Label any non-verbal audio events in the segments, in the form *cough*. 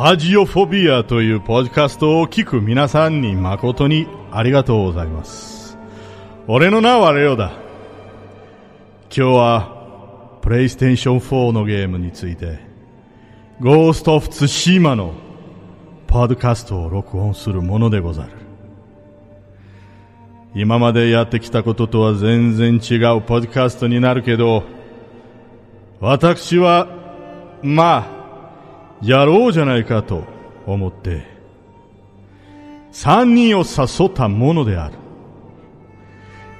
ラジオフォビアというポッドキャストを聞く皆さんに誠にありがとうございます。俺の名はレオだ。今日は、プレイステーション4のゲームについて、ゴーストオフツシーマのポッドキャストを録音するものでござる。今までやってきたこととは全然違うポッドキャストになるけど、私は、まあ、やろうじゃないかと思って、三人を誘ったものである。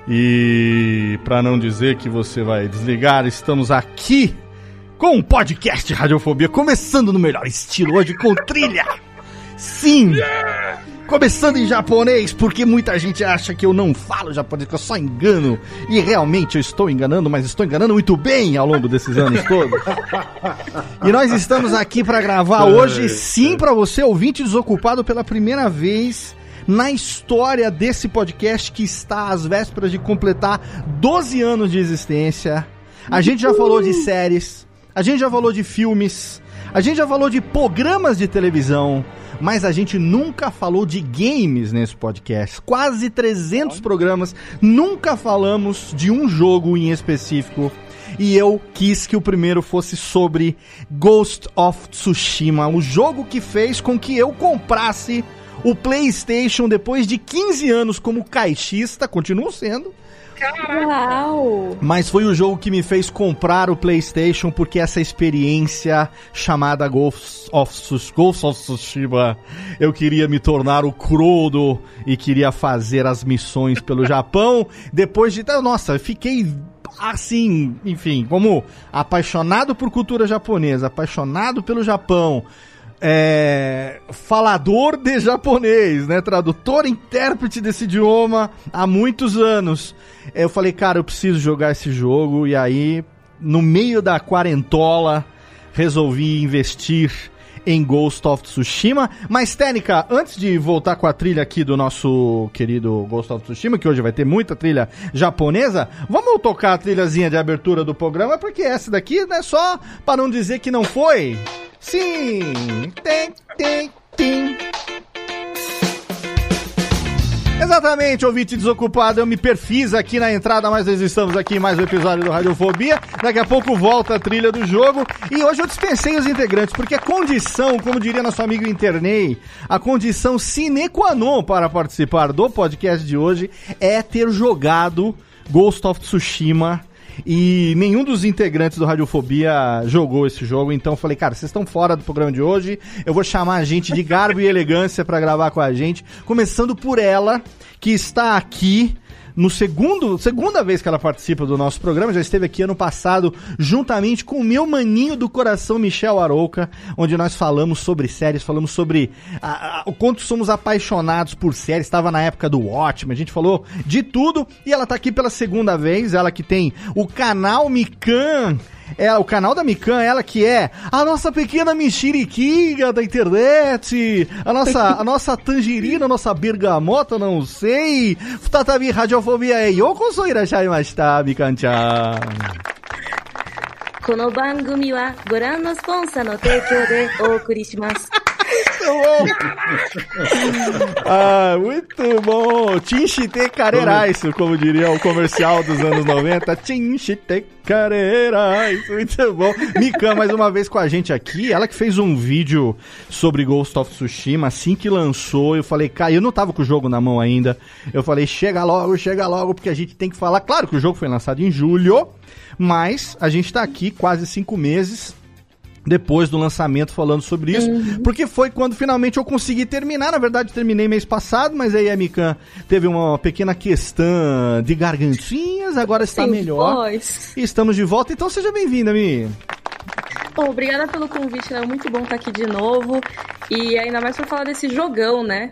E para não dizer que você vai desligar, estamos aqui com um podcast Radiofobia, começando no melhor estilo hoje com trilha. Sim! Começando em japonês, porque muita gente acha que eu não falo japonês, que eu só engano. E realmente eu estou enganando, mas estou enganando muito bem ao longo desses anos todos. *laughs* E nós estamos aqui para gravar hoje, sim, para você, ouvinte desocupado pela primeira vez na história desse podcast que está às vésperas de completar 12 anos de existência. A gente já falou de séries, a gente já falou de filmes, a gente já falou de programas de televisão, mas a gente nunca falou de games nesse podcast. Quase 300 programas, nunca falamos de um jogo em específico. E eu quis que o primeiro fosse sobre Ghost of Tsushima, o jogo que fez com que eu comprasse o PlayStation depois de 15 anos como caixista, continuo sendo. Uau! Mas foi o jogo que me fez comprar o PlayStation porque essa experiência chamada Ghost of, Tsushima, eu queria me tornar o Crodo e queria fazer as missões pelo *laughs* Japão. Depois de, nossa, eu fiquei assim, enfim, como apaixonado por cultura japonesa, apaixonado pelo Japão. É, falador de japonês, né? Tradutor, intérprete desse idioma há muitos anos. Eu falei, cara, eu preciso jogar esse jogo. E aí, no meio da quarentola, resolvi investir em Ghost of Tsushima. Mas, Técnica, antes de voltar com a trilha aqui do nosso querido Ghost of Tsushima, que hoje vai ter muita trilha japonesa, vamos tocar a trilhazinha de abertura do programa, porque essa daqui é só para não dizer que não foi. Sim! Tem, tem, tem. Exatamente, ouvinte desocupado, eu me perfiz aqui na entrada, mas nós estamos aqui em mais um episódio do Radiofobia. Daqui a pouco volta a trilha do jogo. E hoje eu dispensei os integrantes, porque a condição, como diria nosso amigo Internei, a condição sine qua non para participar do podcast de hoje é ter jogado Ghost of Tsushima e nenhum dos integrantes do Radiofobia jogou esse jogo, então falei, cara, vocês estão fora do programa de hoje. Eu vou chamar a gente de garbo e elegância pra gravar com a gente, começando por ela, que está aqui no segundo, segunda vez que ela participa do nosso programa, já esteve aqui ano passado, juntamente com o meu maninho do coração, Michel Arouca, onde nós falamos sobre séries, falamos sobre a- a- o quanto somos apaixonados por séries, estava na época do Watchmen, a gente falou de tudo, e ela tá aqui pela segunda vez, ela que tem o canal Mikan, É o canal da Mikan, ela que é a nossa pequena mexeriquinha da internet, a nossa, a nossa tangerina, a nossa bergamota, não sei. Tatabi Radiofobia e Yokoso irashaimashita, Mikan-chan. この番組はご覧のスポンサーの提供でお送りします。 Ah, muito bom! Tinchite como diria o comercial dos anos 90. Tinchite Careirais, muito bom. Mikan, mais uma vez com a gente aqui. Ela que fez um vídeo sobre Ghost of Tsushima. Assim que lançou, eu falei, cara, eu não tava com o jogo na mão ainda. Eu falei, chega logo, chega logo, porque a gente tem que falar. Claro que o jogo foi lançado em julho, mas a gente tá aqui quase cinco meses depois do lançamento falando sobre isso, porque foi quando finalmente eu consegui terminar. Na verdade, terminei mês passado, mas aí a Mikan teve uma pequena questão de gargantinhas, agora está Sim, melhor. E estamos de volta, então seja bem-vinda, Mi. Bom, obrigada pelo convite, né? Muito bom estar aqui de novo. E ainda mais pra falar desse jogão, né?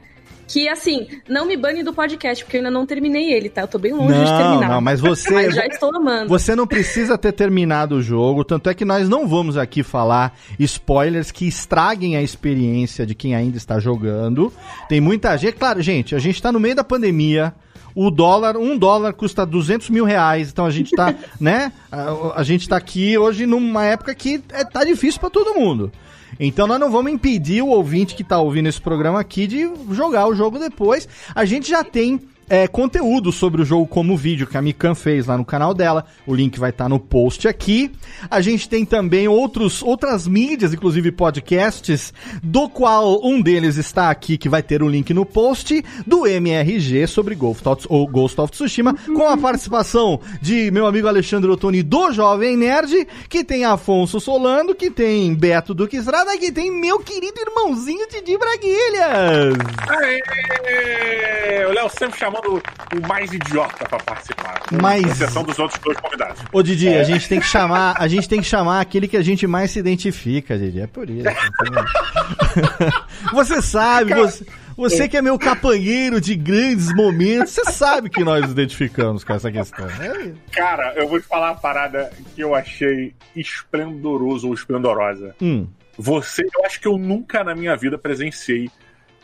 Que, assim, não me bane do podcast, porque eu ainda não terminei ele, tá? Eu tô bem longe de Não, terminar. não, mas você- *laughs* Mas já estou amando. Você não precisa ter terminado o jogo, tanto é que nós não vamos aqui falar spoilers que estraguem a experiência de quem ainda está jogando. Tem muita gente, claro, gente, a gente tá no meio da pandemia. O dólar, um dólar custa 200 mil reais, então a gente tá, *laughs* né? A, a gente tá aqui hoje numa época que é, tá difícil para todo mundo. Então nós não vamos impedir o ouvinte que tá ouvindo esse programa aqui de jogar o jogo depois. A gente já tem é, conteúdo sobre o jogo como vídeo que a Mikan fez lá no canal dela. O link vai estar no post aqui. A gente tem também outros, outras mídias, inclusive podcasts, do qual um deles está aqui, que vai ter o link no post, do MRG sobre of, ou Ghost of Tsushima, com a participação de meu amigo Alexandre Ottoni do Jovem Nerd, que tem Afonso Solano, que tem Beto Duque Estrada, que tem meu querido irmãozinho Didi Braguilhas. Aê! O Léo sempre chamando o mais idiota pra participar. Com Mais- exceção dos outros dois convidados. Ô Didi, a gente tem que chamar, a gente tem que chamar aquele que a gente mais se identifica, Didi. É por isso. *laughs* você sabe, você, você que é meu capanheiro de grandes momentos, você sabe que nós nos identificamos com essa questão. É. Cara, eu vou te falar uma parada que eu achei esplendoroso ou esplendorosa. Hum. Você, eu acho que eu nunca na minha vida presenciei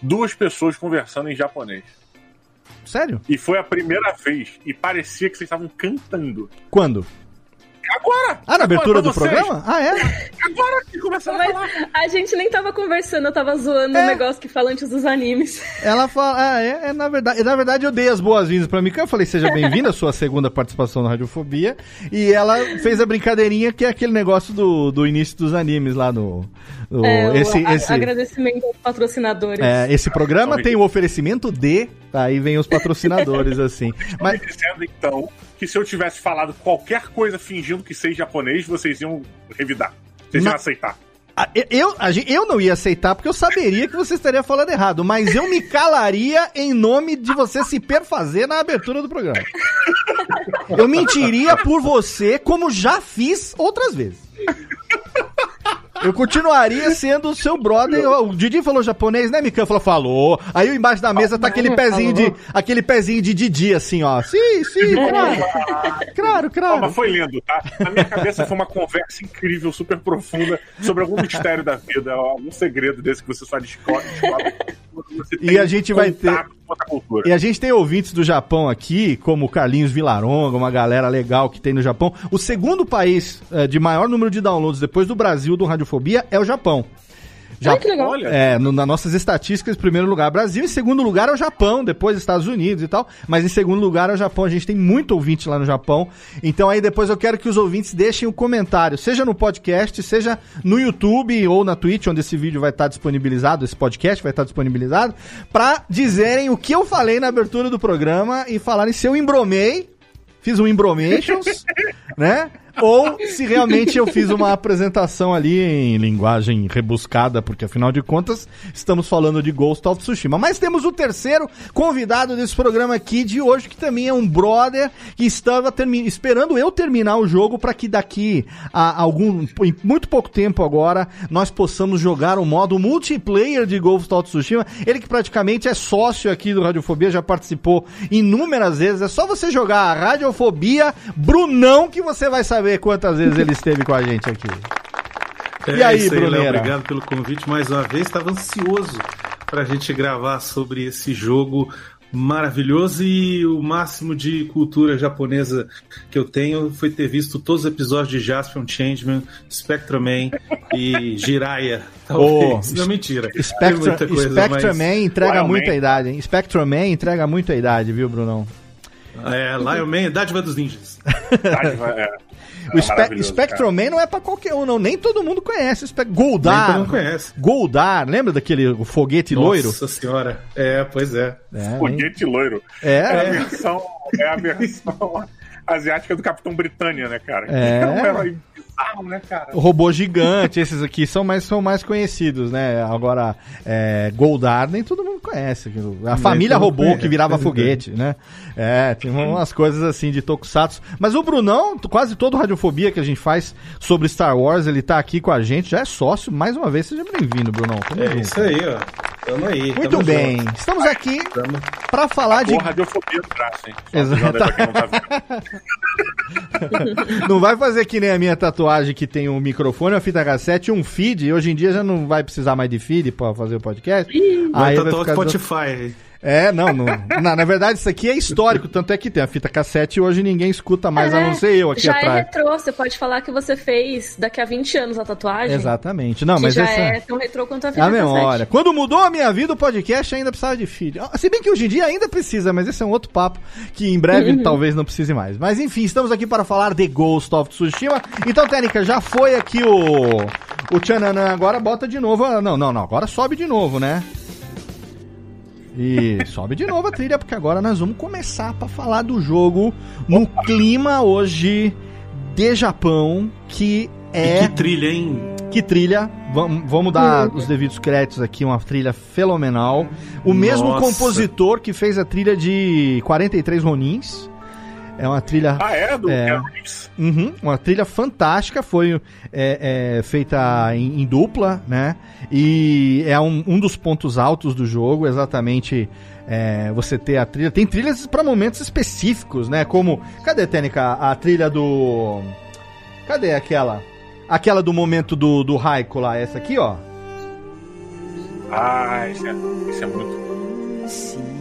duas pessoas conversando em japonês. Sério? E foi a primeira vez e parecia que vocês estavam cantando. Quando? Agora! Ah, na abertura Agora, do vocês. programa? Ah, é? Agora que começaram a falar. a gente nem tava conversando, eu tava zoando É. um negócio que fala antes dos animes. Ela fala, ah, é, é, na verdade, na verdade eu dei as boas-vindas pra Mikan, eu falei, seja bem-vinda à sua segunda participação na Radiofobia, e ela fez a brincadeirinha que é aquele negócio do, do início dos animes lá no... no- É, o esse, a- esse, agradecimento aos patrocinadores. é, esse programa tem o oferecimento de, aí vem os patrocinadores, assim. *laughs* Mas... Mas, dizendo então que se eu tivesse falado qualquer coisa fingindo que seja japonês, vocês iam revidar. Vocês iam aceitar. a- eu, eu não ia aceitar porque eu saberia que você estaria falando errado, mas eu me calaria em nome de você se perfazer na abertura do programa. Eu mentiria por você, como já fiz outras vezes. Eu continuaria sendo o seu brother. O Didi falou japonês, né, Mikan? Falou, falou. Aí embaixo da mesa tá aquele pezinho de. aquele pezinho de Didi, assim, ó. Sim, sim, claro. Claro, Não, claro. mas foi lindo, tá? Na minha cabeça foi uma conversa incrível, super profunda, sobre algum mistério da vida, algum segredo desse que você só descobre. descobre E tem a gente vai ter- com outra cultura. E a gente tem ouvintes do Japão aqui, como o Carlinhos Vilaronga, uma galera legal que tem no Japão. O segundo país eh, de maior número de downloads depois do Brasil do Radiofobia é o Japão. Ai, que legal. Olha, É, no- nas nossas estatísticas, em primeiro lugar Brasil, em segundo lugar é o Japão, depois Estados Unidos e tal, mas em segundo lugar é o Japão. A gente tem muito ouvinte lá no Japão. Então aí depois eu quero que os ouvintes deixem o comentário, seja no podcast, seja no YouTube ou na Twitch, onde esse vídeo vai estar disponibilizado, esse podcast vai estar disponibilizado, pra dizerem o que eu falei na abertura do programa e falarem se eu embromei, fiz um embromations, *laughs* né? Ou se realmente eu fiz uma apresentação ali em linguagem rebuscada, porque afinal de contas estamos falando de Ghost of Tsushima. Mas temos o terceiro convidado desse programa aqui de hoje, que também é um brother que estava esperando eu terminar o jogo para que daqui a algum, em muito pouco tempo agora, nós possamos jogar o modo multiplayer de Ghost of Tsushima. Ele que praticamente é sócio aqui do Radiofobia, já participou inúmeras vezes. É só você jogar a Radiofobia Brunão que você vai saber ver quantas vezes ele esteve com a gente aqui. É, E aí, Bruneira? obrigado pelo convite mais uma vez. Estava ansioso para a gente gravar sobre esse jogo maravilhoso e o máximo de cultura japonesa que eu tenho foi ter visto todos os episódios de Jaspion Changeman, Spectreman e *laughs* Jiraiya. Talvez. Oh, Não, mentira. Spectra, muita coisa, Spectra mas- Man entrega muita Man. idade, hein? Spectra Man entrega muita idade, viu, Brunão? É, Lion Man, Dádiva dos Ninjas. *laughs* É, O Spe maravilhoso, Spectrum Man não é pra qualquer um, não. Nem todo mundo conhece. o Spe Nem Goldar. todo mundo conhece. Goldar, lembra daquele foguete loiro? Nossa senhora. É, pois é. É, hein? Foguete loiro. É a é, versão, é a versão *laughs* asiática do Capitão Britânia, né, cara? É. herói bizarro, né, cara? o robô gigante, esses aqui são mais, são mais conhecidos, né? Agora, é, Goldar nem todo mundo conhece. A família robô conhece, que virava é foguete, né? É, tem umas coisas assim de tokusatsu. Mas o Brunão, quase todo Radiofobia que a gente faz sobre Star Wars, ele tá aqui com a gente, já é sócio. Mais uma vez, seja bem-vindo, Brunão. Tamo É junto. isso aí, ó. Tamo aí. Muito tamo bem. junto. Estamos aqui Tamo- pra falar de Porra, radiofobia do braço, hein? Exato. não tá. *laughs* Não vai fazer que nem a minha tatuagem que tem um microfone, uma fita cassete e um feed. Hoje em dia já não vai precisar mais de feed pra fazer o podcast. Vai Aí tatuar o ficar- Spotify. É, não, não. Na, na verdade, isso aqui é histórico. Tanto é que tem a fita cassete e hoje ninguém escuta mais, a não ser eu aqui já é atrás. retrô, você pode falar que você fez daqui a 20 anos a tatuagem. Exatamente. Não, mas já essa. é tão retrô quanto a É fita a memória. cassete. Quando mudou a minha vida, o podcast ainda precisava de feed. Ah, Se bem que hoje em dia ainda precisa, mas esse é um outro papo que em breve Uhum. talvez não precise mais. Mas enfim, estamos aqui para falar de Ghost of Tsushima. Então, Técnica, já foi aqui o. O Tchananã, agora bota de novo. a- Não, não, não. Agora sobe de novo, né? E sobe de novo a trilha, porque agora nós vamos começar para falar do jogo no clima hoje de Japão, que é. E que trilha, hein? Que trilha, vamos, vamos dar os devidos créditos aqui, uma trilha fenomenal. O mesmo Nossa. compositor que fez a trilha de 43 Ronins. É uma trilha. Ah, é? Do É. Uhum, uma trilha fantástica, foi é, é, feita em, em dupla, né? E é um, um dos pontos altos do jogo, exatamente. é, você ter a trilha. Tem trilhas para momentos específicos, né? Como. Cadê, Tênica? A trilha do. Cadê aquela? Aquela do momento do, do Raikou lá, essa aqui, ó. Ah, isso é, isso é muito.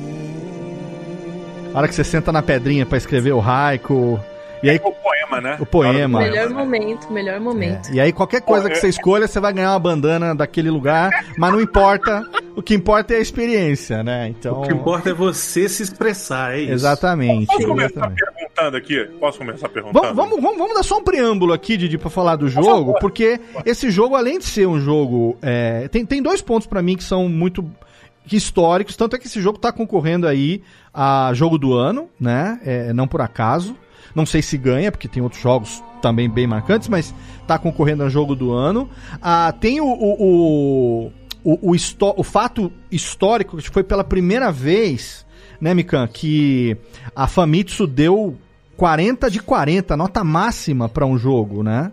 A hora que você senta na pedrinha pra escrever o Raikou. E aí, O poema, né? O poema. Do Melhor né? momento, melhor momento. É, E aí qualquer coisa que você escolha, você vai ganhar uma bandana daquele lugar, mas não importa. O que importa é a experiência, né? Então. O que importa é você se expressar, é isso. Exatamente. Posso começar exatamente. perguntando aqui? Posso começar perguntando? Vamos, vamos, vamos, vamos dar só um preâmbulo aqui, Didi, pra falar do jogo, porque esse jogo, além de ser um jogo. é, tem, tem dois pontos pra mim que são muito históricos, tanto é que esse jogo tá concorrendo aí a jogo do ano, né? É, não por acaso. Não sei se ganha, porque tem outros jogos também bem marcantes, mas tá concorrendo a jogo do ano. Ah, tem o, o, o, o, o, fato histórico que foi pela primeira vez, né, Mikan, que a Famitsu deu 40 de 40, nota máxima pra um jogo, né?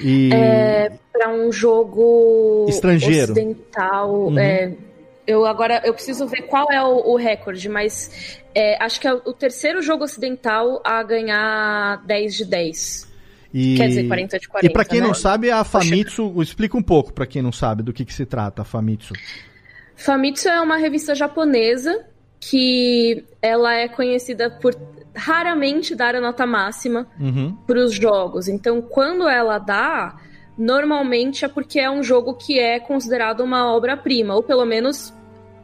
E Pra um jogo Estrangeiro. ocidental. Uhum. é, eu agora eu preciso ver qual é o, o recorde, mas é, acho que é o terceiro jogo ocidental a ganhar 10 de 10. e Quer dizer, 40 de 40. E pra quem né? não sabe, a Famitsu, explica um pouco pra quem não sabe do que que se trata a Famitsu. Famitsu é uma revista japonesa que ela é conhecida por raramente dar a nota máxima Uhum. para os jogos. Então, quando ela dá, normalmente é porque é um jogo que é considerado uma obra-prima, ou pelo menos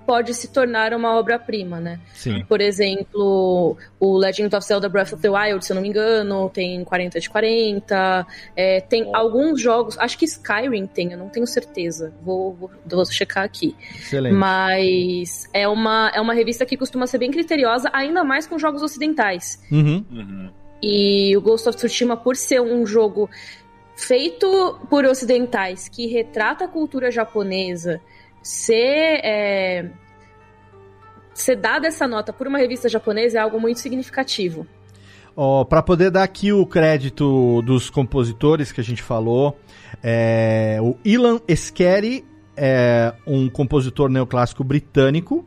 pode se tornar uma obra-prima, né? Sim. Por exemplo, o Legend of Zelda Breath of the Wild, se eu não me engano, tem 40 de 40. é, tem alguns jogos, acho que Skyrim tem, eu não tenho certeza. Vou, vou, vou checar aqui. Excelente. Mas é uma, é uma revista que costuma ser bem criteriosa, ainda mais com jogos ocidentais. Uhum. Uhum. E o Ghost of Tsushima, por ser um jogo feito por ocidentais, que retrata a cultura japonesa, ser, é, ser dada essa nota por uma revista japonesa é algo muito significativo. Ó, para poder dar aqui o crédito dos compositores que a gente falou, é, o Ilan Eskeri é um compositor neoclássico britânico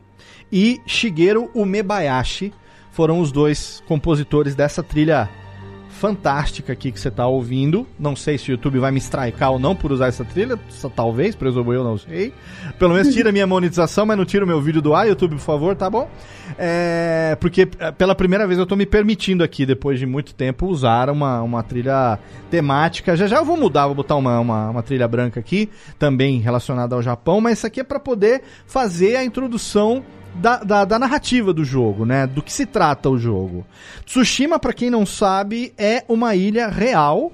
e Shigeru Umebayashi foram os dois compositores dessa trilha fantástica aqui que você tá ouvindo. Não sei se o YouTube vai me strikear ou não por usar essa trilha, só talvez, presumo eu, não sei. Pelo menos tira minha monetização, mas não tira o meu vídeo do ar, YouTube, por favor, tá bom? É, porque é, pela primeira vez eu tô me permitindo aqui, depois de muito tempo, usar uma, uma trilha temática. Já já eu vou mudar, vou botar uma, uma, uma trilha branca aqui, também relacionada ao Japão, mas isso aqui é para poder fazer a introdução da, da, da, narrativa do jogo, né? Do que se trata o jogo. Tsushima, para quem não sabe, é uma ilha real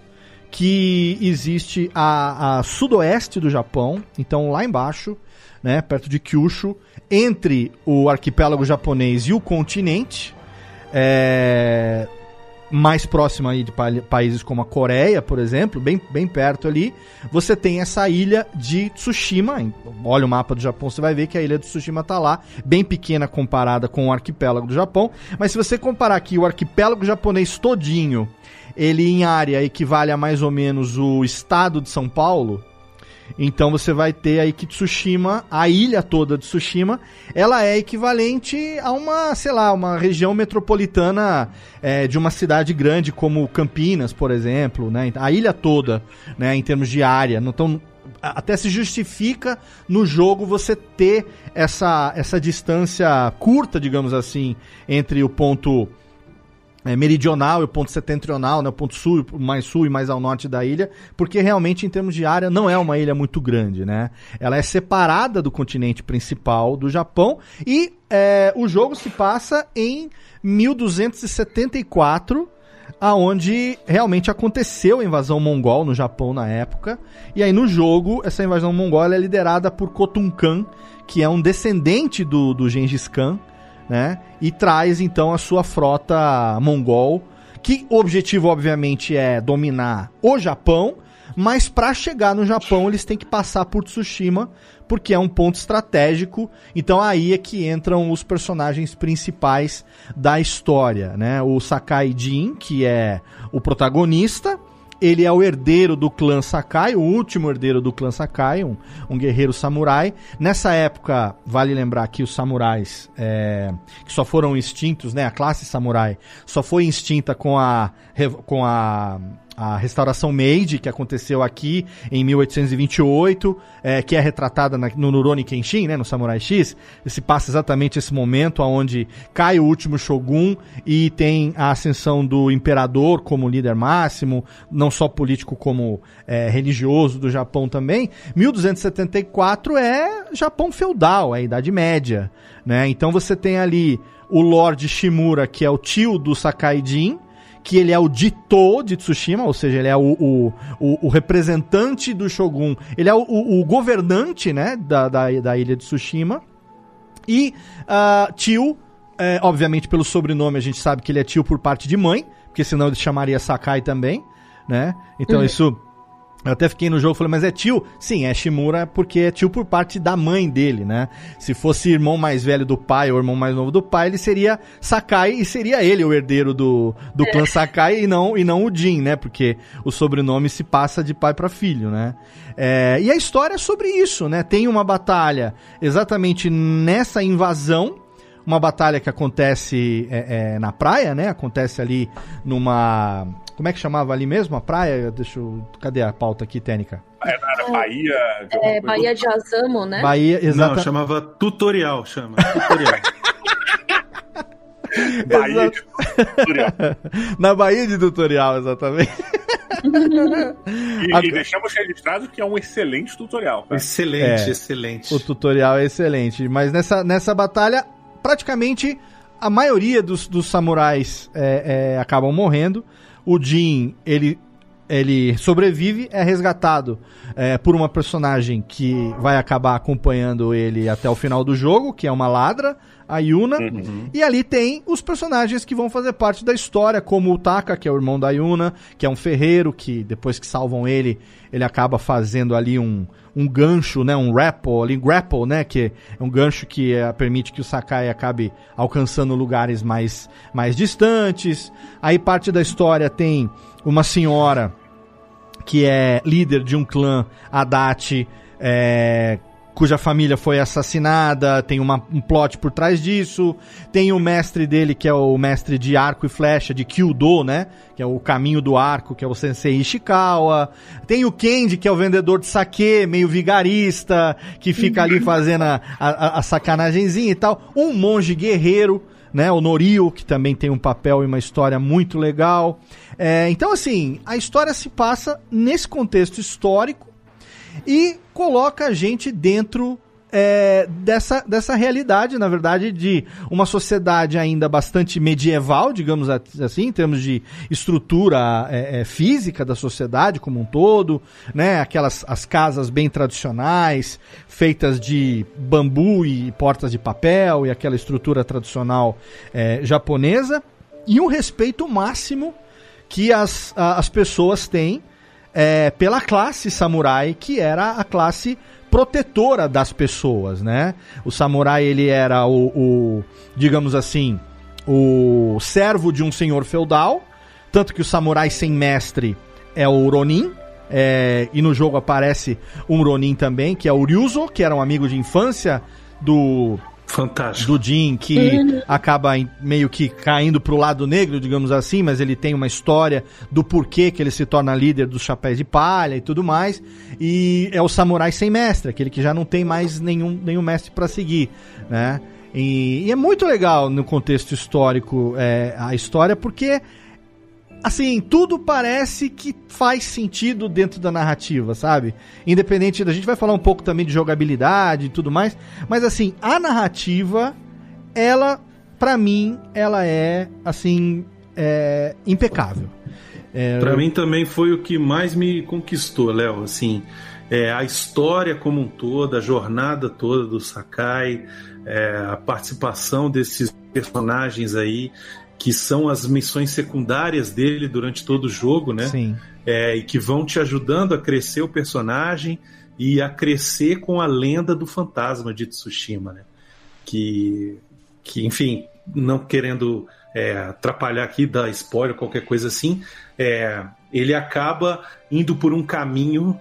que existe a, a, sudoeste do Japão, então lá embaixo, né, perto de Kyushu, entre o arquipélago japonês e o continente. É, mais próxima aí de pa países como a Coreia, por exemplo, bem, bem perto ali, você tem essa ilha de Tsushima. Olha o mapa do Japão, você vai ver que a ilha de Tsushima está lá, bem pequena comparada com o arquipélago do Japão. Mas se você comparar aqui o arquipélago japonês todinho, ele em área equivale a mais ou menos o estado de São Paulo, então você vai ter aí que Tsushima, a ilha toda de Tsushima, ela é equivalente a uma, sei lá, uma região metropolitana é, de uma cidade grande como Campinas, por exemplo, né? A ilha toda, né, em termos de área. Então, até se justifica no jogo você ter essa, essa distância curta, digamos assim, entre o ponto é, meridional e o ponto setentrional, né, o ponto sul, mais sul e mais ao norte da ilha, porque realmente em termos de área não é uma ilha muito grande, né? Ela é separada do continente principal do Japão e é, o jogo se passa em 1274, aonde realmente aconteceu a invasão mongol no Japão na época. E aí no jogo essa invasão mongol é liderada por Khotun Khan, que é um descendente do, do Gengis Khan né? E traz então a sua frota mongol, que o objetivo obviamente é dominar o Japão, mas para chegar no Japão eles têm que passar por Tsushima, porque é um ponto estratégico. Então aí é que entram os personagens principais da história, né? O Sakai Jin, que é o protagonista, ele é o herdeiro do clã Sakai, o último herdeiro do clã Sakai, um, um guerreiro samurai. Nessa época, vale lembrar que os samurais, é, que só foram extintos, né, a classe samurai, só foi extinta com a, com a a restauração Meiji, que aconteceu aqui em 1828, é, que é retratada na, no Nuroni Kenshin, né, no Samurai X, se passa exatamente esse momento onde cai o último shogun e tem a ascensão do imperador como líder máximo, não só político como é, religioso do Japão também. 1274 é Japão feudal, é a Idade Média, né? Então você tem ali o Lord Shimura, que é o tio do Sakai Jin, que ele é o Dito de Tsushima, ou seja, ele é o, o, o, o representante do Shogun, ele é o, o governante né, da, da, da, ilha de Tsushima. E uh, tio, é, obviamente pelo sobrenome a gente sabe que ele é tio por parte de mãe, porque senão ele chamaria Sakai também, né? Então uhum. isso eu até fiquei no jogo e falei, mas é tio? Sim, é Shimura porque é tio por parte da mãe dele, né? Se fosse irmão mais velho do pai ou irmão mais novo do pai, ele seria Sakai e seria ele o herdeiro do, do clã Sakai e não, e não o Jin, né? Porque o sobrenome se passa de pai para filho, né? É, e a história é sobre isso, né? Tem uma batalha exatamente nessa invasão uma batalha que acontece é, é, na praia, né? Acontece ali numa como é que chamava ali mesmo a praia? Deixa eu. Cadê a pauta aqui, técnica? Era, era Bahia. É, Bahia de Azamo, né? Bahia, exato. Não, chamava tutorial, chama. Tutorial. *laughs* Bahia de tutorial. *laughs* Na Bahia de tutorial, exatamente. e, a... e, deixamos registrado que é um excelente tutorial. Cara. Excelente, é, excelente. O tutorial é excelente. Mas nessa, nessa batalha, praticamente a maioria dos, dos samurais é, é, acabam morrendo o Jin, ele ele sobrevive, é resgatado é, por uma personagem que vai acabar acompanhando ele até o final do jogo, que é uma ladra, a Yuna. Uhum. E ali tem os personagens que vão fazer parte da história, como o Taka, que é o irmão da Yuna, que é um ferreiro, que depois que salvam ele, ele acaba fazendo ali um, um gancho, né, um grapple, ali, grapple, né, que é um gancho que é, permite que o Sakai acabe alcançando lugares mais, mais distantes. Aí parte da história tem uma senhora que é líder de um clã Adachi, é, cuja família foi assassinada, tem uma, um plot por trás disso. Tem o mestre dele, que é o mestre de arco e flecha, de Kyudo, né? Que é o caminho do arco, que é o Sensei Ishikawa. Tem o Kendi, que é o vendedor de saque, meio vigarista, que fica ali *laughs* fazendo a, a, a sacanagemzinha e tal. Um monge guerreiro, né? O Norio, que também tem um papel e uma história muito legal. É, então, assim, a história se passa nesse contexto histórico e coloca a gente dentro é, dessa, dessa realidade, na verdade, de uma sociedade ainda bastante medieval, digamos assim, em termos de estrutura é, é, física da sociedade como um todo, né? Aquelas as casas bem tradicionais, feitas de bambu e portas de papel e aquela estrutura tradicional é, japonesa, e um respeito máximo que as, as pessoas têm é, pela classe samurai, que era a classe protetora das pessoas, né? O samurai, ele era o, o digamos assim, o servo de um senhor feudal, tanto que o samurai sem mestre é o Ronin, é, e no jogo aparece um Ronin também, que é o Ryuzo, que era um amigo de infância do Fantástico. do Jin, que uhum. acaba meio que caindo pro lado negro, digamos assim, mas ele tem uma história do porquê que ele se torna líder dos chapéus de palha e tudo mais. E é o samurai sem mestre, aquele que já não tem mais nenhum, nenhum mestre para seguir, né? E, e, é muito legal no contexto histórico é, a história, porque assim, tudo parece que faz sentido dentro da narrativa, sabe? Independente, a gente vai falar um pouco também de jogabilidade e tudo mais, mas assim, a narrativa, ela, para mim, ela é, assim, é, impecável. É, para mim também foi o que mais me conquistou, Léo, assim, é, a história como um todo, a jornada toda do Sakai, é, a participação desses personagens aí, que são as missões secundárias dele durante todo o jogo, né? Sim. É, e que vão te ajudando a crescer o personagem e a crescer com a lenda do fantasma de Tsushima, né? Que, que enfim, não querendo é, atrapalhar aqui, dar spoiler, qualquer coisa assim, é, ele acaba indo por um caminho,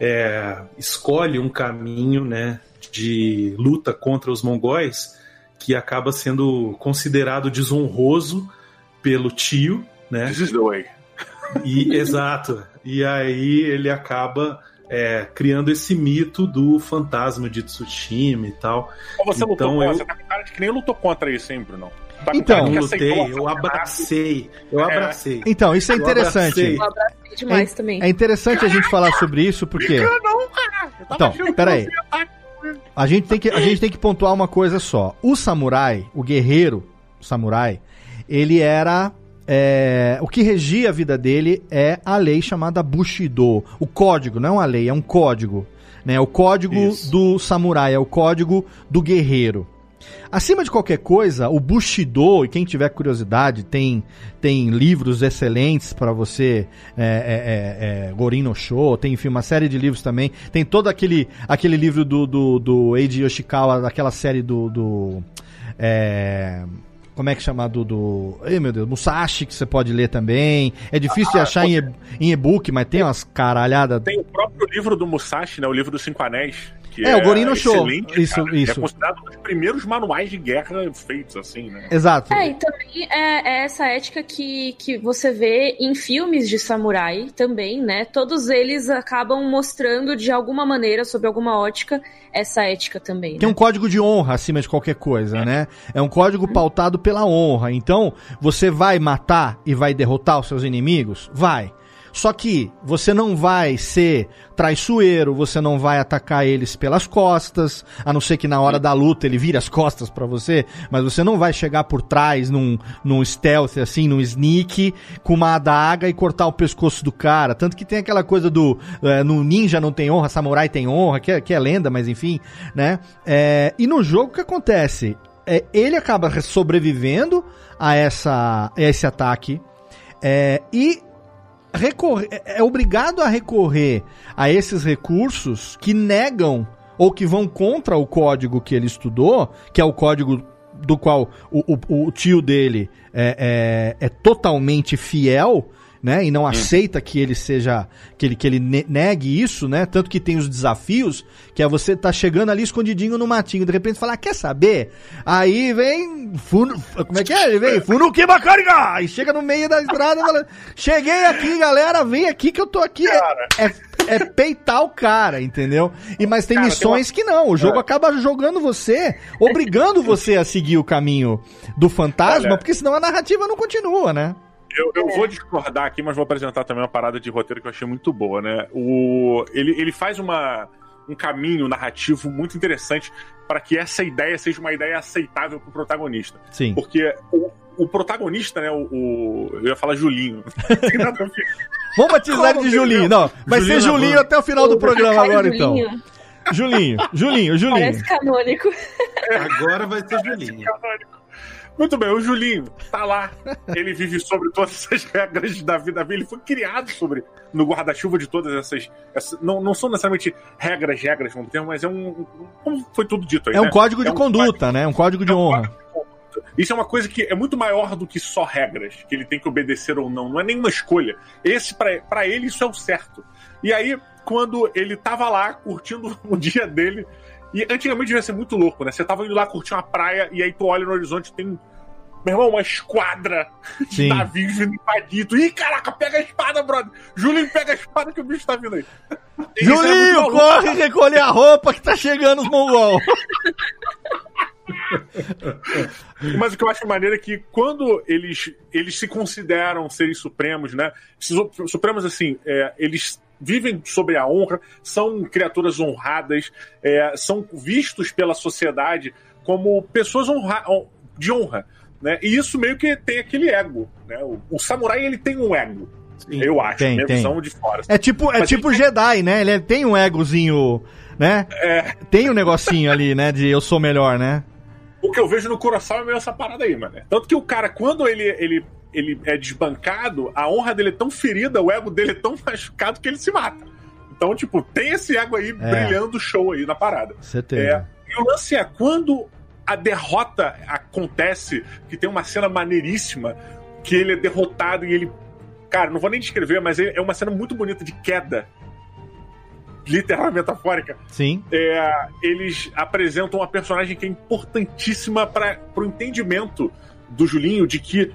é, escolhe um caminho, né? De luta contra os mongóis que acaba sendo considerado desonroso pelo tio, né? This is the way. E, *laughs* exato. E aí ele acaba é, criando esse mito do fantasma de Tsushima e tal. Você então, lutou eu... você tá com cara de que nem lutou contra isso sempre, não. Tá então, eu lutei, eu abracei, eu é. abracei. Então, isso é interessante. Eu abracei demais é, também. É interessante a gente falar sobre isso, porque... Não, cara. Então, peraí. A gente, tem que, a gente tem que pontuar uma coisa só. O samurai, o guerreiro o samurai, ele era. É, o que regia a vida dele é a lei chamada Bushido. O código, não é uma lei, é um código. Né? O código Isso. do samurai, é o código do guerreiro. Acima de qualquer coisa, o Bushido, e quem tiver curiosidade, tem, tem livros excelentes para você, é, é, é, é, Gorin no Show, tem enfim, uma série de livros também. Tem todo aquele, aquele livro do, do, do Eiji Yoshikawa, daquela série do. do é, como é que chama do, do. Ai meu Deus, Musashi, que você pode ler também. É difícil ah, de achar em e-book, mas tem umas caralhadas. Tem o próprio livro do Musashi, né? O livro dos Cinco Anéis que é, é o Gorino Show. Isso, cara. isso. É considerado um dos primeiros manuais de guerra feitos, assim, né? Exato. É, e também é, é, essa ética que, que você vê em filmes de samurai também, né? Todos eles acabam mostrando de alguma maneira, sob alguma ótica, essa ética também. Tem né? um código de honra acima de qualquer coisa, né? É um código uhum. pautado pela honra. Então, você vai matar e vai derrotar os seus inimigos? Vai. Só que você não vai ser traiçoeiro, você não vai atacar eles pelas costas, a não ser que na hora da luta ele vire as costas para você, mas você não vai chegar por trás num, num stealth assim, num sneak, com uma adaga e cortar o pescoço do cara. Tanto que tem aquela coisa do é, no ninja não tem honra, samurai tem honra, que é, que é lenda, mas enfim, né? É, e no jogo o que acontece? É, ele acaba sobrevivendo a, essa, a esse ataque. É, e é, é obrigado a recorrer a esses recursos que negam ou que vão contra o código que ele estudou, que é o código do qual o, o, o tio dele é, é, é, totalmente fiel, né? E não aceita que ele seja. que ele, que ele ne- negue isso, né? Tanto que tem os desafios, que é você tá chegando ali escondidinho no matinho, de repente falar, quer saber? Aí vem. Como é que é? Ele vem, Funuki Bakariga! E chega no meio da estrada e fala: Cheguei aqui, galera, vem aqui que eu tô aqui. É, é, é peitar o cara, entendeu? E mas tem Cara, missões que não. O jogo É. acaba jogando você, obrigando você a seguir o caminho do fantasma, Olha. porque senão a narrativa não continua, né? Eu, eu vou discordar aqui, mas vou apresentar também uma parada de roteiro que eu achei muito boa, né? O, ele, ele faz uma, um caminho narrativo muito interessante para que essa ideia seja uma ideia aceitável pro protagonista. Sim. Porque o, o protagonista, né? O, o- eu ia falar Julinho. *laughs* Vamos batizar ele de Julinho. Não, vai Julinho ser Julinho até o final do programa agora, então. Julinho, Julinho, Julinho, Julinho. Parece canônico. Agora vai ter Julinho. Muito bem, o Julinho tá lá. Ele vive sobre todas as *laughs* regras da vida dele. Ele foi criado sobre no guarda-chuva de todas essas. essas- não, não são necessariamente regras, regras, vamos ter, mas é um. Como foi tudo dito aí. É um né? código de É um conduta, né? Um código de É um honra. código de. Isso é uma coisa que é muito maior do que só regras, que ele tem que obedecer ou não. Não é nenhuma escolha. Esse, pra ele, isso é o certo. E aí, quando ele tava lá curtindo *laughs* o dia dele. E antigamente devia ser muito louco, né? Você tava indo lá curtir uma praia e aí tu olha no horizonte tem. Meu irmão, uma esquadra de navios vindo invadido. Ih, caraca, pega a espada, brother. Julinho, pega a espada que o bicho tá vindo aí. *laughs* É Julinho, maluco. corre recolher a roupa que tá chegando os mongol. *laughs* Mas o que eu acho maneiro é que quando eles, eles se consideram seres supremos, né? Su- Supremos, assim, é, eles vivem sobre a honra, são criaturas honradas, é, são vistos pela sociedade como pessoas honra, de honra. Né? E isso meio que tem aquele ego. Né? O, o samurai ele tem um ego, Sim. eu acho, Tem, minha tem. visão de fora. É tipo, é Mas tipo Jedi, né? Ele é- tem um egozinho, né? É, Tem um negocinho ali, né? De eu sou melhor, né? o que eu vejo no Kurosawa é meio essa parada aí, mano. Tanto que o cara, quando ele, ele, ele é desbancado, a honra dele é tão ferida, o ego dele é tão *laughs* machucado que ele se mata. Então, tipo, tem esse ego aí brilhando show aí na parada. Certeza. É, e o lance é, quando a derrota acontece, que tem uma cena maneiríssima, que ele é derrotado e ele. Cara, não vou nem descrever, mas é é uma cena muito bonita de queda. Literalmente metafórica. Sim. É, eles apresentam uma personagem que é importantíssima para o entendimento do Julinho de que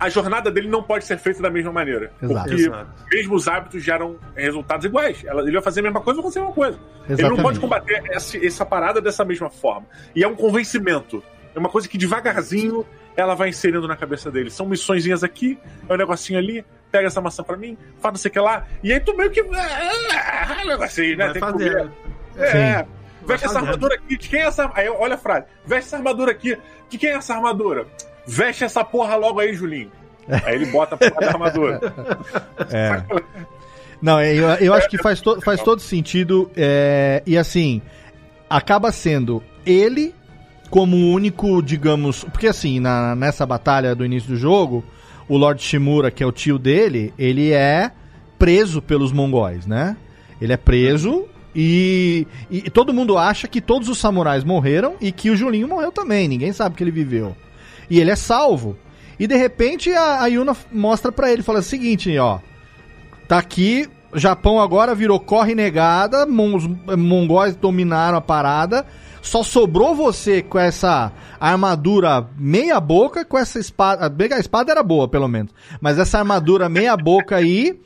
a jornada dele não pode ser feita da mesma maneira. Exato. Porque Exato. mesmo os hábitos geram resultados iguais. Ele vai fazer a mesma coisa, vai acontecer a mesma coisa. Ele Exatamente. não pode combater essa, essa parada dessa mesma forma. E é um convencimento. É uma coisa que devagarzinho ela vai inserindo na cabeça dele. São missõezinhas aqui, é um negocinho ali, pega essa maçã pra mim, faz não sei o que lá. E aí tu meio que. Ah, negocinho, né? Vai Tem que fazendo. comer. É. Veste essa armadura aqui. De quem é essa. Aí olha a frase. Veste essa armadura aqui. De quem é essa armadura? Veste essa porra logo aí, Julinho. Aí ele bota a porra da armadura. *laughs* É. *laughs* Não, eu, eu acho que faz, to- faz todo sentido. é, e assim, acaba sendo ele como o único, digamos. Porque assim, na, nessa batalha do início do jogo, o Lord Shimura, que é o tio dele, ele é preso pelos mongóis, né? Ele é preso e, e todo mundo acha que todos os samurais morreram e que o Julinho morreu também. Ninguém sabe que ele viveu. E ele é salvo. E de repente a, a Yuna mostra pra ele, fala o seguinte, ó. Tá aqui, Japão agora virou corre negada, os mongóis dominaram a parada. Só sobrou você com essa armadura meia boca, com essa espada. A espada era boa, pelo menos. Mas essa armadura meia boca aí.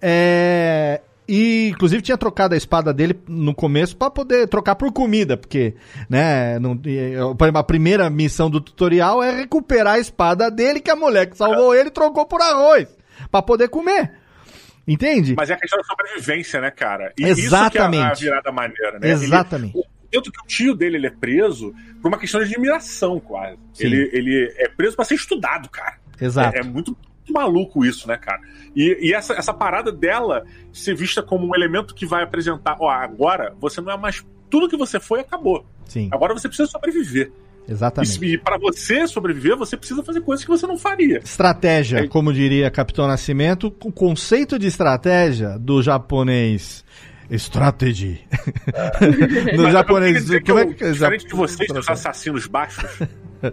É. E inclusive tinha trocado a espada dele no começo pra poder trocar por comida, porque, né, não, a primeira missão do tutorial é recuperar a espada dele que a mulher que salvou ele trocou por arroz pra poder comer. Entende? Mas é a questão da sobrevivência, né, cara? E Exatamente. isso que é a virada maneira, né? Exatamente. Ele, tanto que o tio dele ele é preso por uma questão de admiração, quase. Sim. Ele, ele é preso pra ser estudado, cara. Exato. É, é muito maluco isso, né, cara? E, e essa, essa parada dela ser vista como um elemento que vai apresentar, ó, agora você não é mais. Tudo que você foi acabou. Sim, Agora você precisa sobreviver. exatamente. E, e para você sobreviver, você precisa fazer coisas que você não faria. Estratégia, É- como diria Capitão Nascimento, o conceito de estratégia do japonês strategy. no *laughs* Mas japonês, que como é eu, que diferente de vocês, dos assassinos baixos,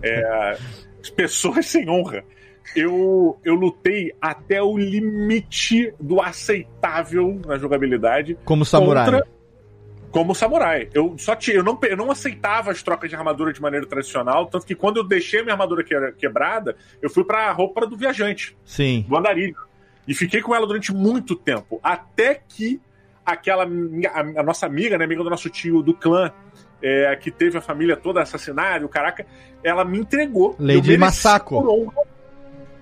é, as pessoas *laughs* sem honra, eu, eu lutei até o limite do aceitável na jogabilidade. Como samurai. contra- como samurai. Eu só tinha, eu não, eu não aceitava as trocas de armadura de maneira tradicional, tanto que quando eu deixei minha armadura que- quebrada, eu fui pra roupa do viajante, Sim. do andarilho. E fiquei com ela durante muito tempo. Até que aquela a, a nossa amiga, né, amiga do nosso tio do clã, é, que teve a família toda assassinada, o caraca, ela me entregou. Lady Eu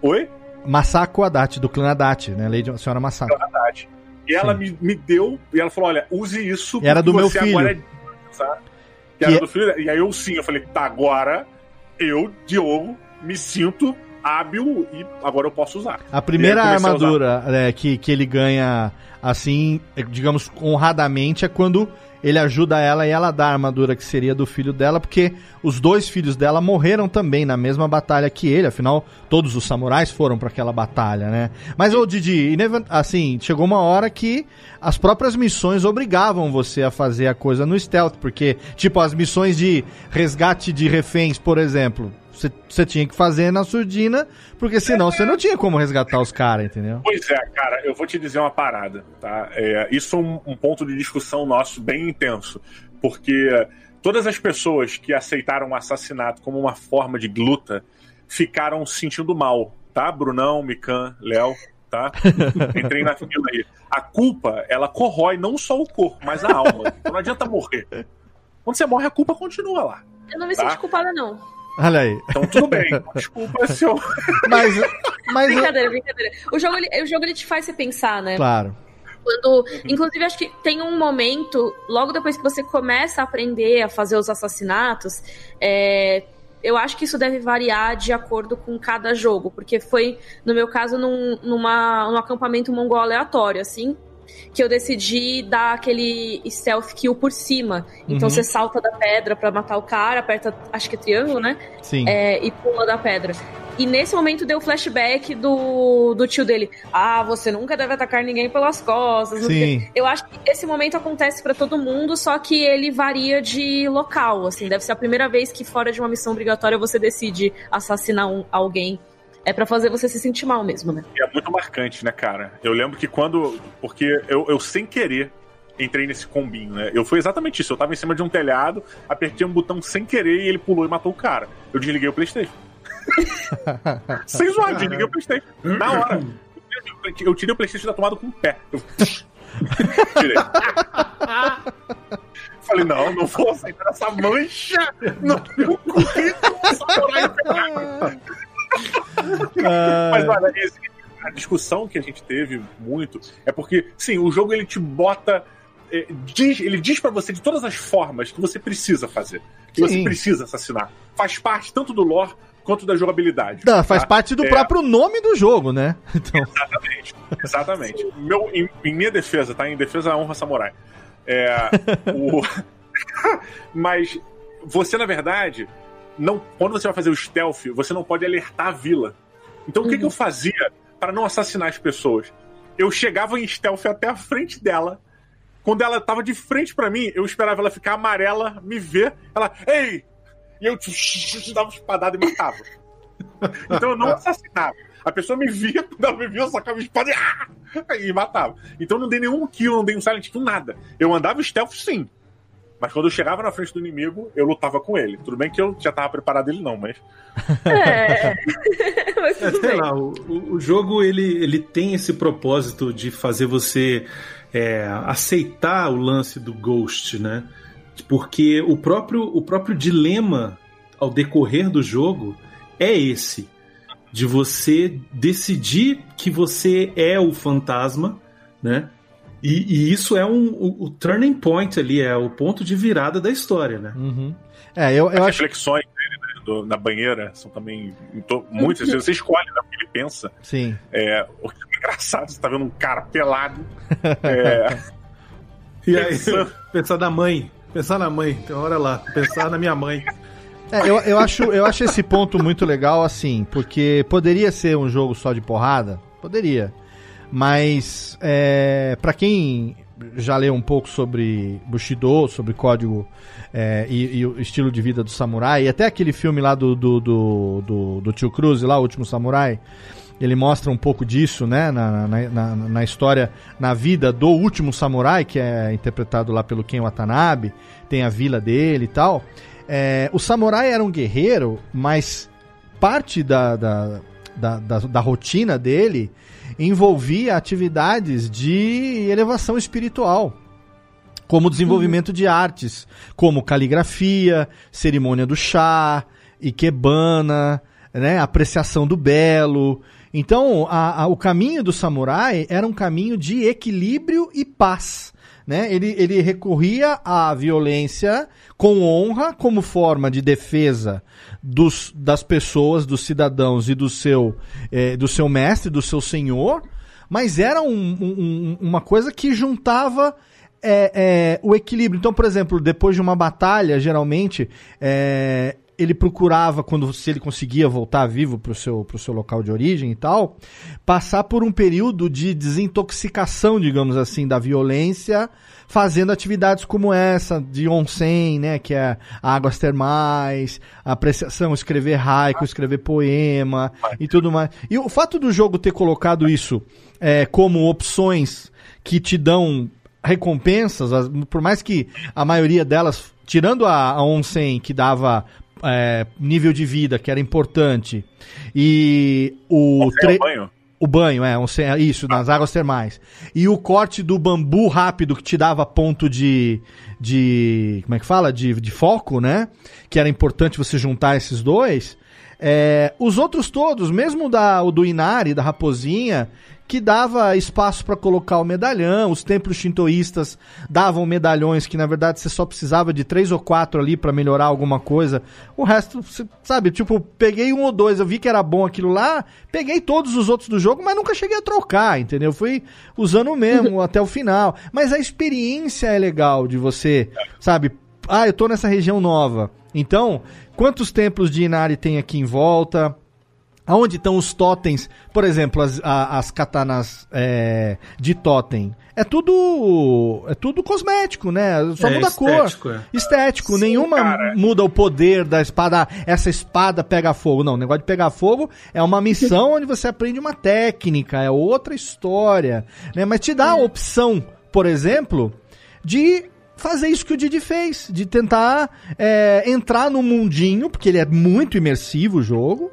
Oi? Masako Adachi, do clã Adachi, né? Lady a senhora Masako. Verdade. E ela me, me deu, e ela falou: olha, use isso. Era do meu filho. Agora é, sabe? Que Que era do filho. E aí eu sim, eu falei: tá, agora eu, Diogo, me sinto hábil e agora eu posso usar. A primeira comecei a armadura é, que, que ele ganha, assim, é, digamos, honradamente, é quando ele ajuda ela e ela dá a armadura que seria do filho dela, porque os dois filhos dela morreram também na mesma batalha que ele, afinal, todos os samurais foram pra aquela batalha, né? Mas, ô Didi, assim, chegou uma hora que as próprias missões obrigavam você a fazer a coisa no stealth, porque, tipo, as missões de resgate de reféns, por exemplo, você- tinha que fazer na surdina, porque senão você não tinha como resgatar os caras, entendeu? Pois é, cara, eu vou te dizer uma parada, tá? É, isso foi um, um ponto de discussão nosso bem intenso, porque todas as pessoas que aceitaram o assassinato como uma forma de luta ficaram se sentindo mal, tá? Brunão, Mikan, Léo, tá? *laughs* Entrei na fila aí. A culpa, ela corrói não só o corpo, mas a alma. Então não adianta morrer. Quando você morre, a culpa continua lá. Eu não me Tá. senti culpada, não. Olha aí. Então tudo bem. *laughs* Desculpa se eu. Mas, mas Brincadeira, brincadeira. O jogo, ele, o jogo ele te faz você pensar, né? claro. Quando, inclusive, acho que tem um momento, logo depois que você começa a aprender a fazer os assassinatos, é, eu acho que isso deve variar de acordo com cada jogo, porque foi, no meu caso, num, numa, num acampamento mongol aleatório, assim, que eu decidi dar aquele stealth kill por cima. Então Uhum. você salta da pedra pra matar o cara, aperta, acho que é triângulo, né? Sim. É, e pula da pedra. E nesse momento deu o flashback do, do tio dele. Ah, você nunca deve atacar ninguém pelas costas. Sim. Eu acho que esse momento acontece pra todo mundo, só que ele varia de local. Assim, deve ser a primeira vez que fora de uma missão obrigatória você decide assassinar um- alguém. É pra fazer você se sentir mal mesmo, né? E é muito marcante, né, cara? Eu lembro que quando. Porque eu, eu sem querer entrei nesse combinho, né? Eu fui exatamente isso. Eu tava em cima de um telhado, apertei um botão sem querer e ele pulou e matou o cara. Eu desliguei o Playstation. *laughs* sem zoar, desliguei o Playstation. Na hora. Eu tirei o Playstation da tomada com o pé. Eu... *laughs* Tirei. Falei, não, não vou aceitar essa mancha no meu currículo. *laughs* Mas Ah, olha, esse- a discussão que a gente teve muito é porque, sim, o jogo ele te bota. é, diz- ele diz pra você de todas as formas que você precisa fazer. Que você Sim. precisa assassinar. Faz parte tanto do lore quanto da jogabilidade. Não, faz tá? parte do É. próprio nome do jogo, né? *laughs* Então, Exatamente. Exatamente. Meu, em, em minha defesa, tá? Em defesa da honra samurai. É, o... *laughs* Mas você, na verdade, não, quando você vai fazer o stealth, você não pode alertar a vila. Então o que, que eu fazia para não assassinar as pessoas? Eu chegava em stealth até a frente dela. Quando ela tava de frente pra mim, eu esperava ela ficar amarela, me ver. Ela, ei! E eu dava uma espadada e matava. *laughs* Então eu não assassinava. A pessoa me via, quando ela me via, eu sacava a espada e, ah! e matava. Então não dei nenhum kill, não dei um silent kill, nada. Eu andava stealth sim. Mas quando eu chegava na frente do inimigo, eu lutava com ele. Tudo bem que eu já tava preparado ele não, mas. É. *laughs* Mas É, sei bem. lá, o, o- o jogo ele, ele tem esse propósito de fazer você é, aceitar o lance do Ghost, né? Porque o próprio, o próprio dilema ao decorrer do jogo é esse: de você decidir que você é o fantasma, né? E, e isso é um, o, o turning point ali, é o ponto de virada da história, né? uhum. É, eu, eu As acho. reflexões dele né, do- na banheira são também muito. muitas vezes. Você escolhe né, o que ele pensa. Sim. É, o que é engraçado, você tá vendo um cara pelado. *laughs* É, E aí, Pensando. *laughs* pensar na mãe, pensar na mãe, então olha lá, pensar na minha mãe. É, eu, eu, acho, eu acho esse ponto muito legal, assim, porque poderia ser um jogo só de porrada, poderia. Mas, é, para quem já leu um pouco sobre Bushido, sobre código é, e, e, o estilo de vida do samurai, e até aquele filme lá do, do, do, do, do Tio Cruz, lá, O Último Samurai, ele mostra um pouco disso, né, na, na, na, na, história, na vida do último samurai, que é interpretado lá pelo Ken Watanabe, tem a vila dele e tal. É, o samurai era um guerreiro, mas parte da, da, da, da, da rotina dele envolvia atividades de elevação espiritual como desenvolvimento uhum. de artes, como caligrafia, cerimônia do chá, ikebana, né, apreciação do belo. Então, a, a, o caminho do samurai era um caminho de equilíbrio e paz. Né? Ele, ele recorria à violência com honra como forma de defesa dos, das pessoas, dos cidadãos e do seu, eh, do seu mestre, do seu senhor, mas era um, um, uma coisa que juntava é, é, o equilíbrio. Então, por exemplo, depois de uma batalha, geralmente, é, ele procurava, quando se ele conseguia voltar vivo para o seu, seu local de origem e tal, passar por um período de desintoxicação, digamos assim, da violência, fazendo atividades como essa, de onsen, né, que é águas termais, apreciação, escrever haiku, escrever poema e tudo mais. E o fato do jogo ter colocado isso é, como opções que te dão recompensas, por mais que a maioria delas, tirando a, a onsen que dava é, nível de vida, que era importante. E o. Tre... banho? O banho, é, um, isso, ah. nas águas termais. E o corte do bambu rápido que te dava ponto de. de como é que fala? De, de foco, né? Que era importante você juntar esses dois. É, os outros todos, mesmo da, o do Inari, da Raposinha, que dava espaço para colocar o medalhão. Os templos shintoístas davam medalhões que na verdade você só precisava de três ou quatro ali para melhorar alguma coisa. O resto, sabe, tipo, peguei um ou dois, eu vi que era bom aquilo lá, peguei todos os outros do jogo, mas nunca cheguei a trocar, entendeu? Fui usando o mesmo até o final. Mas a experiência é legal de você, sabe? Ah, eu tô nessa região nova. Então, quantos templos de Inari tem aqui em volta? Aonde estão os totens? Por exemplo, as, a, as katanas é, de totem. É tudo. É tudo cosmético, né? Só é, muda a cor. É. Estético. Sim, Nenhuma cara. muda o poder da espada. Essa espada pega fogo. Não, o negócio de pegar fogo é uma missão *laughs* onde você aprende uma técnica, é outra história. Né? Mas te dá a opção, por exemplo, de fazer isso que o Didi fez, de tentar é, entrar no mundinho, porque ele é muito imersivo o jogo,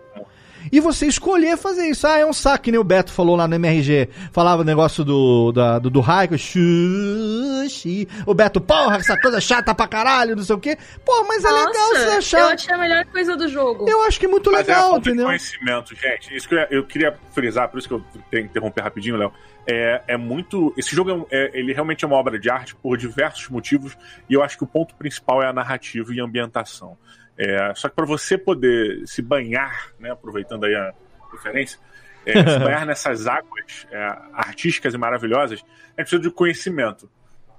e você escolher fazer isso. Ah, é um saco, que nem o Beto falou lá no MRG. Falava o negócio do, da, do, do Raico, xuxi. O Beto, porra, essa coisa chata pra caralho, não sei o quê. Pô, mas Nossa, é legal você achar. Eu achei a melhor coisa do jogo. Eu acho que é muito mas legal, é entendeu? conhecimento, gente. Isso que eu, eu, queria frisar, por isso que eu tenho que interromper rapidinho, Léo. É, é, muito. Esse jogo é, é, ele realmente é uma obra de arte por diversos motivos, e eu acho que o ponto principal é a narrativa e a ambientação. É, só que para você poder se banhar, né, aproveitando aí a referência, é, *laughs* se banhar nessas águas é, artísticas e maravilhosas, é preciso de conhecimento.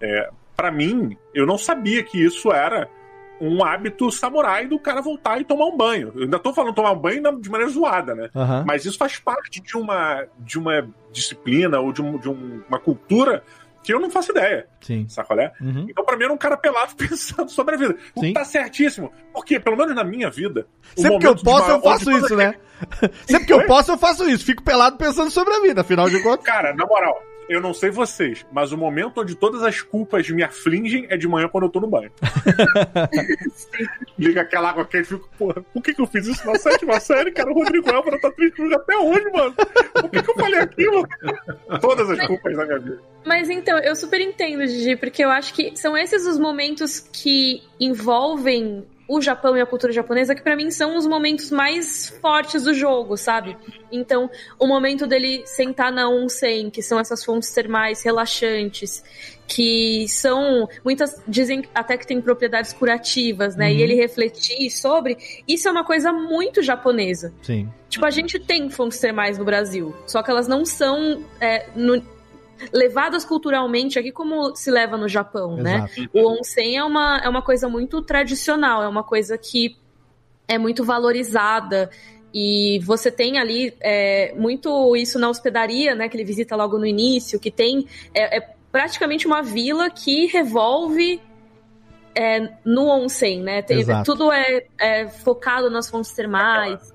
É, para mim, eu não sabia que isso era um hábito samurai do cara voltar e tomar um banho. Eu ainda tô falando tomar um banho de maneira zoada, né? Uhum. Mas isso faz parte de uma, de uma disciplina ou de, um, de um, uma cultura que eu não faço ideia. Sim. Sacolé? Uhum. Então, pra mim, era um cara pelado *laughs* pensando sobre a vida. Sim. Tá certíssimo. Porque, pelo menos na minha vida. Sempre que eu posso, eu faço isso, né? *laughs* Sempre que eu posso, eu faço isso. Fico pelado pensando sobre a vida, afinal de contas. Cara, na moral, eu não sei vocês, mas o momento onde todas as culpas me afligem é de manhã quando eu tô no banho. *laughs* Liga aquela água quente e fico, porra, por que, que eu fiz isso na sétima série, cara? O Rodrigo Álvaro tá triste até hoje, mano. Por que, que eu falei aquilo? Todas as culpas da minha vida. Mas então, eu super entendo, Gigi, porque eu acho que são esses os momentos que envolvem o Japão e a cultura japonesa, que para mim são os momentos mais fortes do jogo, sabe? Então, o momento dele sentar na onsen, que são essas fontes termais relaxantes, que são muitas dizem até que tem propriedades curativas, né? Uhum. E ele refletir sobre isso é uma coisa muito japonesa. Sim. Tipo, a gente tem fontes termais no Brasil, só que elas não são é, no, levadas culturalmente aqui como se leva no Japão, né? Exato. né? O onsen é uma, é uma coisa muito tradicional, é uma coisa que é muito valorizada. E você tem ali é, muito isso na hospedaria, né? Que ele visita logo no início, que tem. É, é praticamente uma vila que revolve é, no onsen, né? Tem- tudo é, é focado nas fontes termais.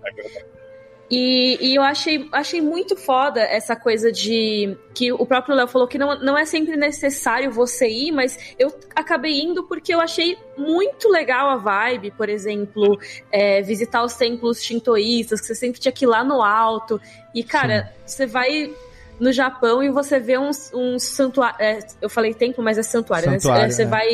E, e eu achei, achei muito foda essa coisa de. Que o próprio Léo falou que não, não é sempre necessário você ir, mas eu acabei indo porque eu achei muito legal a vibe, por exemplo, é, visitar os templos shintoístas, que você sempre tinha que ir lá no alto. E, cara, você vai no Japão e você vê uns, uns santuários. eu falei templo, mas é santuário, Santuário, né? Você é. vai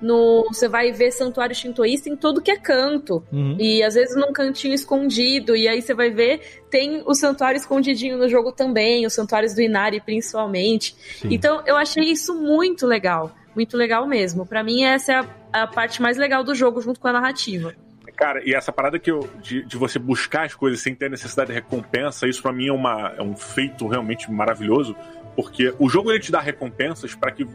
no. Você vai ver santuário shintoísta em tudo que é canto. Uhum. E às vezes num cantinho escondido, e aí você vai ver, tem o santuário escondidinho no jogo também, os santuários do Inari principalmente. Sim. Então eu achei isso muito legal, muito legal mesmo. Pra mim essa é a, a parte mais legal do jogo junto com a narrativa. Cara, e essa parada que eu, de, de você buscar as coisas sem ter necessidade de recompensa, isso pra mim é, uma, é um feito realmente maravilhoso, porque o jogo ele te dá recompensas pra que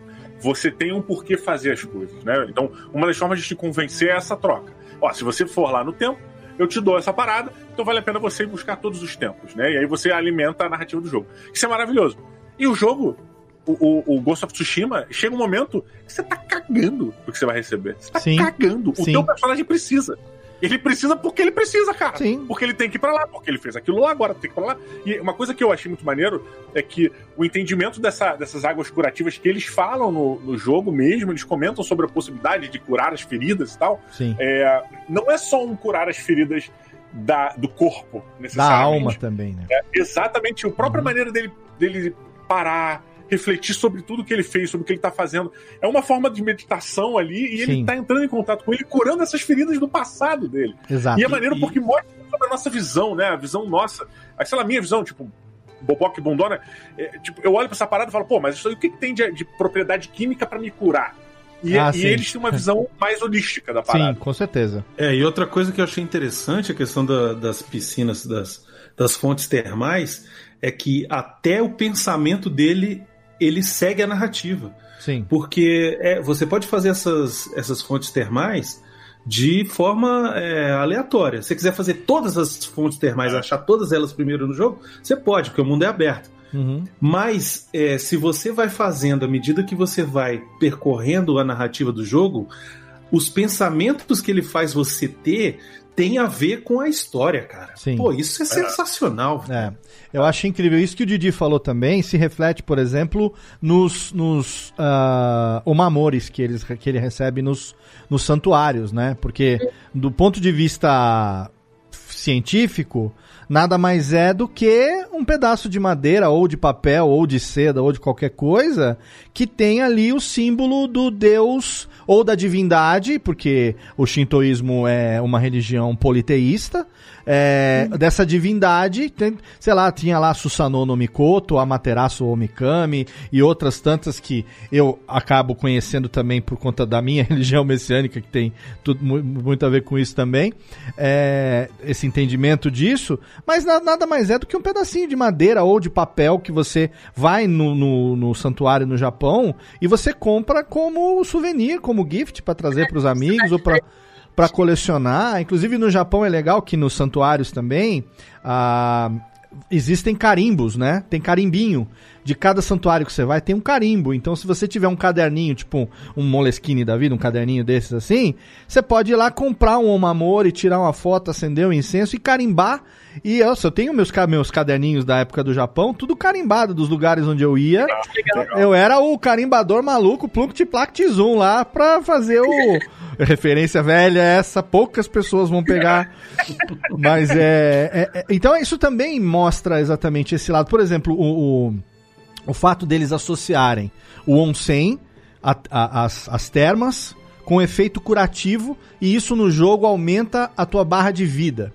você tenha um porquê fazer as coisas, né? Então, uma das formas de te convencer é essa troca. Ó, se você for lá no tempo, eu te dou essa parada, então vale a pena você ir buscar todos os tempos, né? E aí você alimenta a narrativa do jogo. Isso é maravilhoso. E o jogo, o, o, o Ghost of Tsushima, chega um momento que você tá cagando do que você vai receber. Você tá Sim. cagando. O Sim. teu personagem precisa. Ele precisa porque ele precisa, cara. Sim. Porque ele tem que ir pra lá, porque ele fez aquilo lá, agora tem que ir pra lá. E uma coisa que eu achei muito maneiro é que o entendimento dessa- dessas águas curativas que eles falam no, no jogo mesmo, eles comentam sobre a possibilidade de curar as feridas e tal. Sim. É, não é só um curar as feridas da, do corpo, Da necessariamente. alma também, né? É, exatamente. A própria maneira dele, dele parar, refletir sobre tudo que ele fez, sobre o que ele tá fazendo. É uma forma de meditação ali e ele Sim. tá entrando em contato com ele, curando essas feridas do passado dele. Exato. E é maneiro porque mostra sobre a nossa visão, né? A visão nossa. Sei lá, a minha visão, tipo, Boboca e Bondona. é, tipo, eu olho pra essa parada e falo, pô, mas isso aí, o que, que tem de, de propriedade química pra me curar? E, Ah, e sim. eles têm uma visão *laughs* mais holística da Sim, parada. com certeza. É, e outra coisa que eu achei interessante, a questão da- das piscinas, das, das fontes termais, é que até o pensamento dele, ele segue a narrativa. Sim. Porque é, você pode fazer essas, essas fontes termais de forma é, aleatória. Se você quiser fazer todas as fontes termais, achar todas elas primeiro no jogo, você pode, porque o mundo é aberto. Uhum. Mas é, se você vai fazendo, à medida que você vai percorrendo a narrativa do jogo, os pensamentos que ele faz você ter tem a ver com a história, cara. Sim. Pô, isso é sensacional. É. Eu acho incrível. Isso que o Didi falou também se reflete, por exemplo, nos, nos ah, omamores que, eles, que ele recebe nos, nos santuários, né? Porque, do ponto de vista científico, nada mais é do que um pedaço de madeira, ou de papel, ou de seda, ou de qualquer coisa, que tem ali o símbolo do deus ou da divindade, porque o shintoísmo é uma religião politeísta, é, dessa divindade, tem, sei lá, tinha lá Susanoo no Mikoto, Amaterasu Omikami e outras tantas que eu acabo conhecendo também por conta da minha *laughs* religião messiânica, que tem tudo, mu- muito a ver com isso também, é, esse entendimento disso, mas na- nada mais é do que um pedacinho de madeira ou de papel que você vai no, no, no santuário no Japão e você compra como souvenir, como gift para trazer para os amigos ou para para colecionar. Inclusive no Japão é legal que nos santuários também ah, existem carimbos, né? Tem carimbinho. De cada santuário que você vai tem um carimbo. Então se você tiver um caderninho, tipo um Moleskine da vida, um caderninho desses assim, você pode ir lá comprar um Omamori, tirar uma foto, acender um incenso e carimbar. E eu, eu tenho meus, meus caderninhos da época do Japão, tudo carimbado dos lugares onde eu ia. Eu era o carimbador maluco, Plunct Plact Zoom lá pra fazer o. *laughs* Referência velha essa, poucas pessoas vão pegar. Mas é, é- é- Então isso também mostra exatamente esse lado. Por exemplo, o, o, o fato deles associarem o onsen, a- a- as, as termas, com efeito curativo, e isso no jogo aumenta a tua barra de vida.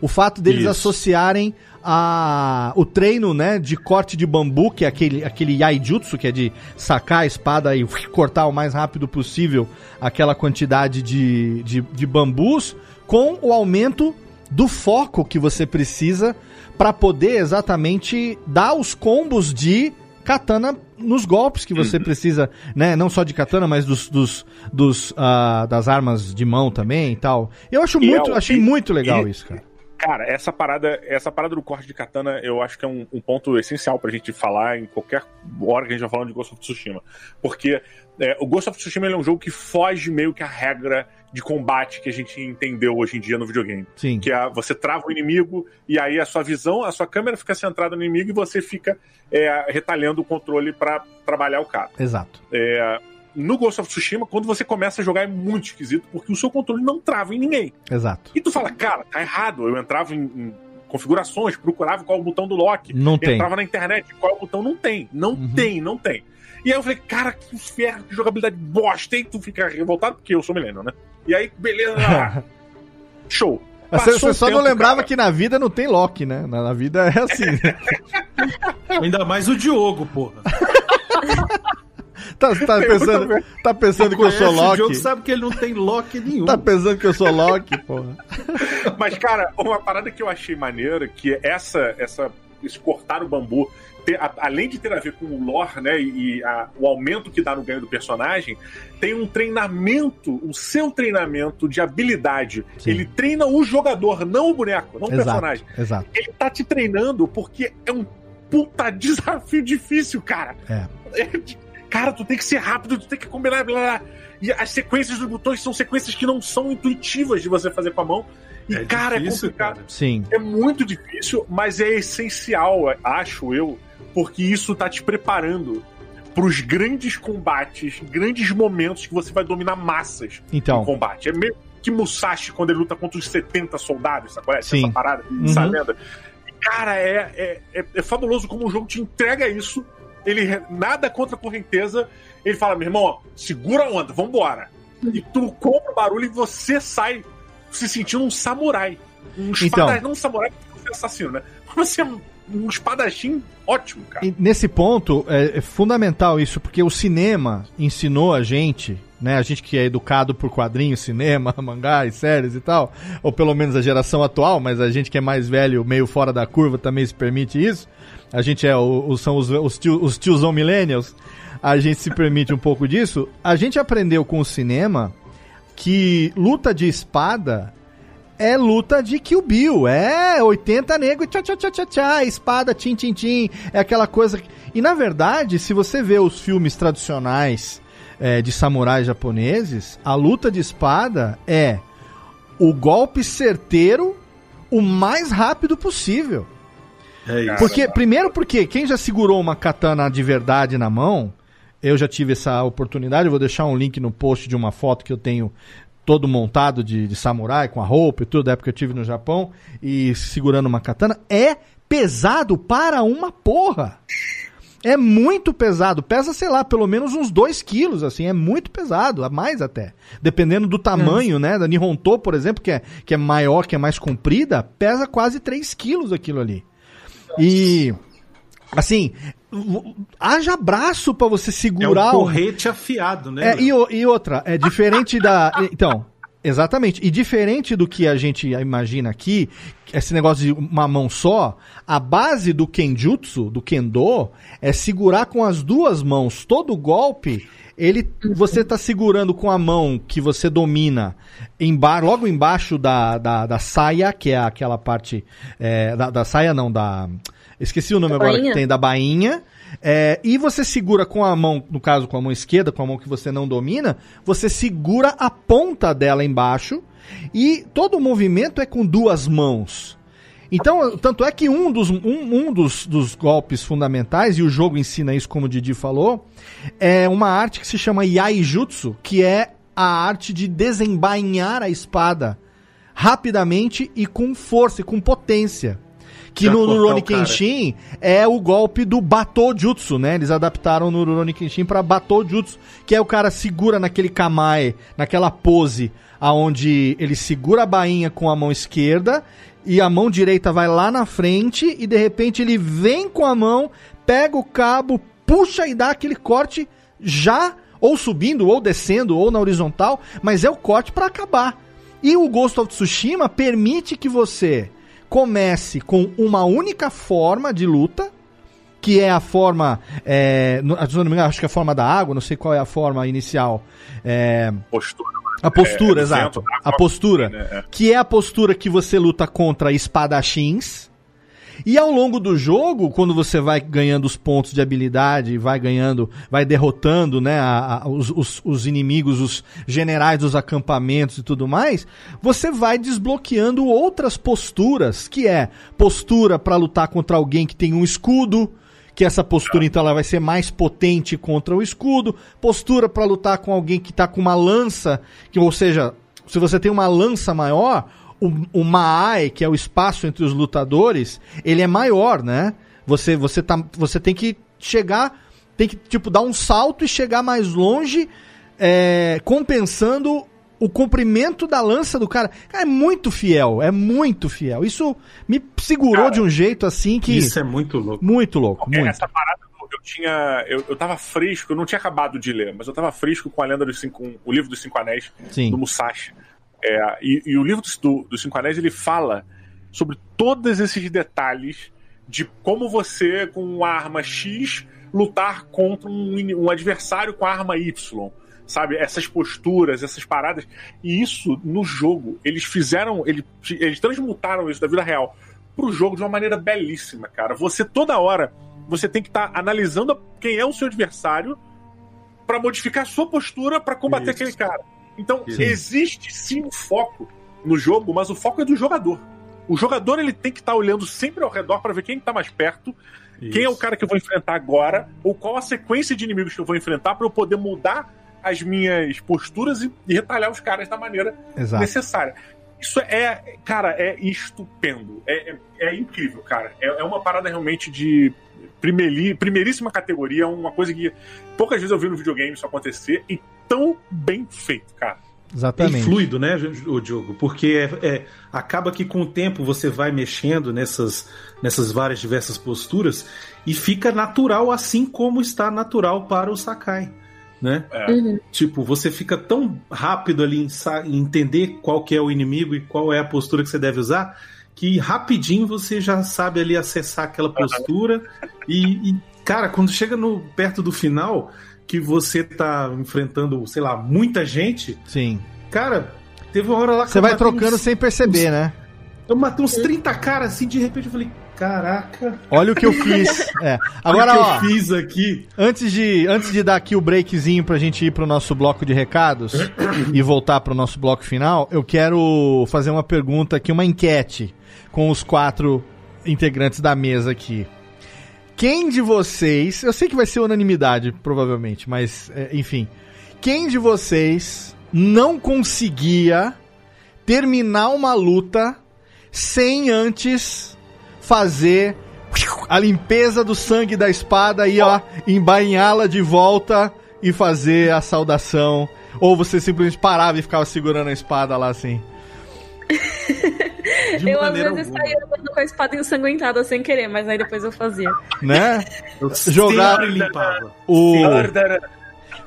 O fato deles Isso. associarem a, o treino né, de corte de bambu, que é aquele, aquele yaijutsu, que é de sacar a espada e ui, *laughs* cortar o mais rápido possível aquela quantidade de, de, de bambus, com o aumento do foco que você precisa para poder exatamente dar os combos de katana nos golpes que você precisa, né? Não só de katana, mas dos, dos, dos, ah, das armas de mão também e tal. Eu acho E muito, é achei e- muito legal e- isso, cara. Cara, essa parada, essa parada do corte de katana, eu acho que é um, um ponto essencial pra gente falar em qualquer hora que a gente vai falando de Ghost of Tsushima. Porque é, o Ghost of Tsushima é um jogo que foge meio que a regra de combate que a gente entendeu hoje em dia no videogame. Sim. Que é você trava o inimigo e aí a sua visão, a sua câmera fica centrada no inimigo e você fica é, retalhando o controle pra trabalhar o cara. Exato. É, no Ghost of Tsushima, quando você começa a jogar, é muito esquisito, porque o seu controle não trava em ninguém. Exato. E tu fala, cara, tá errado. Eu entrava em, em configurações, procurava qual é o botão do lock. Não tem. Entrava na internet, qual é o botão? Não tem. Não Uhum. tem, não tem. E aí eu falei, cara, que inferno, que jogabilidade bosta. E tu fica revoltado, porque eu sou milênio, né? E aí, beleza. *laughs* Show. Você, você só não tempo, lembrava cara. que na vida não tem Loki, né? Na, na vida é assim. né? *laughs* Ainda mais o Diogo, porra. *laughs* tá, tá pensando, tá pensando que eu sou Conhece O Diogo Loki? sabe que ele não tem Loki nenhum. Tá pensando que eu sou Loki, porra? Mas, cara, uma parada que eu achei maneira, que é essa, essa, esse cortar o bambu, ter- a- além de ter a ver com o lore, né, e a- o aumento que dá no ganho do personagem, tem um treinamento, o seu treinamento de habilidade. Sim. Ele treina o jogador, não o boneco, não o Exato, personagem. exato. Ele tá te treinando porque é um puta *laughs* desafio difícil, cara. É. Cara, tu tem que ser rápido, tu tem que combinar, blá, blá. E as sequências dos botões são sequências que não são intuitivas de você fazer com a mão. E, É cara, difícil, é complicado. cara. Sim. É muito difícil, mas é essencial, acho eu, porque isso tá te preparando pros grandes combates, grandes momentos que você vai dominar massas Então. em combate. É meio que Musashi quando ele luta contra os 70 soldados, sabe? qual é? Sim. Essa parada, essa lenda. Cara, é, é, é, é fabuloso como o jogo te entrega isso. Ele nada contra a correnteza. Ele fala, meu irmão, ó, segura a onda, vambora. E tu compra o barulho e você sai se sentindo um samurai. Um Então. espada... Não um samurai, porque você é assassino, né? Você é um espadachim ótimo, cara. E nesse ponto, é, é fundamental isso, porque o cinema ensinou a gente, né? A gente que é educado por quadrinhos, cinema, *laughs* mangá e séries e tal, ou pelo menos a geração atual, mas a gente que é mais velho, meio fora da curva, também se permite isso. A gente é o, o- são os, os, tio, os tiozão millennials, a gente se permite um pouco disso. A gente aprendeu com o cinema que luta de espada é luta de Kill Bill. É 80 nego, tchá, tchá, tchá, tchá, tchá, espada, tim, tim, tim. É aquela coisa. E na verdade, se você vê os filmes tradicionais é, de samurais japoneses, a luta de espada é o golpe certeiro o mais rápido possível. É isso. Porque, primeiro porque quem já segurou uma katana de verdade na mão, eu já tive essa oportunidade, eu vou deixar um link no post de uma foto que eu tenho todo montado de, de samurai, com a roupa e tudo, da época que eu tive no Japão, e segurando uma katana, é pesado para uma porra. É muito pesado. Pesa, sei lá, pelo menos uns 2 quilos, assim. É muito pesado, a mais até. Dependendo do tamanho, né? Da Nihonto, por exemplo, que é, que é maior, que é mais comprida, pesa quase 3 quilos aquilo ali. E, assim, haja braço pra você É um segurar o- porrete afiado, né? é, e, e outra, é diferente da. Então, exatamente. E diferente do que a gente imagina aqui, esse negócio de uma mão só, a base do Kenjutsu, do Kendo, é segurar com as duas mãos. Todo golpe, ele você tá segurando com a mão que você domina emba logo embaixo da, da, da saia, que é aquela parte. é, da, da saia, não, da. Esqueci o nome Da agora bainha? que tem da bainha. É, e você segura com a mão, no caso com a mão esquerda, com a mão que você não domina, você segura a ponta dela embaixo e todo o movimento é com duas mãos. Então, tanto é que um dos, um, um dos, dos golpes fundamentais, e o jogo ensina isso, como o Didi falou, é uma arte que se chama Yaijutsu, que é a arte de desembainhar a espada rapidamente e com força e com potência. Que no Rurouni. Kenshin é o golpe do Batojutsu, né? Eles adaptaram no Rurouni Kenshin pra Batojutsu, que é o cara segura naquele kamae, naquela pose, aonde ele segura a bainha com a mão esquerda e a mão direita vai lá na frente e de repente ele vem com a mão, pega o cabo, puxa e dá aquele corte já ou subindo ou descendo ou na horizontal, mas é o corte pra acabar. E o Ghost of Tsushima permite que você comece com uma única forma de luta, que é a forma. É, engano, acho que é a forma da água, não sei qual é a forma inicial. É, Postura. A postura, é, exato. A postura. né? É. Que é a postura que você luta contra espadachins. E ao longo do jogo, quando você vai ganhando os pontos de habilidade, vai ganhando, vai derrotando, né, a- a- os, os- os inimigos, os generais dos acampamentos e tudo mais, você vai desbloqueando outras posturas, que é postura pra lutar contra alguém que tem um escudo, que essa postura então ela vai ser mais potente contra o escudo, postura pra lutar com alguém que tá com uma lança, que ou seja, se você tem uma lança maior, o, o Maai, que é o espaço entre os lutadores, ele é maior, né? Você você tá você tem que chegar, tem que tipo dar um salto e chegar mais longe, é, compensando o comprimento da lança do cara. Cara, é muito fiel, é muito fiel. Isso me segurou Cara, de um jeito assim que Isso é muito louco. muito louco, É, muito. Essa parada eu- eu tinha. Eu, eu tava fresco, eu não tinha acabado de ler, mas eu tava fresco com a lenda dos cinco. o livro dos Cinco Anéis, Sim. do Musashi. É, e, e o livro dos, do- dos Cinco Anéis ele fala sobre todos esses detalhes de como você, com uma arma X, lutar contra um, um adversário com a arma Y. Sabe? Essas posturas, essas paradas. E isso, no jogo, eles fizeram. Eles, eles transmutaram isso da vida real pro jogo de uma maneira belíssima, cara. Você toda hora você tem que estar analisando quem é o seu adversário pra modificar a sua postura pra combater Isso. aquele cara. Então, Sim. existe sim um foco no jogo, mas o foco é do jogador. O jogador ele tem que estar olhando sempre ao redor pra ver quem tá mais perto, quem é o cara que eu vou enfrentar agora, ou qual a sequência de inimigos que eu vou enfrentar pra eu poder mudar as minhas posturas e, e retalhar os caras da maneira Exato. necessária. Isso é, cara, é estupendo. É, é, é incrível, cara. É, é uma parada realmente de primeiri- primeiríssima categoria, é uma coisa que poucas vezes eu vi no videogame isso acontecer e tão bem feito, cara. É Exatamente. fluido, né, o Diogo? Porque é, é- acaba que com o tempo você vai mexendo nessas, nessas várias diversas posturas e fica natural, assim como está natural para o Sakai. Né? É. Uhum. Tipo, você fica tão rápido ali em, em entender qual que é o inimigo e qual é a postura que você deve usar, que rapidinho você já sabe ali acessar aquela postura. E, e, cara, quando chega no perto do final, que você tá enfrentando, sei lá, muita gente, Sim. cara, teve uma hora lá que Você vai trocando uns- sem perceber, né? Eu matei uns 30 caras assim, de repente eu falei, caraca, Olha o que eu fiz. *laughs* É. olha Agora, o que ó, eu fiz aqui. antes de, antes de dar aqui o breakzinho pra gente ir pro nosso bloco de recados e voltar pro nosso bloco final, eu quero fazer uma pergunta aqui, uma enquete com os quatro integrantes da mesa aqui. Quem de vocês, eu sei que vai ser unanimidade, provavelmente, mas é, enfim, quem de vocês não conseguia terminar uma luta sem antes fazer a limpeza do sangue da espada e ó, embainhá-la de volta e fazer a saudação. Ou você simplesmente parava e ficava segurando a espada lá assim. *laughs* De Eu às vezes alguma. saía andando com a espada ensanguentada sem querer, mas aí depois eu fazia. Né? Eu Jogar- sempre limpava. O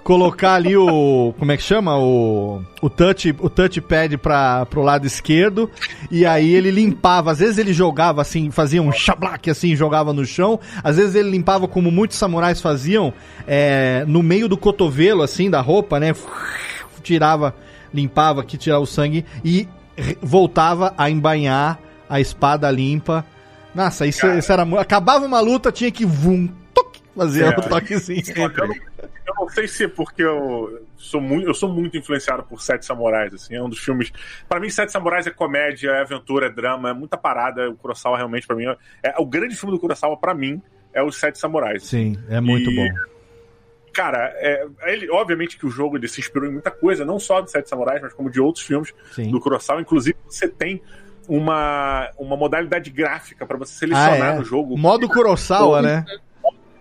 colocar ali o como é que chama o o touch o touchpad para pro lado esquerdo e aí ele limpava, às vezes ele jogava assim, fazia um chablac assim, jogava no chão, às vezes ele limpava como muitos samurais faziam, é, no meio do cotovelo assim da roupa, né? Tirava, limpava aqui, tirava o sangue e voltava a embainhar a espada limpa. Nossa, isso, isso era acabava uma luta, tinha que vum, toque, fazer É. o toquezinho. Eu não, eu não sei se é porque eu sou muito, eu sou muito influenciado por Sete Samurais, assim, é um dos filmes. Pra mim, Sete Samurais é comédia, é aventura, é drama, é muita parada. O Kurosawa realmente pra mim é, é o grande filme do Kurosawa pra mim é os Sete Samurais. Sim, é muito E- bom. Cara, é, ele, obviamente que o jogo ele se inspirou em muita coisa, não só do Sete Samurais, mas como de outros filmes Sim. do Kurosawa. Inclusive, você tem uma, uma modalidade gráfica pra você selecionar Ah, é. no jogo. Modo Kurosawa, né?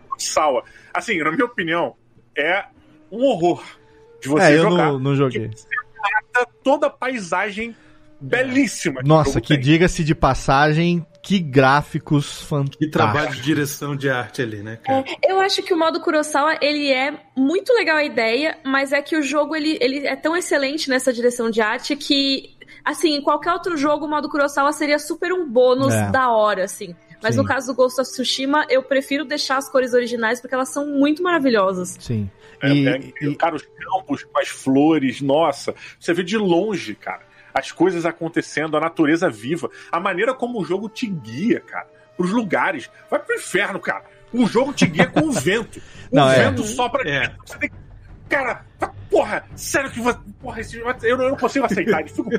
Kurosawa. Assim, na minha opinião, é um horror de você É, eu jogar. não, não joguei. Mata toda a paisagem belíssima. que Nossa, que diga-se de passagem, que gráficos fantásticos. Que trabalho de direção de arte ali, né, cara? Eu acho que o modo Kurosawa, ele é muito legal a ideia, mas é que o jogo, ele, ele é tão excelente nessa direção de arte que, assim, em qualquer outro jogo, o modo Kurosawa seria super um bônus É. da hora, assim. Mas Sim. no caso do Ghost of Tsushima, eu prefiro deixar as cores originais porque elas são muito maravilhosas. Sim. É, E- é, e- cara, os campos com as flores, nossa. Você vê de longe, cara, as coisas acontecendo, a natureza viva, a maneira como o jogo te guia, cara, pros lugares. Vai pro inferno, cara. O jogo te guia com o vento. *laughs* O Não, é. vento sopra. É. Você tem que- Cara, porra, sério que você. Porra, esse... eu, não, eu não consigo aceitar. Fico-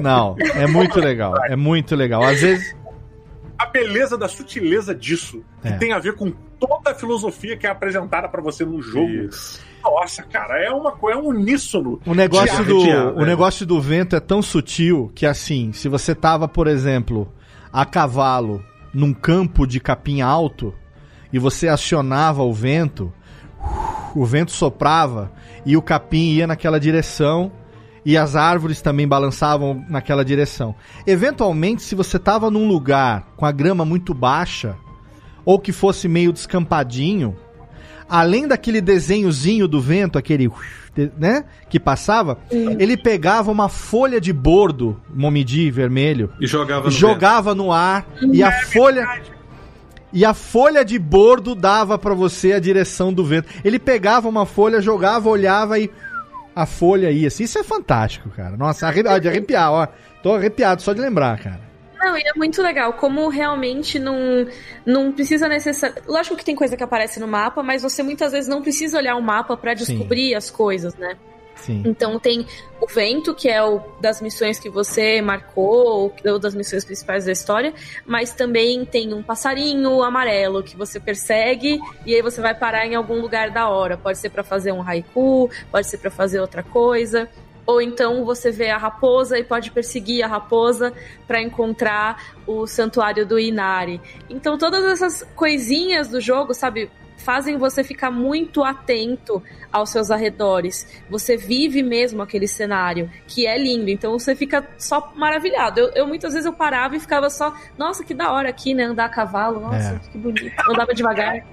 Não, é muito legal. É muito legal. Às vezes. a beleza da sutileza disso, que É. tem a ver com toda a filosofia que é apresentada pra você no jogo. Isso. Nossa, cara, é uma coisa, é um uníssono. O negócio, do, arrepiar, o velho. negócio do vento é tão sutil que, assim, se você tava, por exemplo, a cavalo num campo de capim alto e você acionava o vento, o vento soprava e o capim ia naquela direção e as árvores também balançavam naquela direção. Eventualmente, se você tava num lugar com a grama muito baixa ou que fosse meio descampadinho, além daquele desenhozinho do vento, aquele, né, que passava, ele pegava uma folha de bordo, momidi vermelho, E jogava no jogava no ar e a folha e a folha de bordo dava pra você a direção do vento. Ele pegava uma folha, jogava, olhava e a folha ia. Assim, isso é fantástico, cara. Nossa, arre- ah, de arrepiar, ó. Tô arrepiado só de lembrar, cara. Não, e é muito legal, como realmente não, não precisa necessariamente. Lógico que tem coisa que aparece no mapa, mas você muitas vezes não precisa olhar o mapa pra Sim. descobrir as coisas, né? Sim. Então tem o vento, que é o das missões que você marcou, ou das missões principais da história, mas também tem um passarinho amarelo que você persegue e aí você vai parar em algum lugar da hora. Pode ser pra fazer um haiku, pode ser pra fazer outra coisa. Ou então você vê a raposa e pode perseguir a raposa pra encontrar o santuário do Inari. Então todas essas coisinhas do jogo, sabe, fazem você ficar muito atento aos seus arredores. Você vive mesmo aquele cenário, que é lindo. Então você fica só maravilhado. Eu, eu, muitas vezes eu parava e ficava só, nossa, que da hora aqui, né? Andar a cavalo, nossa, É. que bonito. Andava devagar.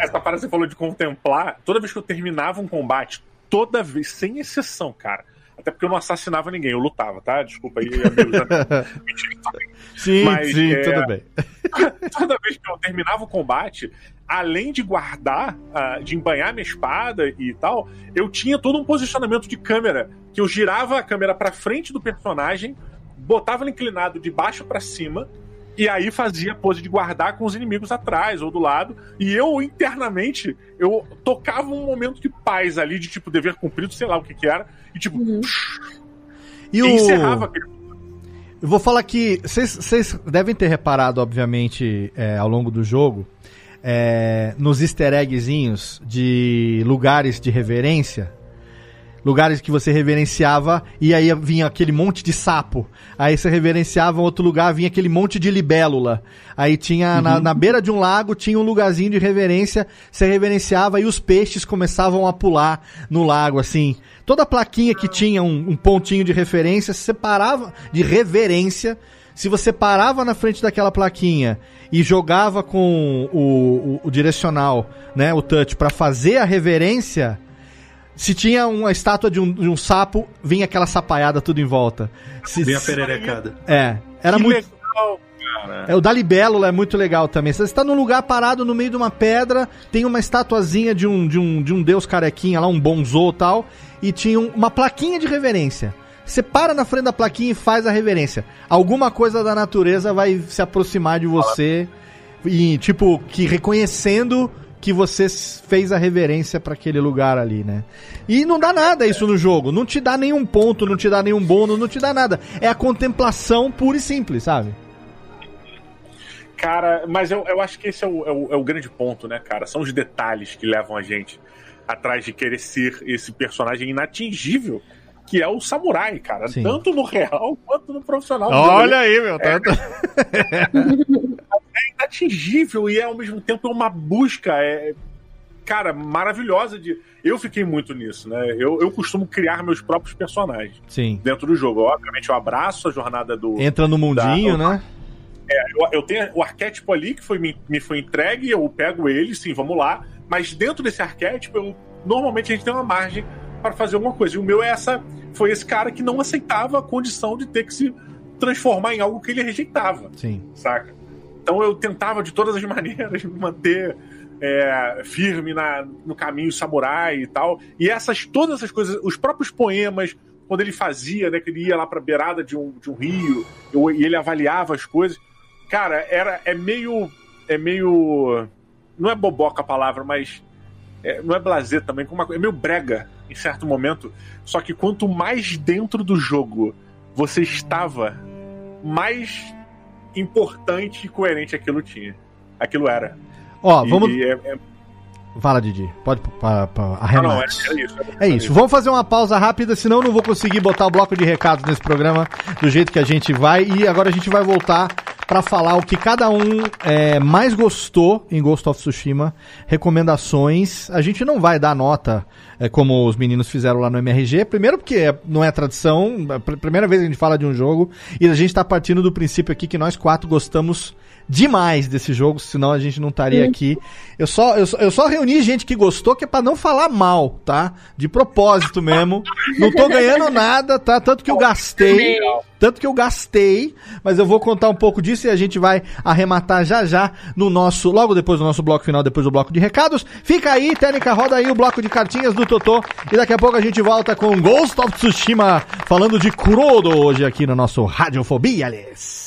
Essa parada que você falou de contemplar, toda vez que eu terminava um combate, toda vez, sem exceção, cara. Até porque eu não assassinava ninguém, eu lutava, tá? Desculpa aí, amigos. Mentira, *laughs* Sim, Mas, sim, é, tudo bem. *laughs* toda vez que eu terminava o combate, além de guardar, ah, de embanhar minha espada e tal, eu tinha todo um posicionamento de câmera, que eu girava a câmera pra frente do personagem, botava ele inclinado de baixo pra cima, e aí fazia pose de guardar com os inimigos atrás ou do lado, e eu internamente, eu tocava um momento de paz ali, de tipo dever cumprido, sei lá o que que era, e tipo, Uhum. E e o... encerrava aquele Eu vou falar que vocês- vocês devem ter reparado, obviamente, é, ao longo do jogo, é, nos easter eggzinhos de lugares de reverência. Lugares que você reverenciava e aí vinha aquele monte de sapo. Aí você reverenciava outro lugar, vinha aquele monte de libélula. Aí tinha na, na beira de um lago, tinha um lugarzinho de reverência, você reverenciava e os peixes começavam a pular no lago, assim. Toda plaquinha que tinha um, um pontinho de referência, você parava de reverência, se você parava na frente daquela plaquinha e jogava com o, o- o direcional, né, o touch, pra fazer a reverência, se tinha uma estátua de um, de um sapo, vinha aquela sapaiada tudo em volta. Se, Vem a pererecada. é, era que muito. legal, cara. É, o da libélula é muito legal também. Você está num lugar parado no meio de uma pedra, tem uma estatuazinha de um, de um, de um deus carequinha lá, um bonzô e tal, e tinha um- uma plaquinha de reverência. Você para na frente da plaquinha e faz a reverência. Alguma coisa da natureza vai se aproximar de você e, tipo, que reconhecendo que você fez a reverência pra aquele lugar ali, né? E não dá nada isso no jogo. Não te dá nenhum ponto, não te dá nenhum bônus, não te dá nada. É a contemplação pura e simples, sabe? Cara, mas eu, eu acho que esse é o, é, o, é o grande ponto, né, cara? São os detalhes que levam a gente atrás de querer ser esse personagem inatingível que é o samurai, cara. Sim. Tanto no real quanto no profissional. Olha aí, meu. Tá, tá- *laughs* É inatingível e é, ao mesmo tempo é uma busca, é, cara, maravilhosa de. Eu fiquei muito nisso, né? Eu, eu costumo criar meus próprios personagens Sim. dentro do jogo. Obviamente, eu abraço a jornada do. Entra no mundinho, Da- né? Eu, eu tenho o arquétipo ali que foi, me, me foi entregue, eu pego ele, sim, vamos lá. Mas dentro desse arquétipo, eu- normalmente a gente tem uma margem para fazer alguma coisa. E o meu é essa. Foi esse cara que não aceitava a condição de ter que se transformar em algo que ele rejeitava, Sim. saca? Então eu tentava de todas as *laughs* maneiras me manter é, firme na, no caminho samurai e tal. E essas todas essas coisas, os próprios poemas, quando ele fazia, né, que ele ia lá pra beirada de um, de um rio eu, e ele avaliava as coisas, cara, era é meio é meio não é boboca a palavra, mas é, não é blazer também, uma, é meio brega em certo momento. Só que quanto mais dentro do jogo você estava, mais importante e coerente aquilo tinha. Aquilo era. Ó, E- vamos. e é- é- Fala, Didi. Pode para, para Ah, não, arremate. era, era isso. É isso. Vamos fazer uma pausa rápida, senão eu não vou conseguir botar o bloco de recados nesse programa do jeito que a gente vai. E agora a gente vai voltar pra falar o que cada um é, mais gostou em Ghost of Tsushima, recomendações. A gente não vai dar nota é, como os meninos fizeram lá no MRG. Primeiro porque é- não é tradição, é a pr- primeira vez que a gente fala de um jogo e a gente tá partindo do princípio aqui que nós quatro gostamos demais desse jogo, senão a gente não estaria aqui. Eu só, eu, só, eu só reuni gente que gostou, que é pra não falar mal, tá? De propósito mesmo. Não tô ganhando nada, tá? Tanto que eu gastei. Tanto que eu gastei, mas eu vou contar um pouco disso e a gente vai arrematar já já no nosso, logo depois do nosso bloco final, depois do bloco de recados. Fica aí, técnica, roda aí o bloco de cartinhas do Totô e daqui a pouco a gente volta com Ghost of Tsushima, falando de Kurodo hoje aqui no nosso Radiofobia, Alice.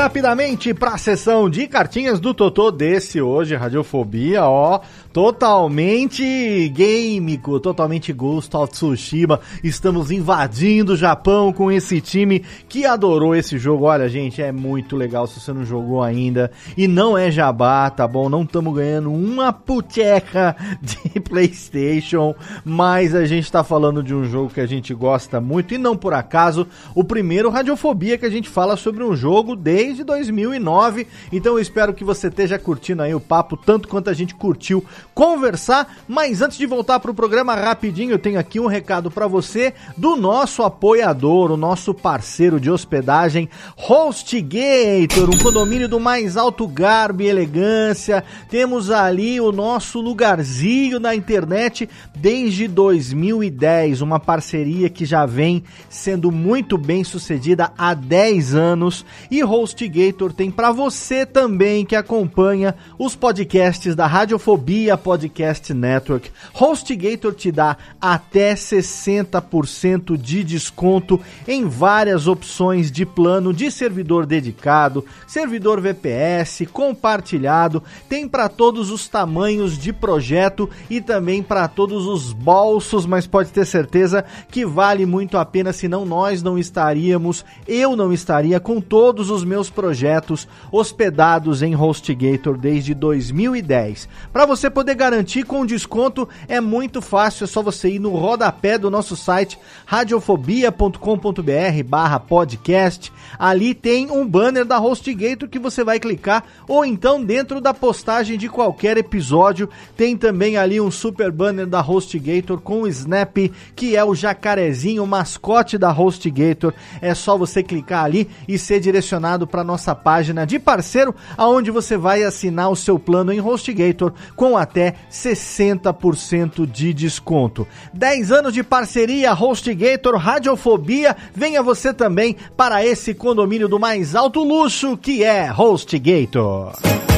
Rapidamente para a sessão de cartinhas do Totô desse hoje, Radiofobia, ó, totalmente gamico, totalmente Ghost of Tsushima. Estamos invadindo o Japão com esse time que adorou esse jogo. Olha, gente, é muito legal se você não jogou ainda. E não é jabá, tá bom? Não estamos ganhando uma puteca de *laughs* PlayStation, mas a gente tá falando de um jogo que a gente gosta muito e não por acaso o primeiro Radiofobia que a gente fala sobre um jogo desde 2009. Então eu espero que você esteja curtindo aí o papo tanto quanto a gente curtiu conversar. Mas antes de voltar pro programa rapidinho, eu tenho aqui um recado para você do nosso apoiador, o nosso parceiro de hospedagem, HostGator, um condomínio do mais alto garbo e elegância. Temos ali o nosso lugarzinho na internet desde 2010, uma parceria que já vem sendo muito bem sucedida há 10 anos e HostGator tem para você também que acompanha os podcasts da Radiofobia Podcast Network. HostGator te dá até 60% de desconto em várias opções de plano de servidor dedicado, servidor VPS, compartilhado, tem para todos os tamanhos de projeto e também para todos os bolsos, mas pode ter certeza que vale muito a pena, senão nós não estaríamos, eu não estaria com todos os meus projetos hospedados em HostGator desde 2010. Para você poder garantir com desconto é muito fácil, é só você ir no rodapé do nosso site radiofobia.com.br barra podcast. Ali tem um banner da HostGator que você vai clicar ou então dentro da postagem de qualquer episódio tem também ali um super banner da HostGator com o Snap, que é o jacarezinho, o mascote da HostGator. É só você clicar ali e ser direcionado para nossa página de parceiro, aonde você vai assinar o seu plano em HostGator com até 60% de desconto. 10 anos de parceria HostGator Radiofobia. Venha você também para esse condomínio do mais alto luxo que é HostGator.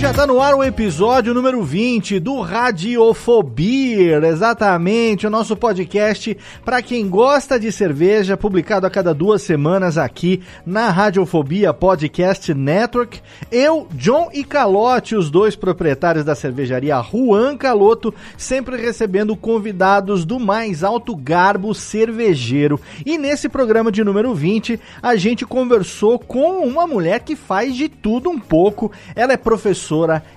Já tá no ar o episódio número 20 do Radiofobia, exatamente, o nosso podcast para quem gosta de cerveja, publicado a cada duas semanas aqui na Radiofobia Podcast Network. Eu, John e Calote, os dois proprietários da cervejaria Juan Caloto, sempre recebendo convidados do mais alto garbo cervejeiro. E nesse programa de número 20, a gente conversou com uma mulher que faz de tudo um pouco. Ela é professora,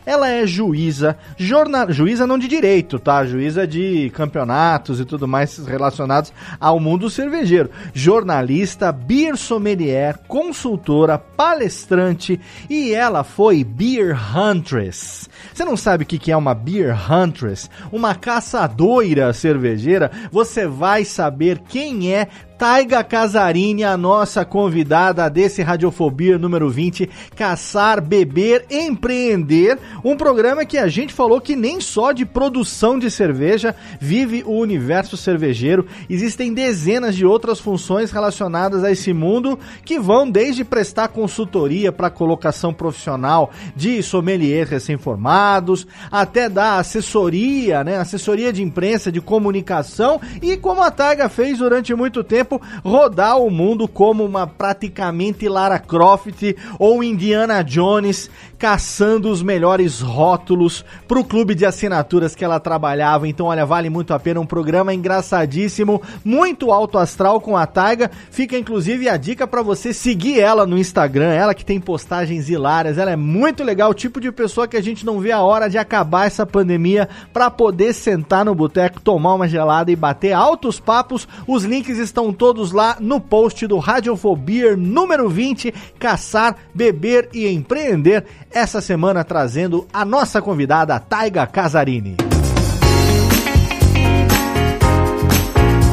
ela é juíza, jornal, juíza não de direito, tá? Juíza de campeonatos e tudo mais relacionados ao mundo cervejeiro. Jornalista, beer sommelier, consultora, palestrante e ela foi beer huntress. Você não sabe o que é uma beer huntress? Uma caçadora cervejeira? Você vai saber quem é Taiga Casarini, a nossa convidada desse Radiofobia número 20, Caçar, Beber, Empreender, um programa que a gente falou que nem só de produção de cerveja vive o universo cervejeiro, existem dezenas de outras funções relacionadas a esse mundo que vão desde prestar consultoria para colocação profissional de sommeliers recém-formados, até dar assessoria, né, assessoria de imprensa, de comunicação e como a Taiga fez durante muito tempo tempo rodar o mundo como uma praticamente Lara Croft ou Indiana Jones caçando os melhores rótulos para o clube de assinaturas que ela trabalhava. Então, olha, vale muito a pena. Um programa engraçadíssimo, muito alto astral com a Taiga. Fica inclusive a dica para você seguir ela no Instagram. Ela que tem postagens hilárias. Ela é muito legal, o tipo de pessoa que a gente não vê a hora de acabar essa pandemia para poder sentar no boteco, tomar uma gelada e bater altos papos. Os links estão todos lá no post do Radiofobia número 20, Caçar, Beber e Empreender essa semana trazendo a nossa convidada Taiga Casarini.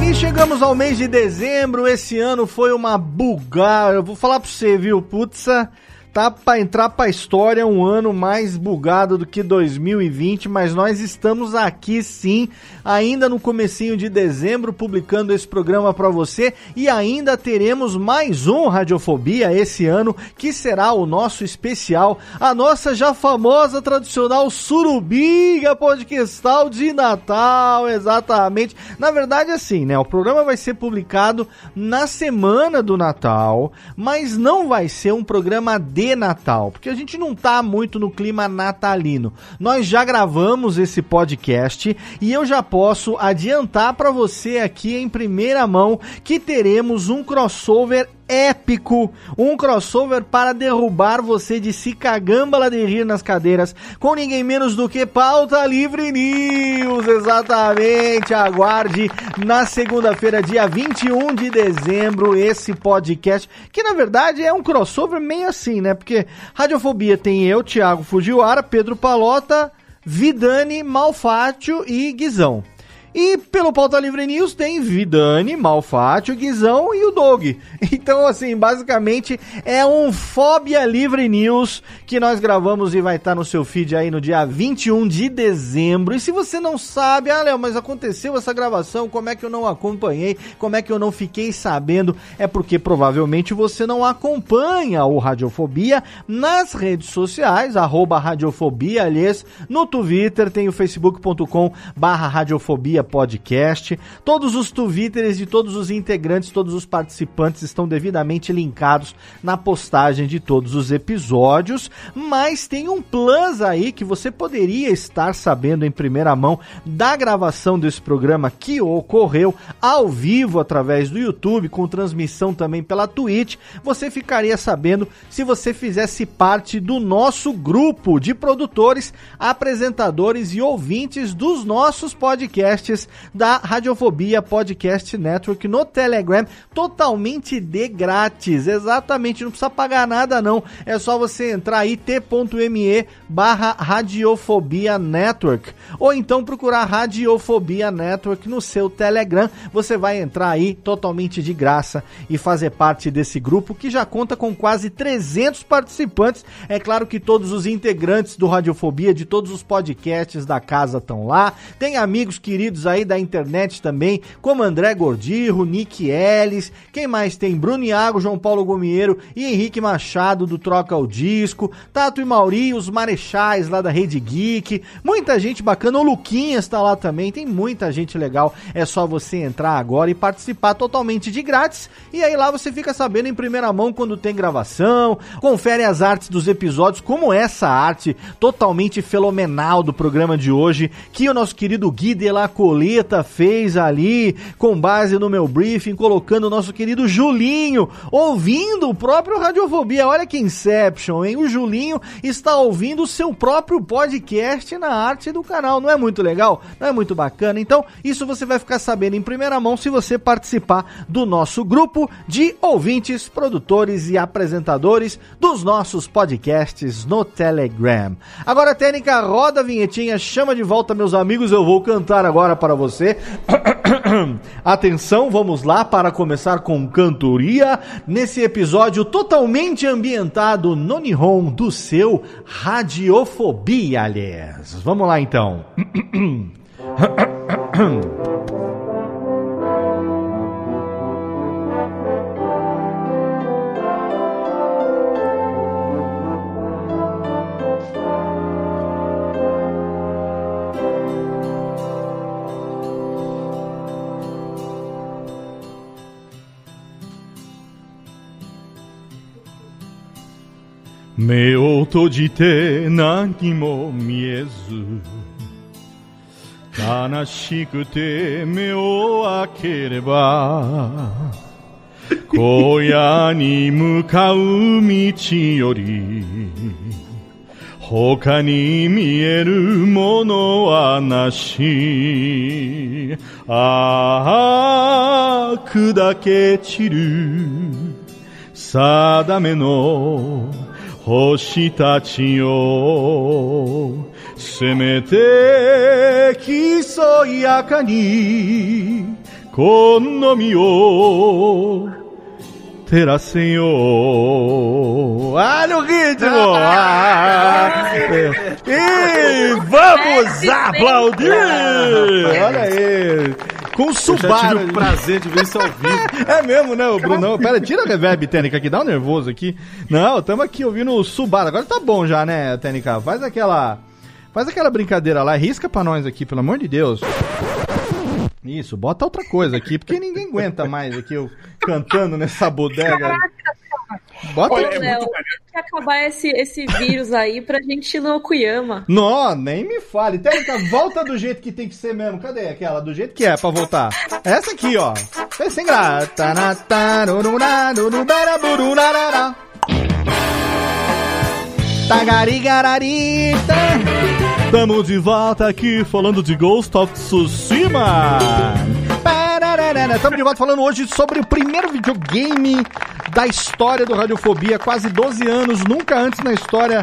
E chegamos ao mês de dezembro, esse ano foi uma bugada, eu vou falar pra você, viu, putza, tá para entrar para a história um ano mais bugado do que 2020, mas nós estamos aqui sim, ainda no comecinho de dezembro, publicando esse programa para você e ainda teremos mais um Radiofobia esse ano, que será o nosso especial, a nossa já famosa tradicional Surubiga Podcastal de Natal, exatamente. Na verdade assim, né, o programa vai ser publicado na semana do Natal, mas não vai ser um programa de de Natal, porque a gente não tá muito no clima natalino. Nós já gravamos esse podcast e eu já posso adiantar para você aqui em primeira mão que teremos um crossover épico, um crossover para derrubar você de se cagambala de rir nas cadeiras, com ninguém menos do que Pauta Livre News, exatamente, aguarde na segunda-feira, dia 21 de dezembro, esse podcast, que na verdade é um crossover meio assim, né, porque Radiofobia tem eu, Thiago Fujiwara, Pedro Palota, Vidani, Malfátio e Guizão. E pelo Pauta Livre News tem Vidani, Malfátio, Guizão e o Dog. *laughs* Então, assim, basicamente é um Fóbia Livre News que nós gravamos e vai estar no seu feed aí no dia 21 de dezembro. E se você não sabe, ah, Léo, mas aconteceu essa gravação, como é que eu não acompanhei, como é que eu não fiquei sabendo? É porque provavelmente você não acompanha o Radiofobia nas redes sociais, Radiofobia, aliás, no Twitter tem o facebook.com barra Radiofobia Podcast. Todos os twitters de todos os integrantes, todos os participantes estão devidamente linkados na postagem de todos os episódios, mas tem um plus aí que você poderia estar sabendo em primeira mão da gravação desse programa que ocorreu ao vivo através do YouTube, com transmissão também pela Twitch. Você ficaria sabendo se você fizesse parte do nosso grupo de produtores, apresentadores e ouvintes dos nossos podcasts da Radiofobia Podcast Network no Telegram, totalmente de grátis. Exatamente, não precisa pagar nada não. É só você entrar aí t.me barra Radiofobia Network ou então procurar Radiofobia Network no seu Telegram. Você vai entrar aí totalmente de graça e fazer parte desse grupo que já conta com quase 300 participantes. É claro que todos os integrantes do Radiofobia, de todos os podcasts da casa estão lá. Tem amigos queridos queridos aí da internet também, como André Gordirro, Nick Ellis, quem mais tem? Bruno Iago, João Paulo Gomieiro e Henrique Machado do Troca o Disco, Tato e Mauri, os Marechais lá da Rede Geek, muita gente bacana, o Luquinhas tá lá também, tem muita gente legal, é só você entrar agora e participar totalmente de grátis, e aí lá você fica sabendo em primeira mão quando tem gravação, confere as artes dos episódios, como essa arte totalmente fenomenal do programa de hoje, que o nosso querido Gui de la Coleta fez ali, com base no meu briefing, colocando o nosso querido Julinho, ouvindo o próprio Radiofobia. Olha que Inception, hein? O Julinho está ouvindo o seu próprio podcast na arte do canal. Não é muito legal? Não é muito bacana? Então, isso você vai ficar sabendo em primeira mão se você participar do nosso grupo de ouvintes, produtores e apresentadores dos nossos podcasts no Telegram. Agora, técnica, roda a vinhetinha, chama de volta, meus amigos. Eu vou cantar agora para você. Atenção, vamos lá para começar com cantoria nesse episódio totalmente ambientado no Nihon do seu Radiofobia, aliás. Vamos lá então. 目を閉じて何も見えず悲しくて目を開ければ荒野に向かう道より他に見えるものはなし。ああ砕け散る定めの星たちよせめて競いやかにこの身を照らせよ Olha o ritmo! *laughs* Ah, e vamos aplaudir! Olha aí! Com o Subaru. Eu tive o prazer de ver isso ao vivo. *laughs* É mesmo, né, o Brunão? Pera, tira a reverb, Tênica, aqui, dá um nervoso aqui. Não, estamos aqui ouvindo o Subaru. Agora tá bom já, né, Tênica? Faz aquela. Faz aquela brincadeira lá, risca pra nós aqui, pelo amor de Deus. Isso, bota outra coisa aqui, porque ninguém aguenta mais aqui eu cantando nessa bodega. Bota Ô, Léo, tem que acabar esse, esse vírus aí pra gente ir no Okuyama. Não, nem me fale. Técnica, volta do jeito que tem que ser mesmo. Cadê aquela? Do jeito que é pra voltar. Essa aqui, ó. É sem graça. Tagarigararita. Estamos de volta aqui falando de Ghost of Tsushima. Estamos de volta falando hoje sobre o primeiro videogame da história do Radiofobia, quase 12 anos, nunca antes na história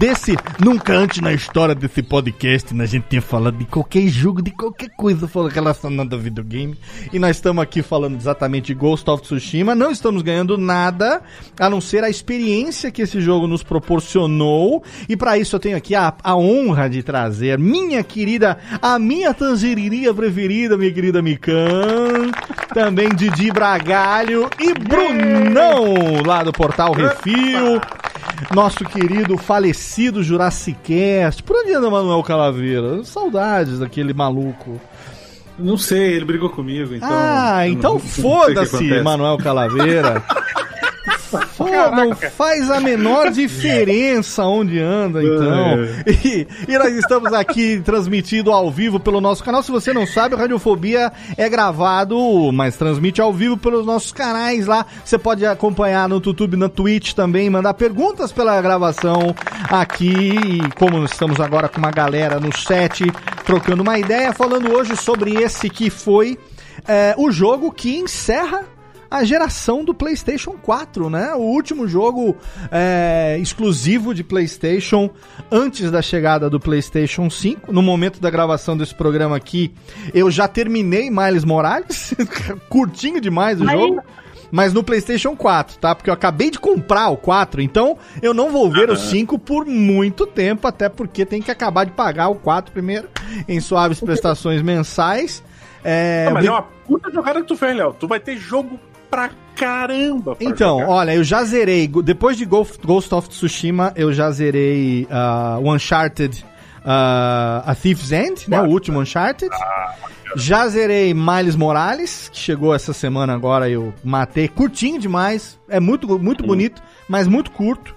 desse, nunca antes na história desse podcast, né? a gente tinha falado de qualquer jogo, de qualquer coisa relacionada a videogame, e nós estamos aqui falando exatamente de Ghost of Tsushima, não estamos ganhando nada, a não ser a experiência que esse jogo nos proporcionou, e para isso eu tenho aqui a, a honra de trazer minha querida, a minha tangeriria preferida, minha querida Mikan, também Didi Bragalho e Brunão, lá do Portal Refil. Nosso querido falecido Jurassic Cast. Por onde anda Manuel Calaveira? Saudades daquele maluco. Não sei, ele brigou comigo, então. Ah, então foda-se, Manuel Calaveira. *laughs* Pô, não faz a menor *laughs* diferença onde anda, então. E, e, nós estamos aqui transmitindo ao vivo pelo nosso canal. Se você não sabe, o Radiofobia é gravado, mas transmite ao vivo pelos nossos canais lá. Você pode acompanhar no YouTube, na Twitch também, mandar perguntas pela gravação aqui. E como estamos agora com uma galera no set, trocando uma ideia, falando hoje sobre esse que foi é, o jogo que encerra a geração do PlayStation 4, né? O último jogo é, exclusivo de PlayStation antes da chegada do PlayStation 5. No momento da gravação desse programa aqui, eu já terminei Miles Morales, *laughs* curtinho demais o Mas... jogo. mas no PlayStation 4, tá? Porque eu acabei de comprar o 4, então eu não vou ver o 5 por muito tempo, até porque tem que acabar de pagar o 4 primeiro, em suaves prestações mensais. É, Ah, mas vi- é uma puta jogada que tu fez, Léo. Tu vai ter jogo pra caramba. pra Então, jogar. olha, eu já zerei. Depois de Ghost of Tsushima, eu já zerei ah, o Uncharted ah, A Thief's End, né? O último Uncharted. Já zerei Miles Morales, que chegou essa semana agora, eu matei. Curtinho demais. É muito, muito bonito, mas muito curto.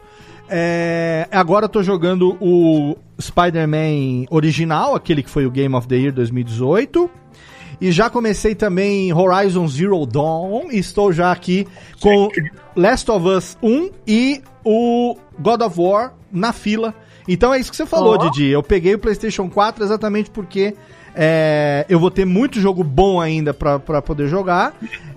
É, agora eu tô jogando o Spider-Man original, aquele que foi o Game of the Year 2018. E já comecei também Horizon Zero Dawn. Estou já aqui com Last of Us 1 e o God of War na fila. Então é isso que você falou, Ó. Didi. Eu peguei o PlayStation 4 exatamente porque é, eu vou ter muito jogo bom ainda pra, pra poder jogar.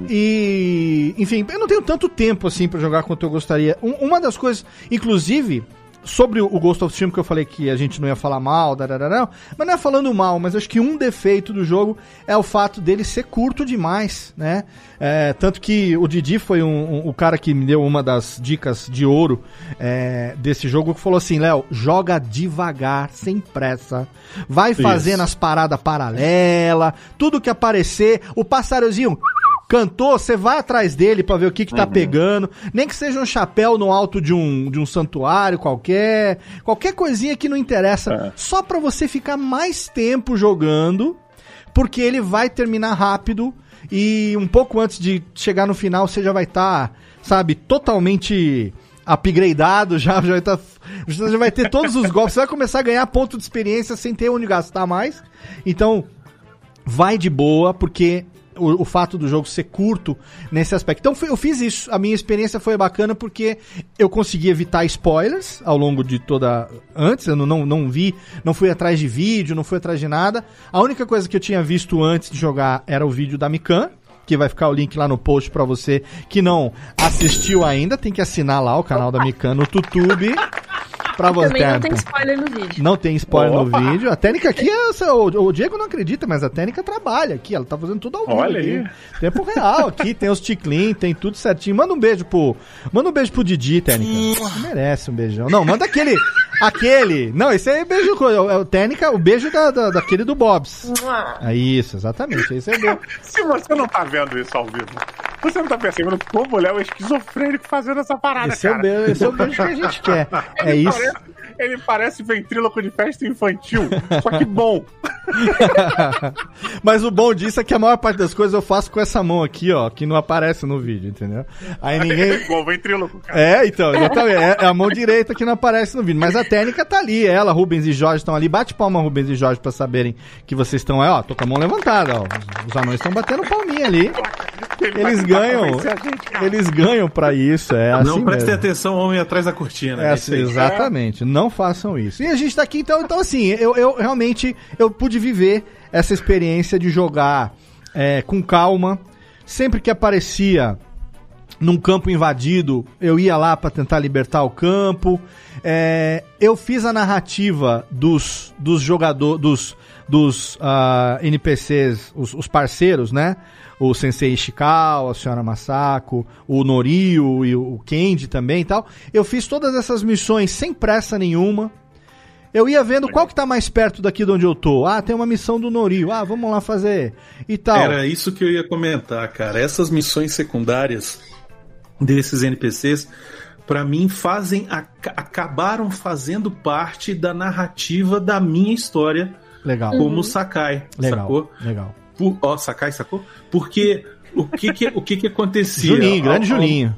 E, enfim, eu não tenho tanto tempo assim pra jogar quanto eu gostaria. Um- uma das coisas, inclusive, sobre o Ghost of Tsushima que eu falei que a gente não ia falar mal, darararão, mas não é falando mal, mas acho que um defeito do jogo é o fato dele ser curto demais, né? É, tanto que o Didi foi um- um- o cara que me deu uma das dicas de ouro é, desse jogo, que falou assim, Léo, joga devagar, sem pressa, vai fazendo as paradas paralelas, tudo que aparecer, o passarozinho cantou, você vai atrás dele pra ver o que que tá pegando, nem que seja um chapéu no alto de um, de um santuário qualquer, qualquer coisinha que não interessa, só pra você ficar mais tempo jogando, porque ele vai terminar rápido e um pouco antes de chegar no final você já vai estar, sabe, totalmente upgradeado, *laughs* já, já vai tá, você já vai ter todos os golpes, você vai começar a ganhar ponto de experiência sem ter onde gastar mais. Então, vai de boa, porque o, o fato do jogo ser curto nesse aspecto. Então eu fiz isso. A minha experiência foi bacana porque eu consegui evitar spoilers ao longo de toda. Antes, eu não, não, não vi, não fui atrás de vídeo, não fui atrás de nada. A única coisa que eu tinha visto antes de jogar era o vídeo da Mikan. Que vai ficar o link lá no post pra você que não assistiu ainda. Tem que assinar lá o canal da Mikan no YouTube. Pra você. Também não tem spoiler no vídeo. Não tem spoiler Opa! no vídeo. A técnica aqui é. O, o Diego não acredita, mas a técnica trabalha aqui. Ela tá fazendo tudo ao vivo. Olha aqui. aí. Tempo real aqui, tem os ticlin, tem tudo certinho. Manda um beijo pro. Manda um beijo pro Didi, técnica. Você merece um beijão. Não, manda aquele. Aquele. Não, esse aí é beijo. É o técnica, o beijo da, da- daquele do Bobs. É isso, exatamente. Esse é o beijo. *laughs* Se você não tá vendo isso ao vivo, você não tá percebendo como o Léo é esquizofrênico fazendo essa parada, Esse é, o cara. beijo esse é o beijo que a gente quer. *laughs* É Ele isso. Parece, ele parece ventríloco de festa infantil, só que bom. *laughs* Mas o bom disso é que a maior parte das coisas eu faço com essa mão aqui, ó, que não aparece no vídeo, entendeu? Aí ninguém. Igual ventríloco, cara. É, então, exatamente. É, é a mão direita que não aparece no vídeo. Mas a técnica tá ali. Ela, Rubens e Jorge estão ali. Bate palma, Rubens e Jorge, pra saberem que vocês estão. É, ó, tô com a mão levantada, ó. Os, anões estão batendo palminha ali. Ele Eles ganham. Eles ganham pra isso. É assim não prestem mesmo. atenção, homem atrás da cortina. É É assim, aí. exatamente. Não façam isso. E a gente tá aqui, então, então assim, eu, eu realmente eu pude viver essa experiência de jogar é, com calma. Sempre que aparecia num campo invadido, eu ia lá pra tentar libertar o campo. É, eu fiz a narrativa dos, dos jogadores, dos, dos ah, NPCs, os, os parceiros, né? O Sensei Ishikawa, a Senhora Masako, o Norio e o Kendi também e tal. Eu fiz todas essas missões sem pressa nenhuma. Eu ia vendo qual que tá mais perto daqui de onde eu tô. Ah, tem uma missão do Norio. Ah, vamos lá fazer. E tal. Era isso que eu ia comentar, cara. Essas missões secundárias desses NPCs, pra mim, fazem aca- acabaram fazendo parte da narrativa da minha história Legal. como Sakai, Legal. sacou? Legal. Por- ó, Sakai, sacou? Porque o que que, o que, que acontecia? Julinho, grande Ao- ao- Julinho.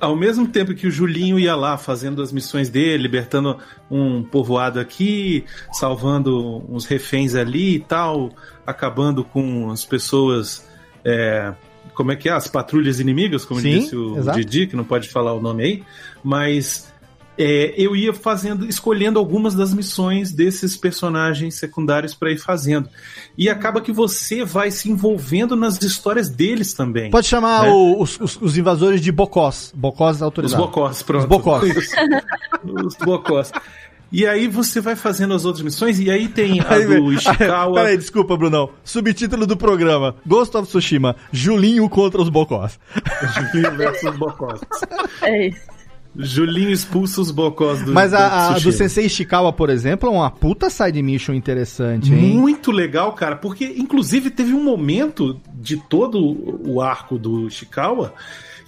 Ao mesmo tempo que o Julinho ia lá fazendo as missões dele, libertando um povoado aqui, salvando uns reféns ali e tal, acabando com as pessoas. é, como é que é? As patrulhas inimigas, como Sim, disse o exato. Didi, que não pode falar o nome aí, mas é, eu ia fazendo, escolhendo algumas das missões desses personagens secundários para ir fazendo. E acaba que você vai se envolvendo nas histórias deles também. Pode chamar né? os, os- os invasores de Bocós. Bocós Os autorizado. bocós, pronto. Os bocós. *laughs* Os bocós. E aí você vai fazendo as outras missões, e aí tem a Aí, do *laughs* Ishikawa. Peraí, desculpa, Brunão. Subtítulo do programa: Ghost of Tsushima, Julinho contra os Bocós. *laughs* Julinho versus Bocós. É isso. Julinho expulsa os Bocós do Mas a, a do Tsushima. Sensei Ishikawa, por exemplo, é uma puta side mission interessante, hein? Muito legal, cara, porque inclusive teve um momento de todo o arco do Ishikawa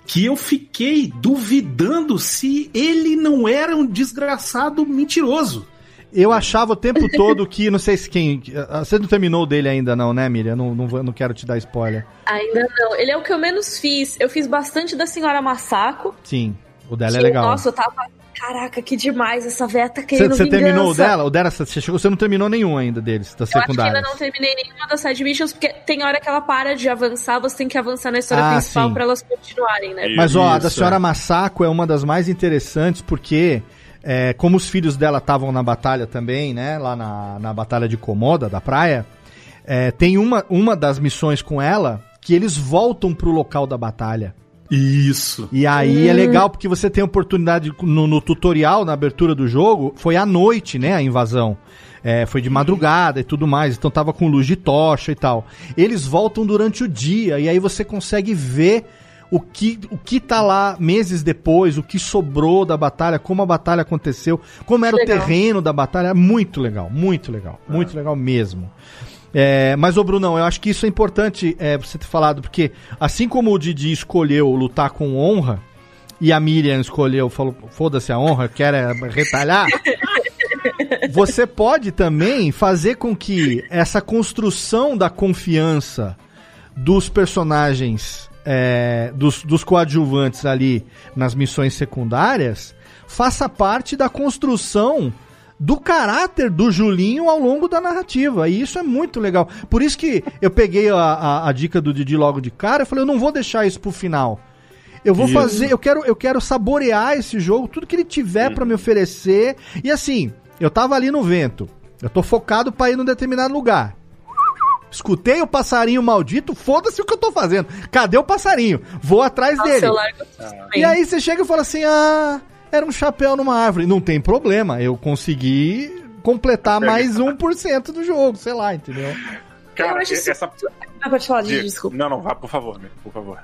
que eu fiquei duvidando se ele não era um desgraçado mentiroso. Eu achava o tempo *laughs* todo que, não sei se quem. ah, Você não terminou dele ainda, não, né, Miriam? Não, não, não quero te dar spoiler. Ainda não. Ele é o que eu menos fiz. Eu fiz bastante da senhora Masako. Sim, o dela é que, legal. Nossa, eu tava. Caraca, que demais. Essa véia tá querendo você terminou o dela? O dela, você, chegou, você não terminou nenhum ainda deles, Eu acho que secundárias. ainda não terminei nenhuma das side missions, porque tem hora que ela para de avançar, você tem que avançar na história Ah, principal sim. pra elas continuarem, né? Mas ó, a da senhora é. Masako é uma das mais interessantes porque, é, como os filhos dela estavam na batalha também, né? Lá na, na batalha de Komoda, da praia, é, tem uma, uma das missões com ela que eles voltam pro local da batalha. Isso. E aí é legal porque você tem a oportunidade no, no tutorial, na abertura do jogo, foi à noite, né, a invasão. É, foi de madrugada e tudo mais, então tava com luz de tocha e tal. Eles voltam durante o dia e aí você consegue ver o que, o que tá lá meses depois, o que sobrou da batalha, como a batalha aconteceu, como era o Legal. terreno da batalha. É muito legal, muito legal, muito legal mesmo. É, mas, ô Brunão, eu acho que isso é importante é, você ter falado, porque assim como o Didi escolheu lutar com honra, e a Miriam escolheu, falou, foda-se a honra, quer é retalhar, *laughs* você pode também fazer com que essa construção da confiança dos personagens, é, dos, dos coadjuvantes ali nas missões secundárias, faça parte da construção do caráter do Julinho ao longo da narrativa. E isso é muito legal. Por isso que eu peguei a, a, a dica do Didi logo de cara. Eu falei, eu não vou deixar isso pro final. Eu vou Isso. fazer, eu quero, eu quero saborear esse jogo, tudo que ele tiver pra me oferecer. E assim, eu tava ali no vento. Eu tô focado pra ir num determinado lugar. Escutei o passarinho maldito, foda-se o que eu tô fazendo. Cadê o passarinho? Vou atrás Nossa, dele. tudo E aí você chega e fala assim: ah, era um chapéu numa árvore. Não tem problema, eu consegui completar mais 1% do jogo, sei lá, entendeu? Eu Cara, acho isso- essa. Ah, pode falar, Diga. desculpa. Não, não, vá, por favor, né? Por favor.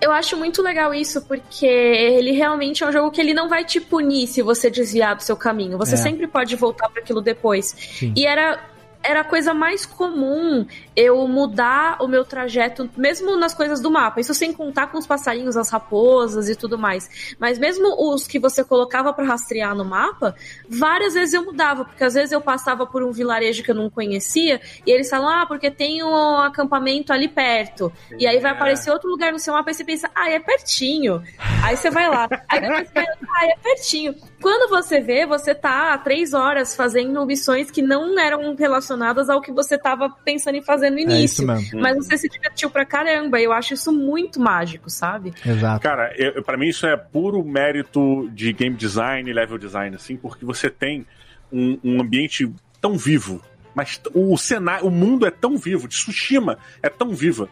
Eu acho muito legal isso, porque ele realmente é um jogo que ele não vai te punir se você desviar do seu caminho. Você É. sempre pode voltar para aquilo depois. Sim. E era era a coisa mais comum eu mudar o meu trajeto, mesmo nas coisas do mapa. Isso sem contar com os passarinhos, as raposas e tudo mais. Mas mesmo os que você colocava para rastrear no mapa, várias vezes eu mudava, porque às vezes eu passava por um vilarejo que eu não conhecia e eles falam: "Ah, porque tem um acampamento ali perto". E aí vai aparecer outro lugar no seu mapa e você pensa: "Ah, é pertinho". Aí você vai lá. Aí depois você vai, ah, é pertinho. Quando você vê, você tá há três horas fazendo missões que não eram relacionadas ao que você tava pensando em fazer no É início. isso mesmo. Mas você se divertiu pra caramba. Eu acho isso muito mágico, sabe? Exato. Cara, eu, pra mim isso é puro mérito de game design, level design, assim, porque você tem um, um ambiente tão vivo, mas o cenário, o mundo é tão vivo, de Tsushima é tão viva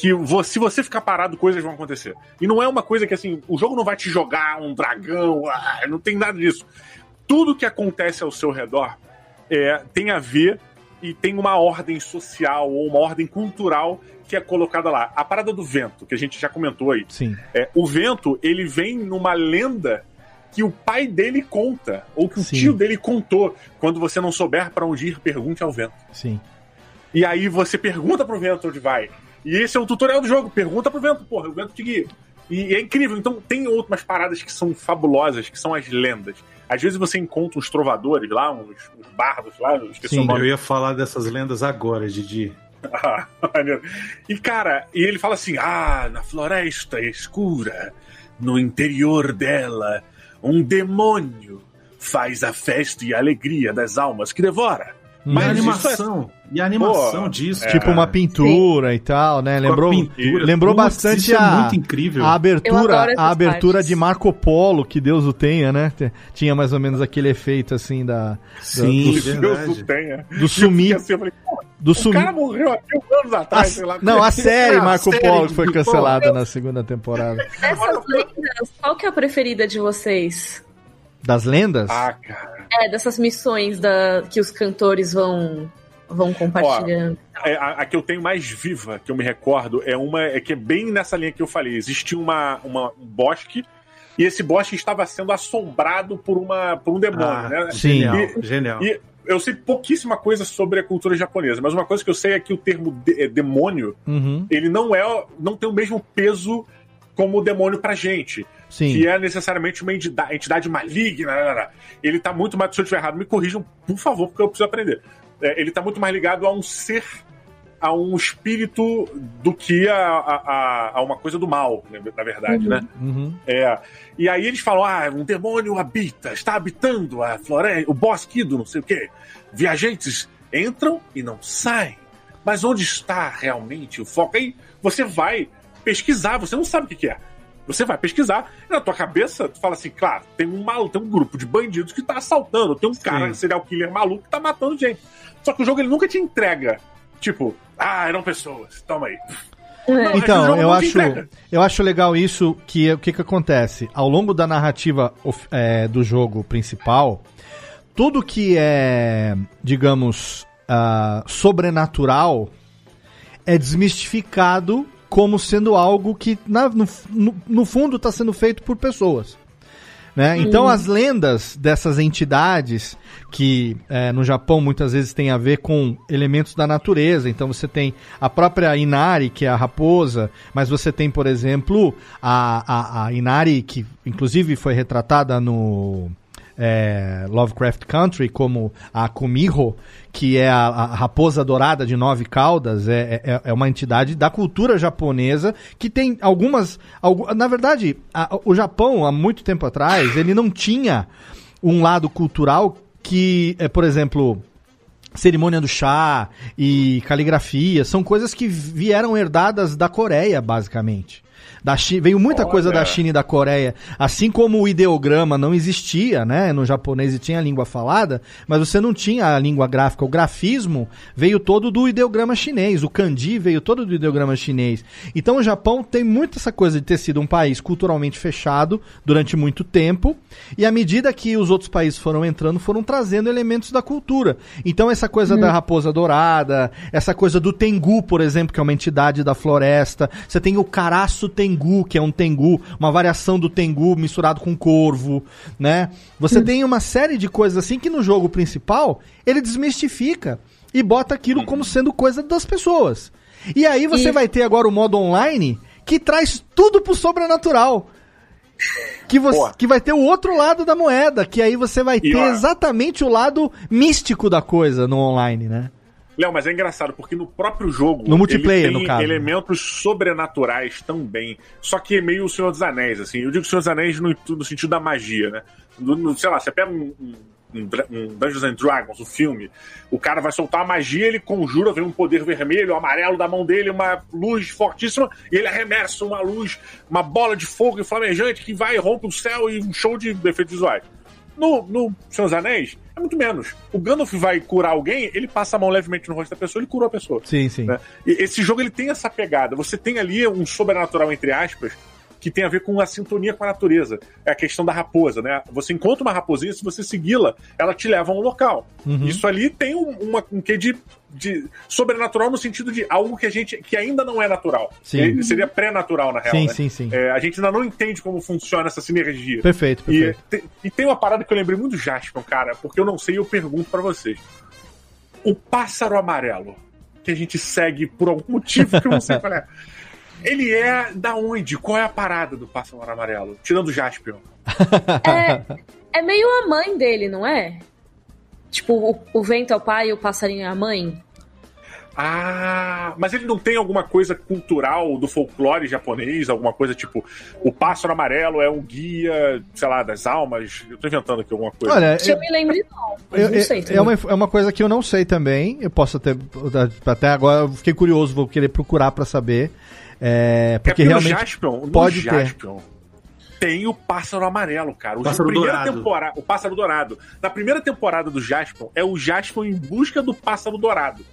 que se você ficar parado, coisas vão acontecer. E não é uma coisa que assim, o jogo não vai te jogar um dragão, ah, não tem nada disso. Tudo que acontece ao seu redor é, tem a ver e tem uma ordem social ou uma ordem cultural que é colocada lá. A parada do vento, que a gente já comentou aí. Sim. É, o vento, ele vem numa lenda que o pai dele conta, ou que o Sim. tio dele contou. Quando você não souber para onde ir, pergunte ao vento. Sim. E aí você pergunta pro vento onde vai. E esse é o tutorial do jogo. Pergunta pro vento, porra, o vento te guia. E é incrível. Então tem outras paradas que são fabulosas, que são as lendas. Às vezes você encontra uns trovadores lá, uns, uns bardos lá, eu esqueci Sim. o nome. Eu ia falar dessas lendas agora, Didi. *laughs* Ah, e cara, e ele fala assim: ah, na floresta escura, no interior dela, um demônio faz a festa e a alegria das almas que devora. Mas é- animação. E a animação Pô, disso. é. Tipo uma pintura e tal, né? A Lembrou, pintura. lembrou Putz, bastante isso é a, muito incrível. a Eu abertura, a abertura partes. de Marco Polo, que Deus o tenha, né? Tinha mais ou menos aquele efeito assim da Sim, Deus verdade. o tenha. do sumi, Assim, do o sumi. cara morreu há mil anos atrás, A- sei lá. não, a *laughs* série A Marco série Polo que foi do- cancelada na segunda temporada. Dessas lendas, qual que é a preferida de vocês? Das lendas? Ah, cara. É, dessas missões da, que os cantores vão, vão compartilhando. É, a, a que eu tenho mais viva, que eu me recordo, é uma é que é bem nessa linha que eu falei. Existia uma, uma, um bosque e esse bosque estava sendo assombrado por, uma, por um demônio, Ah, né? Genial, E- genial. E eu sei pouquíssima coisa sobre a cultura japonesa, mas uma coisa que eu sei é que o termo de- é, demônio, Uhum. ele não é não tem o mesmo peso como o demônio pra gente. Sim. Que é necessariamente uma entidade, entidade maligna. né, né, né. Ele tá muito mais. Se eu estiver errado, me corrijam, por favor, porque eu preciso aprender. É, ele tá muito mais ligado a um ser, a um espírito, do que a, a, a- uma coisa do mal, né, na verdade, né? Uhum. É. E aí eles falam: ah, um demônio habita, está habitando a floresta, o bosque do não sei o quê. Viajantes entram e não saem. Mas onde está realmente o foco? Aí você vai pesquisar, você não sabe o que, que é. Você vai pesquisar, e na tua cabeça, tu fala assim, claro, tem um maluco, tem um grupo de bandidos que tá assaltando, tem um cara, serial killer maluco que tá matando gente. Só que o jogo ele nunca te entrega, tipo, ah, eram pessoas, toma aí. Não, o Então, eu não acho, eu acho legal isso, que o que, que acontece? Ao longo da narrativa é, do jogo principal, tudo que é, digamos, ah, sobrenatural é desmistificado como sendo algo que, na- no, no- no fundo, está sendo feito por pessoas. Né? Então, as lendas dessas entidades, que é, no Japão muitas vezes tem a ver com elementos da natureza. Então, você tem a própria Inari, que é a raposa, mas você tem, por exemplo, a, a, a Inari, que inclusive foi retratada no é, Lovecraft Country, como a Kumiho, que é a, a raposa dourada de nove caudas, é, é, é uma entidade da cultura japonesa que tem algumas. algu- na verdade, a- o Japão, há muito tempo atrás, ele não tinha um lado cultural que, é, por exemplo, cerimônia do chá e caligrafia são coisas que vieram herdadas da Coreia, basicamente. Da Chi- veio muita Olha. coisa da China e da Coreia, assim como o ideograma não existia, né, no japonês e tinha a língua falada, mas você não tinha a língua gráfica. O grafismo veio todo do ideograma chinês, o kanji veio todo do ideograma chinês. Então o Japão tem muito essa coisa de ter sido um país culturalmente fechado durante muito tempo, e à medida que os outros países foram entrando, foram trazendo elementos da cultura. Então essa coisa da raposa dourada, essa coisa do tengu, por exemplo, que é uma entidade da floresta. Você tem o caraço tengu, que é um tengu, uma variação do tengu misturado com corvo, né? Você tem uma série de coisas assim que no jogo principal ele desmistifica e bota aquilo como sendo coisa das pessoas. E aí você E- vai ter agora o modo online que traz tudo pro sobrenatural. Que, você, Boa. que vai ter o outro lado da moeda, que aí você vai ter ó- exatamente o lado místico da coisa no online, né? Léo, mas é engraçado, porque no próprio jogo. No multiplayer, ele tem no caso. elementos sobrenaturais também. Só que é meio o Senhor dos Anéis, assim. Eu digo Senhor dos Anéis no, no sentido da magia, né? No, no- sei lá, você pega um, um, um um Dungeons and Dragons, o filme, o cara vai soltar a magia, ele conjura, vem um poder vermelho, amarelo da mão dele, uma luz fortíssima, e ele arremessa uma luz, uma bola de fogo flamejante que vai, rompe o céu e um show de efeitos visuais. No, no Senhor dos Anéis, é muito menos. O Gandalf vai curar alguém, ele passa a mão levemente no rosto da pessoa, ele curou a pessoa. Sim, sim. né? E esse jogo ele tem essa pegada. Você tem ali um sobrenatural, entre aspas, que tem a ver com a sintonia com a natureza. É a questão da raposa, né? Você encontra uma raposinha, se você segui-la, ela te leva a um local. Uhum. Isso ali tem um, uma, um quê de, de sobrenatural no sentido de algo que a gente que ainda não é natural. Sim. Seria pré-natural, na real. Sim, né? sim, sim. É, a gente ainda não entende como funciona essa sinergia. Perfeito, E, perfeito. te- e tem uma parada que eu lembrei muito do Jasper, cara, porque eu não sei e eu pergunto pra vocês. O pássaro amarelo, que a gente segue por algum motivo que eu não sei qual é. *laughs* Ele é da onde? Qual é a parada do pássaro amarelo? Tirando o Jasper. É, *laughs* é meio a mãe dele, não é? Tipo, o, o vento é o pai e o passarinho é a mãe. Ah, mas ele não tem alguma coisa cultural do folclore japonês? Alguma coisa tipo, o pássaro amarelo é o guia, sei lá, das almas? Eu tô inventando aqui alguma coisa. Olha, Se eu me lembro, não. Eu- não sei é, uma, é uma coisa que eu não sei também. Eu posso até. Até agora eu fiquei curioso, vou querer procurar pra saber. É, porque é realmente. no Jaspion, pode ter. Jaspion, tem o pássaro amarelo, cara. O Pássaro primeira dourado. temporada, o pássaro dourado. Na primeira temporada do Jaspion é o Jaspion em busca do pássaro dourado.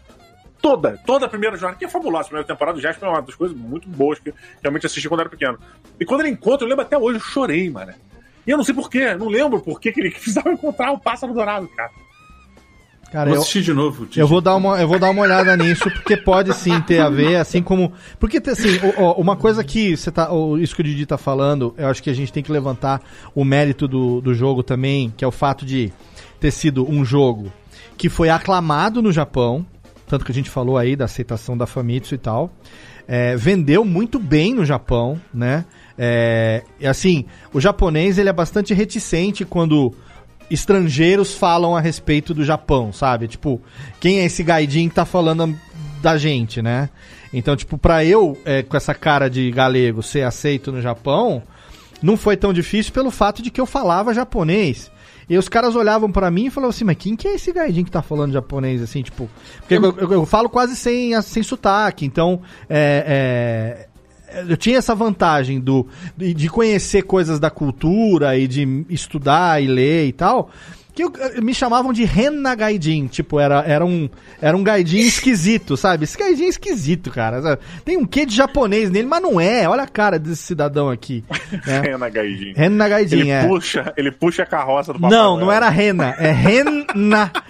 Toda, toda a primeira jornada, que é fabulosa. A primeira temporada do Jaspion é uma das coisas muito boas que realmente assisti quando era pequeno. E quando ele encontra, eu lembro até hoje, eu chorei, mano. E eu não sei porquê, não lembro por que que ele *laughs* precisava encontrar o pássaro dourado, cara. Cara, Vou eu, assistir de novo. Titi. eu vou dar uma, eu vou dar uma olhada nisso, porque pode sim ter a ver, assim como. Porque, assim, uma coisa que você tá. o- Isso que o Didi tá falando, eu acho que a gente tem que levantar o mérito do, do jogo também, que é o fato de ter sido um jogo que foi aclamado no Japão, tanto que a gente falou aí da aceitação da Famitsu e tal. É, vendeu muito bem no Japão, né? É, e assim, o japonês ele é bastante reticente quando estrangeiros falam a respeito do Japão, sabe? Tipo, quem é esse gaidin que tá falando da gente, né? Então, tipo, pra eu, é, com essa cara de galego, ser aceito no Japão, não foi tão difícil pelo fato de que eu falava japonês. E os caras olhavam pra mim e falavam assim, mas quem que é esse gaidin que tá falando japonês, assim, tipo... Porque eu, eu- eu falo quase sem, sem sotaque, então... é, é, eu tinha essa vantagem do, de, conhecer coisas da cultura e de estudar e ler e tal, que eu- me chamavam de Renna Gaidin, tipo, era, era, um, era um gaidin esquisito, sabe? Esse gaidin é esquisito, cara. sabe? Tem um quê de japonês nele, mas não é. Olha a cara desse cidadão aqui. né? *laughs* Rena Gaijin. Renna Gaidin, Ele é. puxa, ele puxa a carroça do Papai Não, Noel. não era Renna, é Renna. *laughs*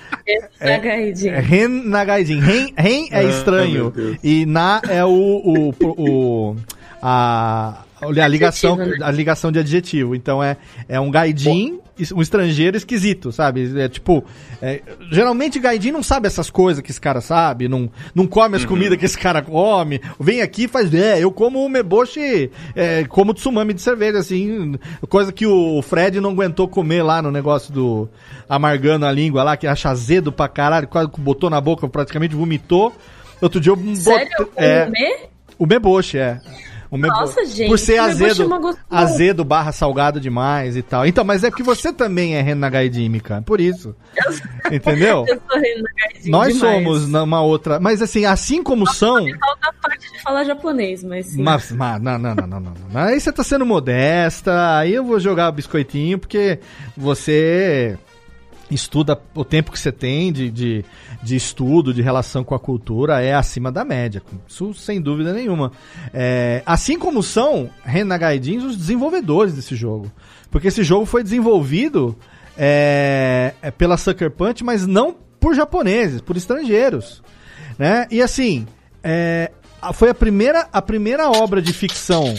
É, Gaidin. É Ren na Gaidin. Ren, Ren é Ah, estranho. E na é o. o, o a, a ligação Adjetivo, né? a ligação de adjetivo. Então é, é um gaidin, um estrangeiro esquisito, sabe? É tipo. é, geralmente gaidin não sabe essas coisas que esse cara sabe, não, não come as comidas que esse cara come. Vem aqui e faz. É, eu como o meboshi, é, como tsumami de cerveja, assim. Coisa que o Fred não aguentou comer lá no negócio do. Amargando a língua lá, que acha azedo pra caralho, quase que botou na boca, praticamente vomitou. Outro dia eu botei. Sério? É, Comer? o meboshi, é. O mebo- Nossa, gente, Por ser azedo, azedo barra salgado demais e tal. Então, mas é que você também é Renagaidimi, cara. Por isso. *laughs* Entendeu? Eu sou Rena Gaidin Nós demais. somos numa outra. Mas assim, assim como são. Falta a parte de falar japonês, mas sim. Mas, mas não, não, não, não, não, não. Aí você tá sendo modesta. Aí eu vou jogar biscoitinho, porque você estuda o tempo que você tem de, de, de estudo, de relação com a cultura, é acima da média. Isso sem dúvida nenhuma. É, assim como são Renagaidins os desenvolvedores desse jogo. Porque esse jogo foi desenvolvido é, é pela Sucker Punch, mas não por japoneses, por estrangeiros. Né? E assim, é, foi a primeira, a primeira obra de ficção,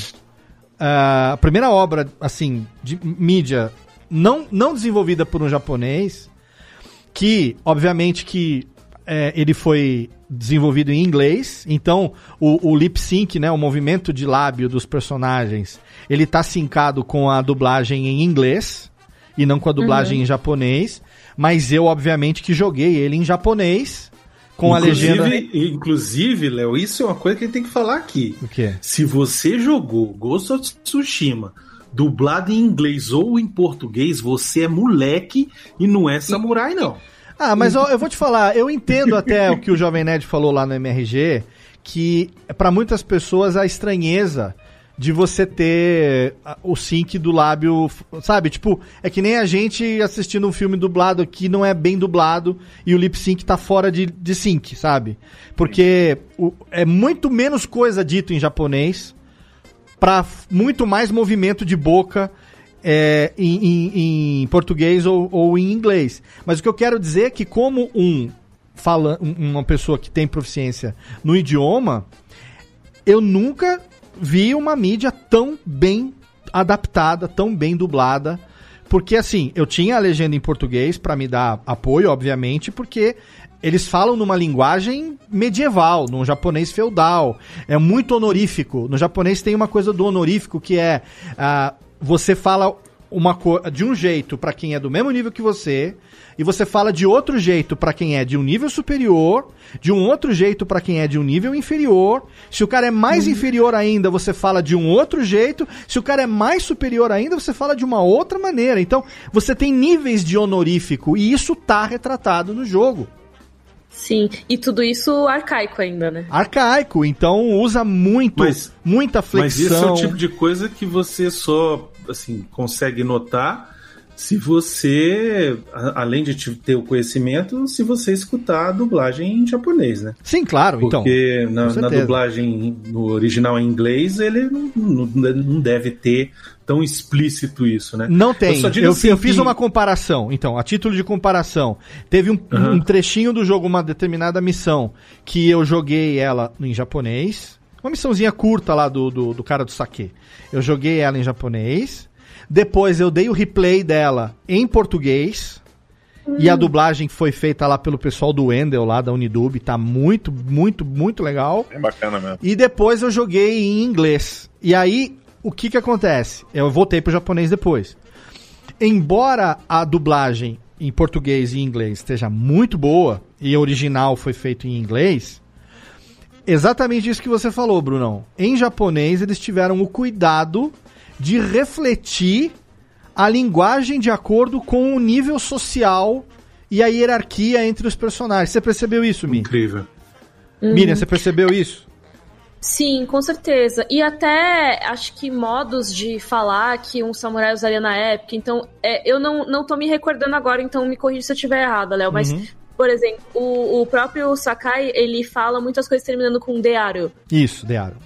ah, a primeira obra, assim, de mídia não, não desenvolvida por um japonês, que, obviamente, que é, ele foi desenvolvido em inglês, então o, o lip sync, né, o movimento de lábio dos personagens, ele tá sincado com a dublagem em inglês e não com a dublagem em japonês, mas eu, obviamente, que joguei ele em japonês com a legenda... Inclusive- Inclusive, Léo, isso é uma coisa que a gente tem que falar aqui. O quê? Se você jogou Ghost of Tsushima dublado em inglês ou em português, você é moleque e não é samurai, não. Ah, mas ó, eu vou te falar, eu entendo até o que o Jovem Nerd falou lá no MRG, que para muitas pessoas a estranheza de você ter ah, o sync do lábio, sabe? Tipo, é que nem a gente assistindo um filme dublado que não é bem dublado e o lip sync tá fora de, de sync, sabe? Porque o- é muito menos coisa dito em japonês para muito mais movimento de boca é, em, em- em português ou, ou em inglês. Mas o que eu quero dizer é que como um fala, um- uma pessoa que tem proficiência no idioma, eu nunca vi uma mídia tão bem adaptada, tão bem dublada. Porque assim, eu tinha a legenda em português para me dar apoio, obviamente, porque eles falam numa linguagem medieval, num japonês feudal. É muito honorífico. No japonês tem uma coisa do honorífico que é ah, você fala uma co- de um jeito para quem é do mesmo nível que você e você fala de outro jeito para quem é de um nível superior, de um outro jeito para quem é de um nível inferior. Se o cara é mais inferior ainda, você fala de um outro jeito. Se o cara é mais superior ainda, você fala de uma outra maneira. Então, você tem níveis de honorífico e isso tá retratado no jogo. Sim, e tudo isso arcaico ainda, né? Arcaico, então usa muito, Mas- muita Mas esse é flexão. o tipo de coisa que você só assim consegue notar se você, além de te- ter o conhecimento, se você escutar a dublagem em japonês, né? Sim, claro, então. Porque na, na dublagem no original em inglês, ele não, não- não deve ter tão explícito isso, né? Não tem. só Eu, digo assim eu fiz que- uma comparação. Então, a título de comparação, teve um, Aham. um trechinho do jogo, uma determinada missão, que eu joguei ela em japonês. Uma missãozinha curta lá do, do, do cara do saque. Eu joguei ela em japonês. Depois eu dei o replay dela em português. E a dublagem foi feita lá pelo pessoal do Wendel, lá da Unidub. Tá muito, muito, muito legal. É bacana mesmo. E depois eu joguei em inglês. E aí, o que que acontece? Eu voltei pro japonês depois. Embora a dublagem em português e inglês esteja muito boa, e a original foi feito em inglês, exatamente isso que você falou, Brunão. Em japonês, eles tiveram o cuidado de refletir a linguagem de acordo com o nível social e a hierarquia entre os personagens. Você percebeu isso, Mi? Incrível. Miriam, você percebeu isso? Sim, com certeza. E até acho que modos de falar que um samurai usaria na época. Então, é, eu não, não tô me recordando agora, então me corrija se eu estiver errada, Léo. Mas, Uhum. por exemplo, o, o próprio Sakai, ele fala muitas coisas terminando com dearu. Isso, Dearo.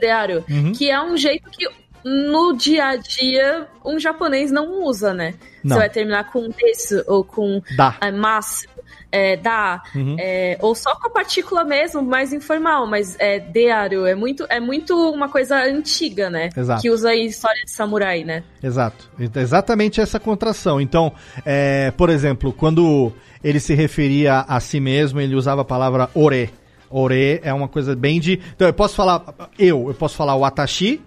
Dearu. Uhum. Que é um jeito que no dia a dia um japonês não usa, né? Não. Você vai terminar com desu ou com Dá. é, mas, é, dá, Uhum. é, ou só com a partícula mesmo, mais informal, mas é dearu, é muito, é muito uma coisa antiga, né? Exato. Que usa em história de samurai, né? Exato. Exatamente essa contração. Então, é, por exemplo, quando ele se referia a si mesmo, ele usava a palavra ore. Ore é uma coisa bem de. Então, eu posso falar eu, eu posso falar o atashi,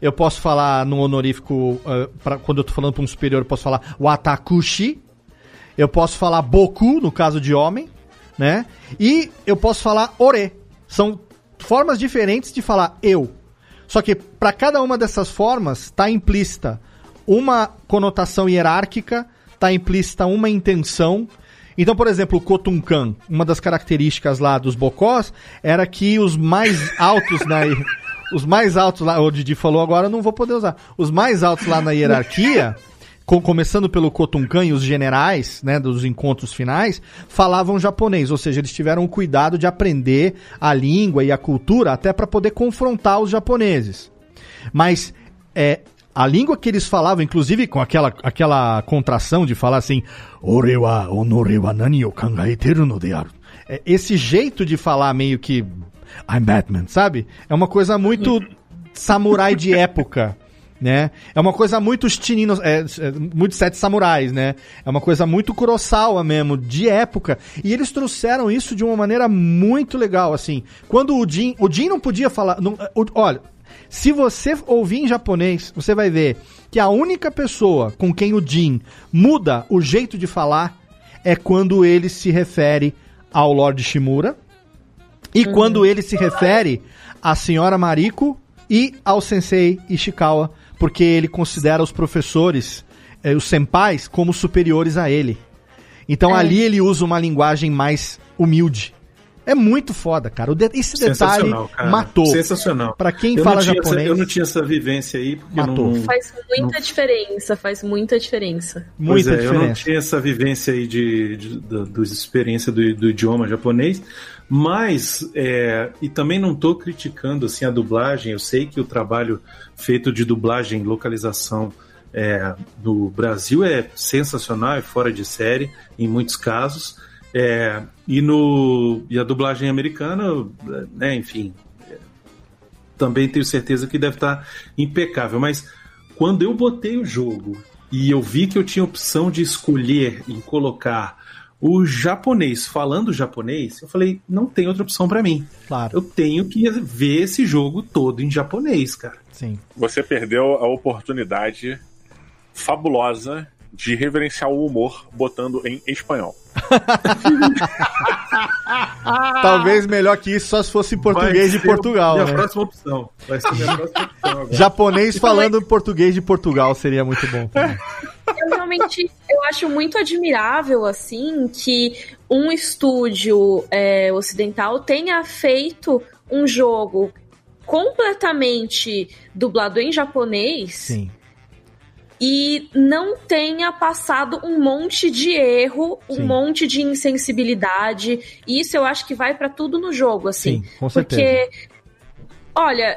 eu posso falar no honorífico, ah, pra- quando eu tô falando para um superior, eu posso falar o atakushi, eu posso falar boku, no caso de homem, né? E eu posso falar ore. São formas diferentes de falar eu. Só que para cada uma dessas formas está implícita uma conotação hierárquica, está implícita uma intenção. Então, por exemplo, o Kotunkan, uma das características lá dos bocós era que os mais altos na *laughs* os mais altos lá, o Didi falou agora, não vou poder usar. Os mais altos lá na hierarquia, com- começando pelo Kotunkan e os generais, né, dos encontros finais, falavam japonês, ou seja, eles tiveram o cuidado de aprender a língua e a cultura até para poder confrontar os japoneses. Mas é, a língua que eles falavam, inclusive com aquela, aquela contração de falar assim, Ore wa onore wa nani o kangaeteru no de aru. É, esse jeito de falar meio que I'm Batman, sabe? É uma coisa muito *laughs* samurai de época. Né? É uma coisa muito Shinino, é, é, muito Sete Samurais, né? É uma coisa muito Kurosawa mesmo, de época. E eles trouxeram isso de uma maneira muito legal, assim. Quando o Jin, o Jin não podia falar, não- o- olha, se você ouvir em japonês, você vai ver que a única pessoa com quem o Jin muda o jeito de falar é quando ele se refere ao Lord Shimura e quando ele se refere à senhora Mariko e ao sensei Ishikawa, porque ele considera os professores, eh, os senpais, como superiores a ele. Então É. ali ele usa uma linguagem mais humilde. É muito foda, cara. O de- Esse detalhe Sensacional, cara. matou. Sensacional. Pra quem Eu fala não essa- japonês, eu não tinha essa vivência aí, Matou. não, Faz muita diferença, faz muita diferença. Pois muita é, eu não diferença. tinha essa vivência aí de, de, da- dos experiência do, do idioma japonês, mas é, e também não estou criticando assim a dublagem. Eu sei que o trabalho feito de dublagem, localização é, no Brasil é sensacional, é fora de série em muitos casos. É, e no e a dublagem americana, né, enfim, é, também tenho certeza que deve estar impecável. Mas quando eu botei o jogo e eu vi que eu tinha opção de escolher em colocar o japonês falando japonês, eu falei, não tem outra opção pra mim. Claro, Eu tenho que ver esse jogo todo em japonês, cara. sim. Você perdeu a oportunidade fabulosa de reverenciar o humor botando em espanhol. *laughs* Talvez melhor que isso só se fosse em português de Portugal, Minha né? próxima opção. Vai ser minha próxima opção agora. Japonês falando português de Portugal seria muito bom. também. Eu realmente eu acho muito admirável, assim, que um estúdio é, ocidental tenha feito um jogo completamente dublado em japonês Sim. e não tenha passado um monte de erro, um Sim. monte de insensibilidade. E isso eu acho que vai pra tudo no jogo, assim. Sim, com certeza. Porque, olha,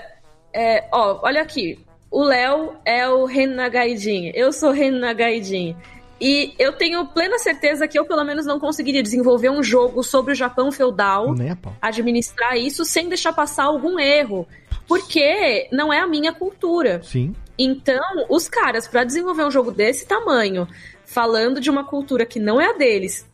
é, ó, olha aqui. O Léo é o Renan Gaidin. Eu sou Renan Gaidin. E eu tenho plena certeza que eu, pelo menos, não conseguiria desenvolver um jogo sobre o Japão feudal, administrar isso sem deixar passar algum erro. Porque não é a minha cultura. Sim. Então, os caras, pra desenvolver um jogo desse tamanho, falando de uma cultura que não é a deles,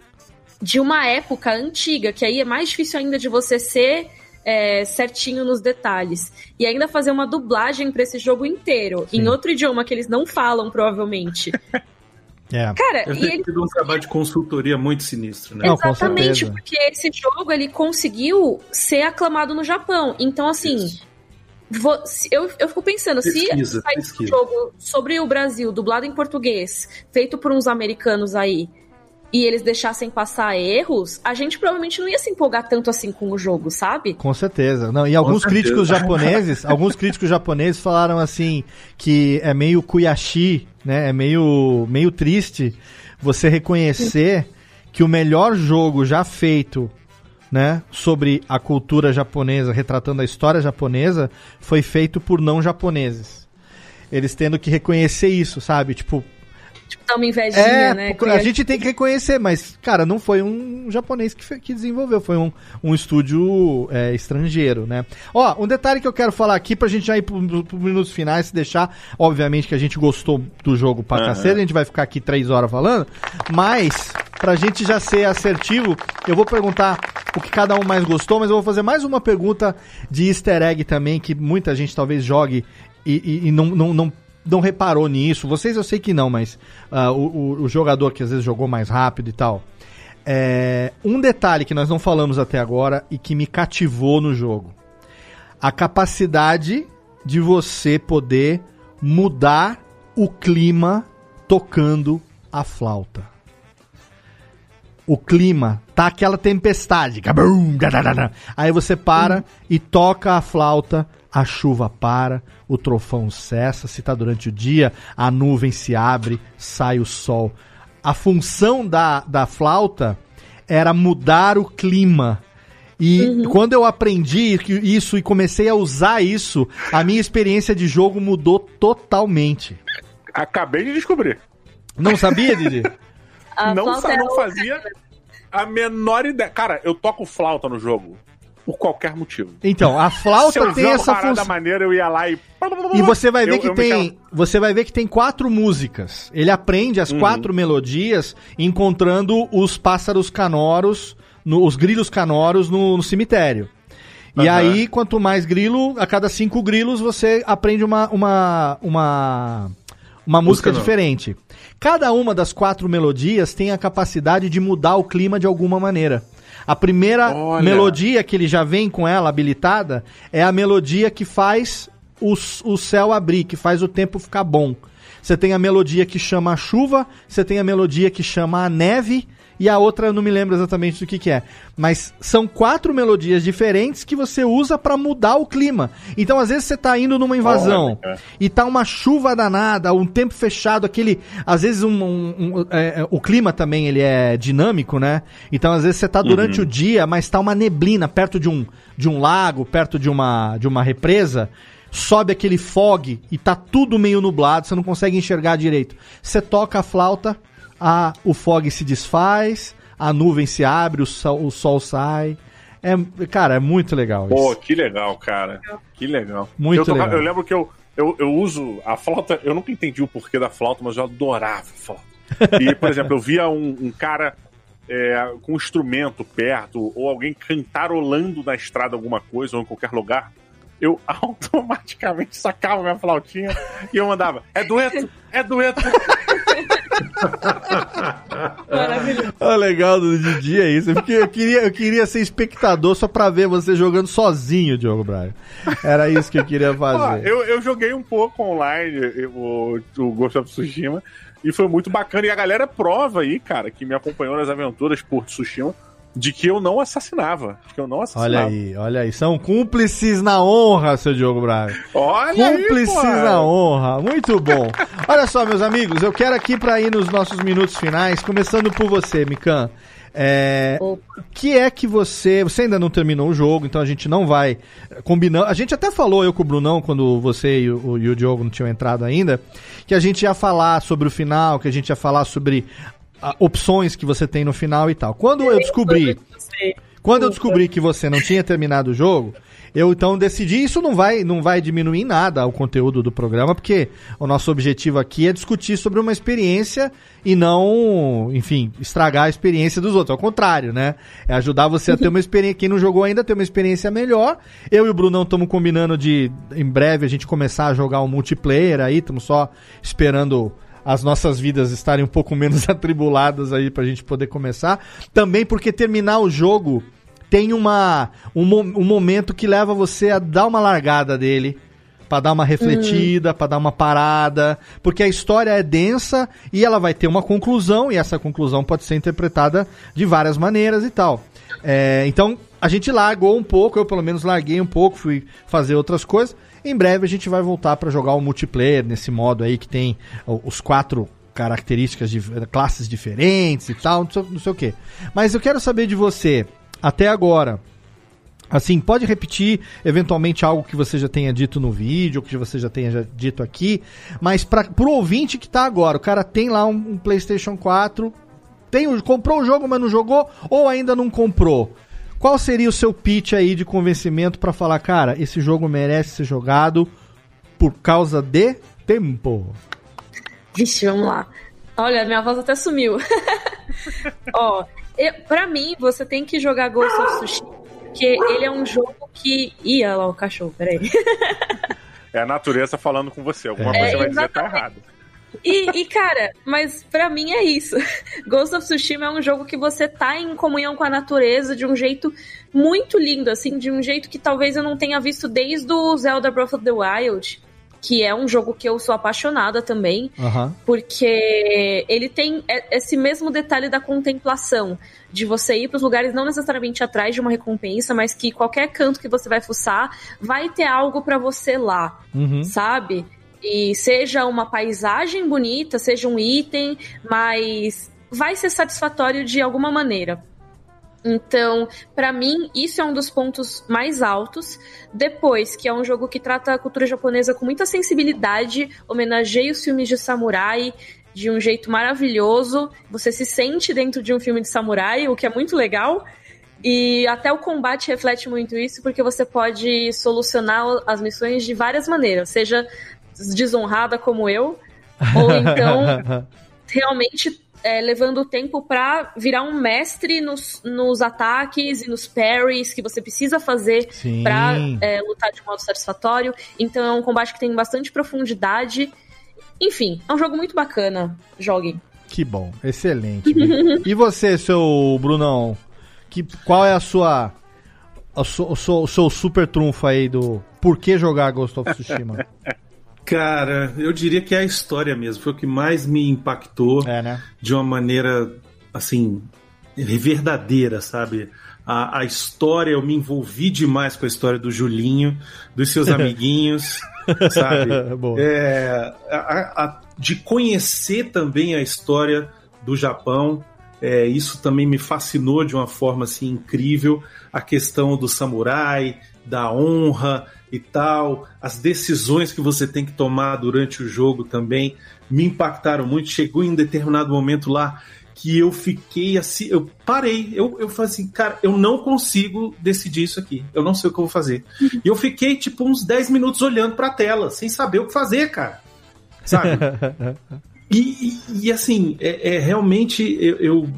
de uma época antiga, que aí é mais difícil ainda de você ser é, certinho nos detalhes, e ainda fazer uma dublagem pra esse jogo inteiro, Sim. em outro idioma que eles não falam, provavelmente. *laughs* É. Cara, Deve e ter ele sido um trabalho de consultoria muito sinistro, né? Não, Exatamente, porque esse jogo ele conseguiu ser aclamado no Japão. Então, assim, Isso. vo- se- eu, eu fico pensando, Pesquisa, se saísse um jogo sobre o Brasil, dublado em português, feito por uns americanos aí, e eles deixassem passar erros, a gente provavelmente não ia se empolgar tanto assim com o jogo, sabe? Com certeza. Não, e alguns críticos *laughs* japoneses, alguns críticos japoneses falaram assim que é meio kuyashi, né? É meio meio triste você reconhecer que o melhor jogo já feito, né, sobre a cultura japonesa, retratando a história japonesa, foi feito por não japoneses. Eles tendo que reconhecer isso, sabe? Tipo, Tipo, dá uma invejinha, é, né? a gente tem que reconhecer, mas, cara, não foi um japonês que, que desenvolveu, foi um, um estúdio é, estrangeiro, né? Ó, um detalhe que eu quero falar aqui pra gente já ir pro, pro, minutos finais, se deixar, obviamente que a gente gostou do jogo pra Aham. cacete, a gente vai ficar aqui três horas falando, mas, pra gente já ser assertivo, eu vou perguntar o que cada um mais gostou, mas eu vou fazer mais uma pergunta de easter egg também, que muita gente talvez jogue e, e- e não, não, não, não reparou nisso. Vocês eu sei que não, mas ah, o, o- jogador que às vezes jogou mais rápido e tal. É, um detalhe que nós não falamos até agora e que me cativou no jogo: a capacidade de você poder mudar o clima tocando a flauta. O clima, tá aquela tempestade. Aí você para e toca a flauta, a chuva para, o trovão cessa. Se tá durante o dia, a nuvem se abre, sai o sol. A função da, da flauta era mudar o clima. E quando eu aprendi isso e comecei a usar isso, a minha experiência de jogo mudou totalmente. Acabei de descobrir. Não sabia, Didi? *laughs* Não, não fazia a menor ideia. Cara, eu toco flauta no jogo por qualquer motivo. Então, a flauta *laughs* tem essa função. maneira, eu ia lá e. E você vai ver Eu- que eu tem, você vai ver que tem quatro músicas. Ele aprende Uhum. as quatro melodias encontrando os pássaros canoros, no- os grilos canoros no, no cemitério. E Aham. aí, quanto mais grilo, a cada cinco grilos você aprende uma uma uma, uma música Música diferente. Cada uma das quatro melodias tem a capacidade de mudar o clima de alguma maneira. A primeira Olha. melodia que ele já vem com ela habilitada é a melodia que faz o, o céu abrir, que faz o tempo ficar bom. Você tem a melodia que chama a chuva, você tem a melodia que chama a neve, e a outra eu não me lembro exatamente do que, que é. Mas são quatro melodias diferentes que você usa pra mudar o clima. Então, às vezes, você tá indo numa invasão cara. e tá uma chuva danada, um tempo fechado, aquele. Às vezes um, um- um- é, é, o clima também ele é dinâmico, né? Então às vezes você tá durante o dia, mas tá uma neblina perto de um, de um lago, perto de uma, de uma represa. Sobe aquele fog e tá tudo meio nublado, você não consegue enxergar direito. Você toca a flauta, a, o fog se desfaz, a nuvem se abre, o sol, o sol sai. É, cara, é muito legal isso. Pô, que legal, cara. Que legal. Muito eu, legal. eu lembro que eu, eu, eu uso a flauta, eu nunca entendi o porquê da flauta, mas eu adorava a flauta. E, por *laughs* exemplo, eu via um, um cara é, com um instrumento perto, ou alguém cantarolando na estrada alguma coisa, ou em qualquer lugar. Eu *laughs* automaticamente sacava minha flautinha e eu mandava: é dueto, é dueto. Maravilhoso. O legal do Didi é isso. Porque eu queria, eu queria ser espectador só pra ver você jogando sozinho, Diogo Braga. Era isso que eu queria *laughs* Ó, fazer. eu, eu joguei um pouco online eu- o, o Ghost of Tsushima e foi muito bacana. E a galera prova aí, cara, que me acompanhou nas aventuras por Tsushima, de que eu não assassinava. De que eu não assassinava. Olha aí, olha aí. São cúmplices na honra, seu Diogo Braga. Olha aí, Cúmplices pô. na honra. Muito bom. Olha só, meus amigos, eu quero aqui pra ir nos nossos minutos finais, começando por você, Mikan. É, o que é que você. Você ainda não terminou o jogo, então a gente não vai combinar. A gente até falou, eu com o Brunão, quando você e o, e o Diogo não tinham entrado ainda, que a gente ia falar sobre o final, que a gente ia falar sobre opções que você tem no final e tal. Quando eu descobri. Quando eu descobri que você não tinha terminado o jogo, eu então decidi, isso não vai, não vai diminuir nada o conteúdo do programa, porque o nosso objetivo aqui é discutir sobre uma experiência e não, enfim, estragar a experiência dos outros. Ao contrário, né? É ajudar você a ter uma experiência, quem não jogou ainda, ter uma experiência melhor. Eu e o Brunão estamos combinando de, em breve, a gente começar a jogar um multiplayer aí, estamos só esperando as nossas vidas estarem um pouco menos *laughs* atribuladas aí pra gente poder começar. Também porque terminar o jogo tem uma um, um momento que leva você a dar uma largada dele. Pra dar uma refletida, pra dar uma parada, porque a história é densa e ela vai ter uma conclusão, e essa conclusão pode ser interpretada de várias maneiras e tal. É, então, a gente largou um pouco, eu pelo menos larguei um pouco, fui fazer outras coisas. Em breve a gente vai voltar pra jogar o multiplayer nesse modo aí que tem os quatro características de classes diferentes e tal, não sei, não sei o que. Mas eu quero saber de você, até agora, Assim, pode repetir eventualmente algo que você já tenha dito no vídeo, que você já tenha já dito aqui, mas para pro ouvinte que tá agora, o cara tem lá um, um PlayStation 4, tem, comprou o jogo, mas não jogou, ou ainda não comprou. Qual seria o seu pitch aí de convencimento pra falar, cara, esse jogo merece ser jogado por causa de tempo? Vixe, vamos lá. Olha, minha voz até sumiu. *laughs* Ó, eu, pra mim, você tem que jogar Ghost of Tsushima, porque ele é um jogo que. Ih, olha lá o cachorro, peraí. É a natureza falando com você. Alguma É, coisa vai dizer que tá exatamente. errado. E, e, cara, mas pra mim é isso. *laughs* Ghost of Tsushima é um jogo que você tá em comunhão com a natureza de um jeito muito lindo, assim, de um jeito que talvez eu não tenha visto desde o Zelda Breath of the Wild, que é um jogo que eu sou apaixonada também. Aham. porque ele tem e- esse mesmo detalhe da contemplação, de você ir para os lugares não necessariamente atrás de uma recompensa, mas que qualquer canto que você vai fuçar vai ter algo para você lá, Uhum. sabe? E seja uma paisagem bonita, seja um item, mas vai ser satisfatório de alguma maneira. Então, pra mim, isso é um dos pontos mais altos. Depois, que é um jogo que trata a cultura japonesa com muita sensibilidade, homenageia os filmes de samurai de um jeito maravilhoso. Você se sente dentro de um filme de samurai, o que é muito legal. E até o combate reflete muito isso, porque você pode solucionar as missões de várias maneiras, seja desonrada como eu, ou então *laughs* realmente é, levando o tempo pra virar um mestre nos, nos ataques e nos parries que você precisa fazer pra é, lutar de modo satisfatório. Então é um combate que tem bastante profundidade. Enfim, é um jogo muito bacana. Joguem. Que bom, excelente. *laughs* E você, seu Brunão? Que, qual é a sua. O seu, o seu- o seu super trunfo aí do por que jogar Ghost of Tsushima? *laughs* Cara, eu diria que é a história mesmo. Foi o que mais me impactou É, né? de uma maneira, assim, verdadeira, sabe? A, a história, eu me envolvi demais com a história do Julinho, dos seus *laughs* amiguinhos, sabe? *laughs* É, a- a- de conhecer também a história do Japão, é, isso também me fascinou de uma forma assim incrível. A questão do samurai, da honra e tal, as decisões que você tem que tomar durante o jogo também me impactaram muito. Chegou em um determinado momento lá que eu fiquei assim, eu parei, eu, eu falei assim, cara, eu não consigo decidir isso aqui, eu não sei o que eu vou fazer. E eu fiquei tipo uns 10 minutos olhando pra tela, sem saber o que fazer, cara. Sabe? *laughs* E, e- e, assim, é, é realmente eu, eu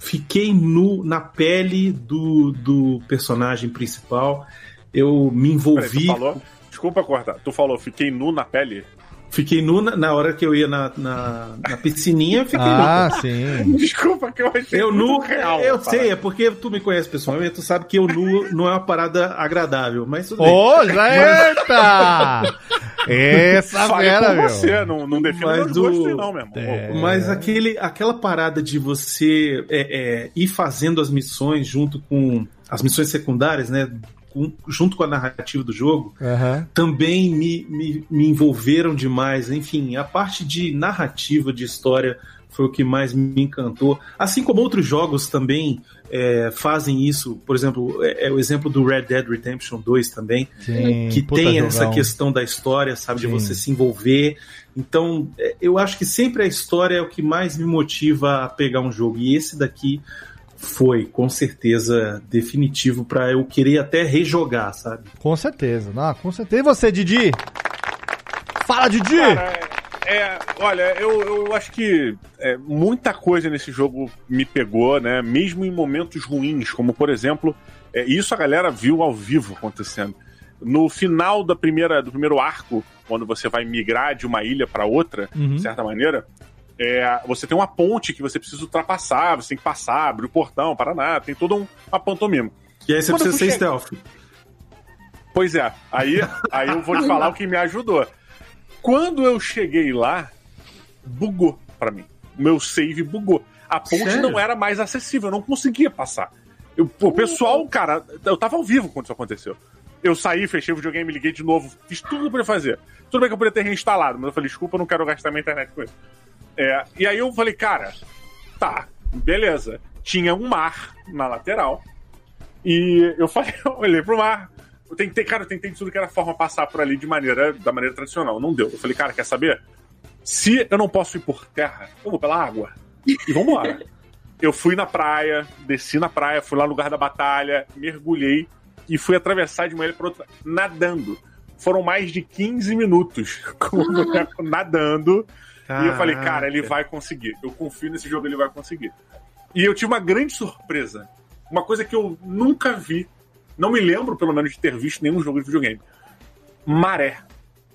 fiquei nu na pele do, do personagem principal. Eu me Peraí, tu envolvi. falou? Desculpa cortar. Tu falou, fiquei nu na pele? Fiquei nu na, na hora que eu ia na, na, na piscininha, eu fiquei ah, nu. sim. *laughs* Desculpa que eu achei Eu nu, real. eu sei, é porque tu me conhece pessoalmente, tu sabe que eu nu *laughs* não é uma parada agradável, mas tudo bem. Ô, já eita! *laughs* Essa Falei fera, meu. você, não, não defino Mas meus do- gostos, não, meu irmão. É. Mas aquele, aquela parada de você é, é, ir fazendo as missões junto com as missões secundárias, né? Com- junto com a narrativa do jogo, Aham. também me, me, me envolveram demais. Enfim, a parte de narrativa, de história, foi o que mais me encantou. Assim como outros jogos também é, fazem isso. Por exemplo, é, é o exemplo do Red Dead Redemption 2 também, Sim, que tem essa jogão. questão da história, sabe? De Sim. você se envolver. Então, é, eu acho que sempre a história é o que mais me motiva a pegar um jogo. E esse daqui foi, com certeza, definitivo para eu querer até rejogar, sabe? Com certeza. Não, com certeza. E você, Didi? Fala, Didi! Cara, é, olha, eu, eu acho que é, muita coisa nesse jogo me pegou, né? Mesmo em momentos ruins, como por exemplo, é, isso a galera viu ao vivo acontecendo. No final da primeira, do primeiro arco, quando você vai migrar de uma ilha para outra, Uhum. de certa maneira, é, você tem uma ponte que você precisa ultrapassar, você tem que passar, abrir o portão, Paraná, tem toda um, uma pantomima. E aí você Quando precisa ser chegar- stealth. Pois é, aí, aí eu vou te falar o que me ajudou. Quando eu cheguei lá, bugou pra mim. O meu save bugou. A ponte Sério? não era mais acessível, eu não conseguia passar. Eu, pô, o pessoal, cara, eu tava ao vivo quando isso aconteceu. Eu saí, fechei o videogame, liguei de novo, fiz tudo que eu podia fazer. Tudo bem que eu podia ter reinstalado, mas eu falei, desculpa, eu não quero gastar minha internet com isso. É, e aí eu falei, cara, tá, beleza. Tinha um mar na lateral. E eu falei, *laughs* eu olhei pro mar. Eu tentei, cara, eu tentei de tudo que era forma passar por ali de maneira, da maneira tradicional. Não deu. Eu falei, cara, quer saber? Se eu não posso ir por terra, eu vou pela água. E vambora. *laughs* eu fui na praia, desci na praia, fui lá no lugar da batalha, mergulhei e fui atravessar de uma ilha para outra nadando. Foram mais de 15 minutos *laughs* com o boneco nadando. E eu falei, cara, ele vai conseguir. Eu confio nesse jogo, ele vai conseguir. E eu tive uma grande surpresa. Uma coisa que eu nunca vi. Não me lembro, pelo menos, de ter visto nenhum jogo de videogame. Maré.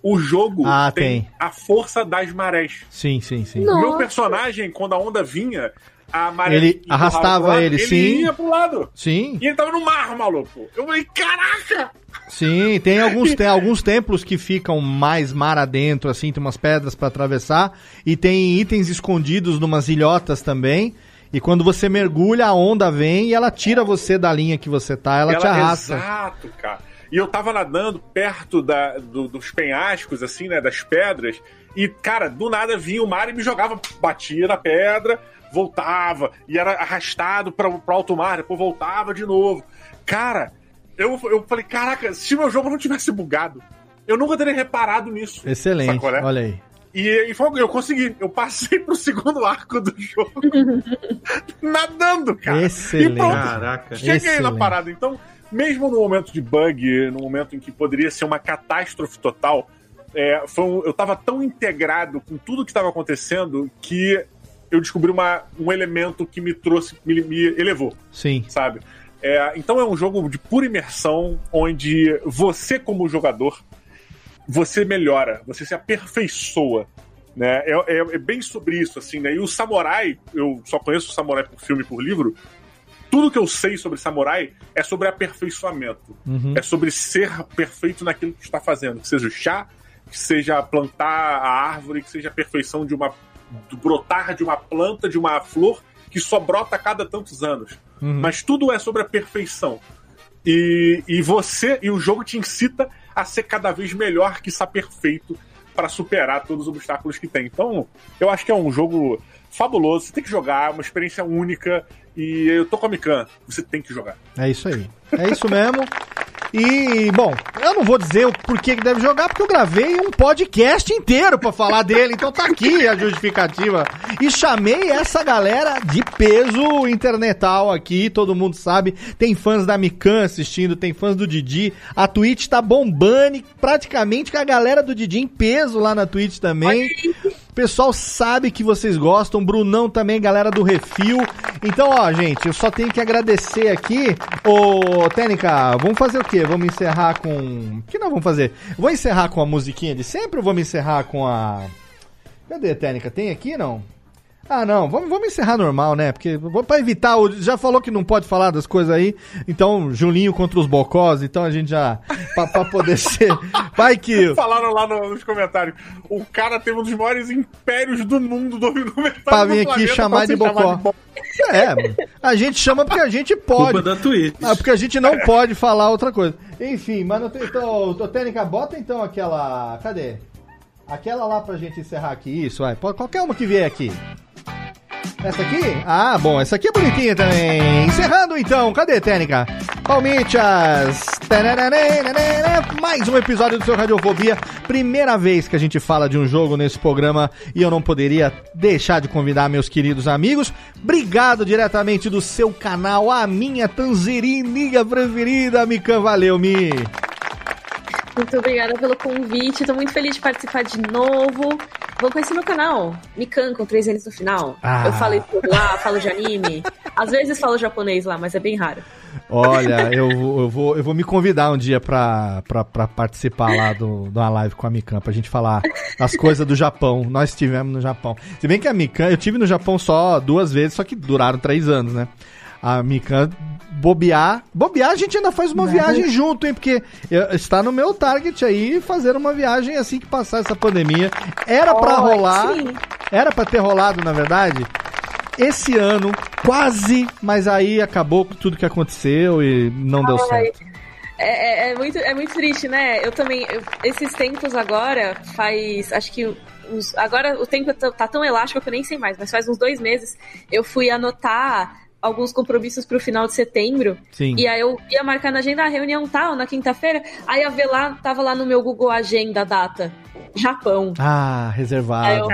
O jogo Ah, tem. a força das marés. Sim, sim, sim. O meu Nossa. personagem, quando a onda vinha, a maré Ele arrastava lado, ele, ele sim. ia pro lado. Sim, E ele tava no mar, maluco. Eu falei, caraca! Sim. Tem alguns, tem alguns templos que ficam mais mar adentro, assim, tem umas pedras pra atravessar. E tem itens escondidos numas ilhotas também. E quando você mergulha, a onda vem e ela tira você da linha que você tá, ela, te arrasta. Exato, cara. E eu tava nadando perto da, do- dos penhascos, assim, né? Das pedras. E, cara, do nada vinha o mar e me jogava, batia na pedra, voltava, e era arrastado pra, pro alto mar, depois voltava de novo. Cara, eu, eu falei, caraca, se meu jogo não tivesse bugado, eu nunca teria reparado nisso. Excelente, Sabe qual é? olha aí. E, e foi- eu consegui. Eu passei *laughs* pro segundo arco do jogo. *laughs* nadando, cara. Excelente. E pronto. Caraca. Cheguei na Excelente. parada. Então, mesmo no momento de bug, no momento em que poderia ser uma catástrofe total, é, foi um- eu tava tão integrado com tudo que estava acontecendo que eu descobri uma, um elemento que me trouxe, me, me elevou, Sim. sabe? É, então é um jogo de pura imersão, onde você, como jogador, você melhora, você se aperfeiçoa. Né? É, é- é bem sobre isso, assim, né? E o samurai, eu só conheço o samurai por filme e por livro. Tudo que eu sei sobre samurai é sobre aperfeiçoamento. Uhum. É sobre ser perfeito naquilo que está fazendo. Que seja o chá, que seja plantar a árvore, que seja a perfeição de uma. do brotar de uma planta, de uma flor, que só brota a cada tantos anos. Uhum. Mas tudo é sobre a perfeição. E, e você e o jogo te incita a ser cada vez melhor que está perfeito para superar todos os obstáculos que tem. Então, eu acho que é um jogo fabuloso. Você tem que jogar, é uma experiência única. E eu tô com a Mikan, você tem que jogar. É isso aí. É isso mesmo. *laughs* E, bom, eu não vou dizer o porquê que deve jogar, porque eu gravei um podcast inteiro pra falar dele, então tá aqui a justificativa. E chamei essa galera de peso internetal aqui, todo mundo sabe. Tem fãs da Mikan assistindo, tem fãs do Didi. A Twitch tá bombando, praticamente com a galera do Didi em peso lá na Twitch também. Pessoal sabe que vocês gostam, Brunão também, galera do Refil. Então, ó, gente, eu só tenho que agradecer aqui. Ô, Técnica, vamos fazer o quê? Vamos encerrar com. O que nós vamos fazer? Vou encerrar com a musiquinha de sempre ou vamos encerrar com a. Cadê a Técnica? Tem aqui não? Ah, não, vamos, vamos encerrar normal, né? Porque pra evitar, o- já falou que não pode falar das coisas aí, então Julinho contra os Bocós, então a gente já, pra, pra poder *laughs* ser, vai que, *laughs* Falaram lá no- nos comentários. O cara teve um dos maiores impérios do mundo do comentário. pra do vir aqui planeta chamar de ser chamado Bocó. É, a gente chama porque a gente pode. Culpa da Twitch. Ah, porque a gente não pode falar outra coisa. Enfim, mas não tem, então, ô, Técnica, bota então aquela, cadê? Aquela lá pra gente encerrar aqui, isso, vai, qualquer uma que vier aqui. Essa aqui? Ah, bom, essa aqui é bonitinha também. Encerrando então, cadê, Técnica? Palmitas! Mais um episódio do seu Radiofobia. Primeira vez que a gente fala de um jogo nesse programa e eu não poderia deixar de convidar meus queridos amigos. Obrigado diretamente do seu canal, a minha tanzerininha preferida, Mikan. Valeu, Mi! Muito obrigada pelo convite. Tô muito feliz de participar de novo. Vão conhecer meu canal, Mikan, com três N's no final. Ah. Eu falo isso lá, falo de anime. Às vezes falo japonês lá, mas é bem raro. Olha, eu, vou- eu, vou, eu vou me convidar um dia pra, pra, pra participar lá do, de uma live com a Mikan, pra gente falar as coisas do Japão. Nós estivemos no Japão. Se bem que a Mikan, eu tive no Japão só duas vezes, só que duraram três anos, né? A Mikan bobear. Bobear, a gente ainda faz uma viagem junto, hein? Porque está no meu target aí fazer uma viagem assim que passar essa pandemia. Era pra Oh, rolar. sim. Era pra ter rolado, na verdade, esse ano, quase, mas aí acabou com tudo que aconteceu e não deu Ai, certo. É, é- é muito, é muito triste, né? Eu também. eu- esses tempos agora faz. Acho que. Uns, agora o tempo tá, tá tão elástico que eu nem sei mais, mas faz uns dois meses eu fui anotar alguns compromissos pro final de setembro. Sim. E aí eu ia marcar na agenda a reunião tal, na quinta-feira. Aí a ver lá, tava lá no meu Google Agenda a data. Japão. Ah, Aí reservado.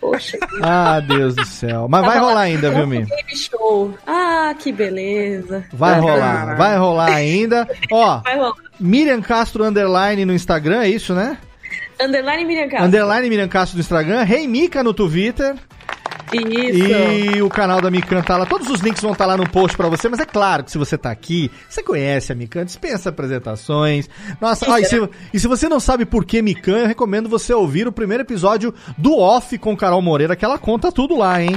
Poxa. Ah, Deus do céu. Mas vai rolar ainda, viu, Mi? Game Show. Ah, que beleza. Vai rolar, vai rolar ainda. Ó, rolar. Miriam Castro Underline no Instagram, é isso, né? Underline Miriam Castro. Underline Miriam Castro no Instagram, Rei Mica no Twitter. Isso. E o canal da Mikan tá lá. Todos os links vão estar lá no post pra você, mas é claro que se você tá aqui, você conhece a Mikan, dispensa apresentações. Nossa, e, se, e se você não sabe por que Mikan, eu recomendo você ouvir o primeiro episódio do Off com Carol Moreira, que ela conta tudo lá, hein?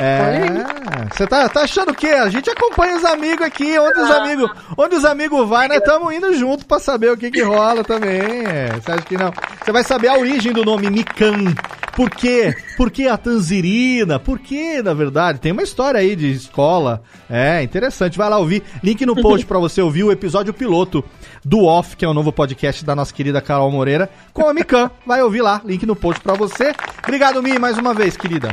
É, você tá, tá achando o quê? A gente acompanha os amigos aqui, onde os amigos, onde os amigos vai, nós estamos indo junto pra saber o que que rola também. É, Você acha que não? Você vai saber a origem do nome Mikan. Por quê? Por que a tanzerina? Por que, na verdade? Tem uma história aí de escola. É, interessante. Vai lá ouvir. Link no post pra você ouvir o episódio piloto do Off, que é o novo podcast da nossa querida Carol Moreira, com a Mikan. Vai ouvir lá. Link no post pra você. Obrigado, Mi, mais uma vez, querida.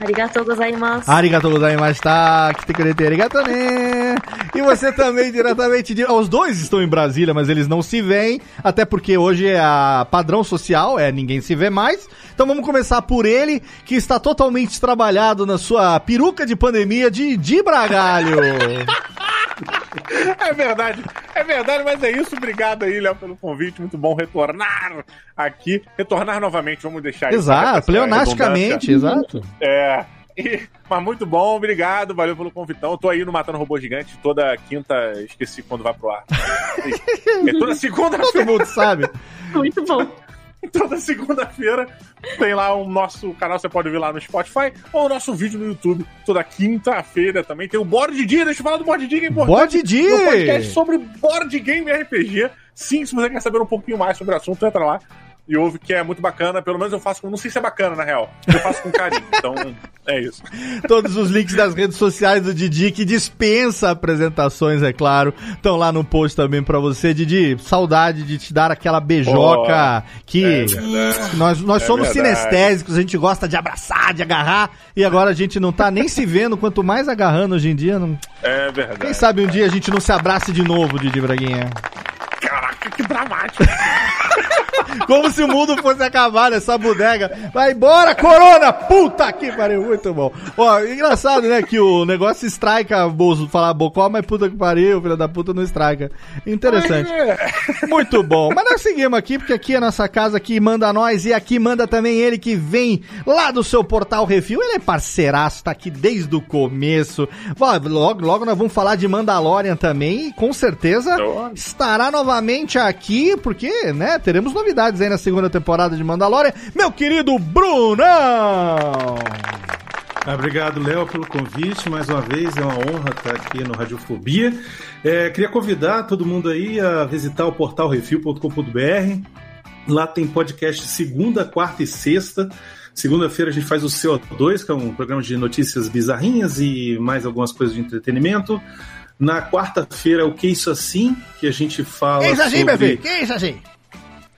Arigatou gozaimasu. Arigatou gozaimashita, kitekurete arigato né. E você também, diretamente de... Os dois estão em Brasília, mas eles não se veem, até porque hoje é a padrão social, é ninguém se vê mais. Então vamos começar por ele, que está totalmente trabalhado na sua peruca de pandemia de Di Bragalho. *laughs* É verdade, é verdade, mas é isso. Obrigado aí, Léo, pelo convite. Muito bom retornar aqui. Retornar novamente, vamos deixar isso. exato, essa pleonasticamente, exato. É. E- mas muito bom, obrigado, valeu pelo convitão. Eu tô aí no Matando Robô Gigante toda quinta, esqueci quando vai pro ar. *laughs* É toda segunda-feira. Todo mundo sabe. Muito bom. *laughs* Toda segunda-feira tem lá o nosso canal, você pode ver lá no Spotify, ou o nosso vídeo no YouTube. Toda quinta-feira também tem o Board Dia, deixa eu falar do Board Dia, que é importante. Board Dia! Um podcast sobre board game RPG. Sim, se você quer saber um pouquinho mais sobre o assunto, entra lá e ouve que é muito bacana. Pelo menos eu faço com. Não sei se é bacana, na real. Eu faço com carinho. *laughs* então, é isso. Todos os links das redes sociais do Didi, que dispensa apresentações, é claro, estão lá no post também pra você. Didi, saudade de te dar aquela beijoca que é nós, nós É somos verdade. sinestésicos, a gente gosta de abraçar, de agarrar, e agora a gente não tá nem se vendo, quanto mais agarrando hoje em dia. Não... É verdade. Quem sabe um dia a gente não se abrace de novo, Didi Braguinha. Caraca, que dramático. *laughs* Como se o mundo fosse acabar nessa bodega. Vai embora, Corona! Puta que pariu, muito bom. Ó, engraçado, né, que o negócio strika Bolso falar bocó, mas puta que pariu, filha da puta não strika. Interessante. Muito bom. Mas nós seguimos aqui, porque aqui é a nossa casa, aqui manda nós, e aqui manda também ele que vem lá do seu portal Refil. Ele é parceiraço, tá aqui desde o começo. Logo, logo nós vamos falar de Mandalorian também, e com certeza Olha. estará novamente aqui, porque, né, teremos novidades novidades aí na segunda temporada de Mandalorian. Meu querido Brunão! Ah, Obrigado, Léo, pelo convite. Mais uma vez, é uma honra estar aqui no Radiofobia. É, queria convidar todo mundo aí a visitar o portal refil.com.br. Lá tem podcast segunda, quarta e sexta. Segunda-feira a gente faz o CO2, que é um programa de notícias bizarrinhas e mais algumas coisas de entretenimento. Na quarta-feira, o Que Isso Assim, que a gente fala Que isso assim, meu sobre... filho? Que isso assim?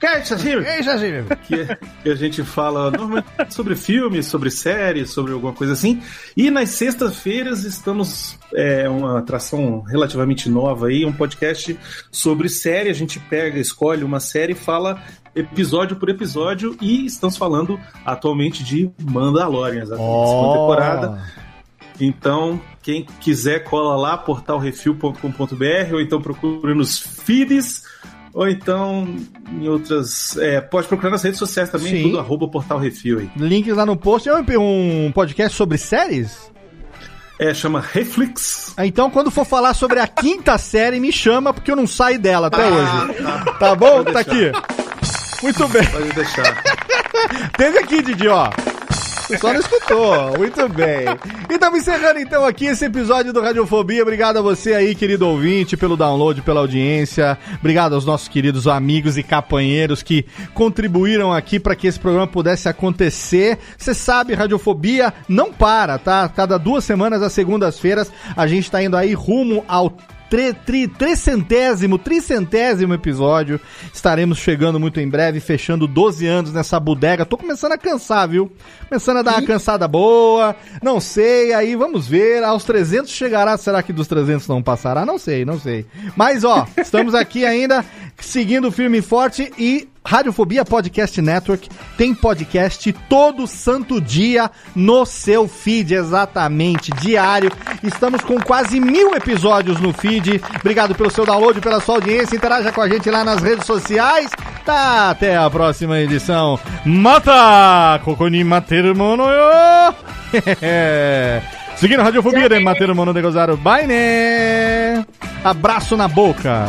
Que isso assim? Que isso assim, que, que a gente fala normalmente sobre filmes, sobre séries, sobre alguma coisa assim. E nas sextas-feiras estamos é, uma atração relativamente nova aí, um podcast sobre série. A gente pega, escolhe uma série e fala episódio por episódio e estamos falando atualmente de Mandalorian, exatamente, segunda temporada. Então, quem quiser, cola lá, portalrefil.com.br ou então procura nos feeds ou então em outras. é, pode procurar nas redes sociais também, Sim. tudo arroba Portal Refil aí. Links lá no post. É um um podcast sobre séries? É, chama Reflex. Ah, Então, quando for falar sobre a quinta série, me chama, porque eu não saio dela até hoje. tá. Tá bom? Tá aqui. Muito bem. Pode deixar. *laughs* Teve aqui, Didi, ó. Só não escutou. Muito bem. E estamos encerrando então aqui esse episódio do Radiofobia. Obrigado a você aí, querido ouvinte, pelo download, pela audiência. Obrigado aos nossos queridos amigos e companheiros que contribuíram aqui para que esse programa pudesse acontecer. Você sabe, Radiofobia não para, tá? Cada duas semanas, às segundas-feiras, a gente tá indo aí rumo ao tre, tri, trecentésimo, tricentésimo episódio. Estaremos chegando muito em breve, fechando 12 anos nessa bodega. Tô começando a cansar, viu? Começando a dar uma cansada boa. Não sei, aí vamos ver. Aos 300 chegará. Será que dos 300 não passará? Não sei, não sei. Mas, ó, estamos aqui ainda seguindo firme e forte e Radiofobia Podcast Network tem podcast todo santo dia no seu feed, exatamente, diário. Estamos com quase mil episódios no feed. Obrigado pelo seu download, pela sua audiência. Interaja com a gente lá nas redes sociais. Tá, até a próxima edição. Mata! Kokoni! *laughs* Seguindo Radiofobia de Materu Mono de Gozaro. Bye, né? Abraço na boca.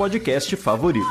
podcast favorito.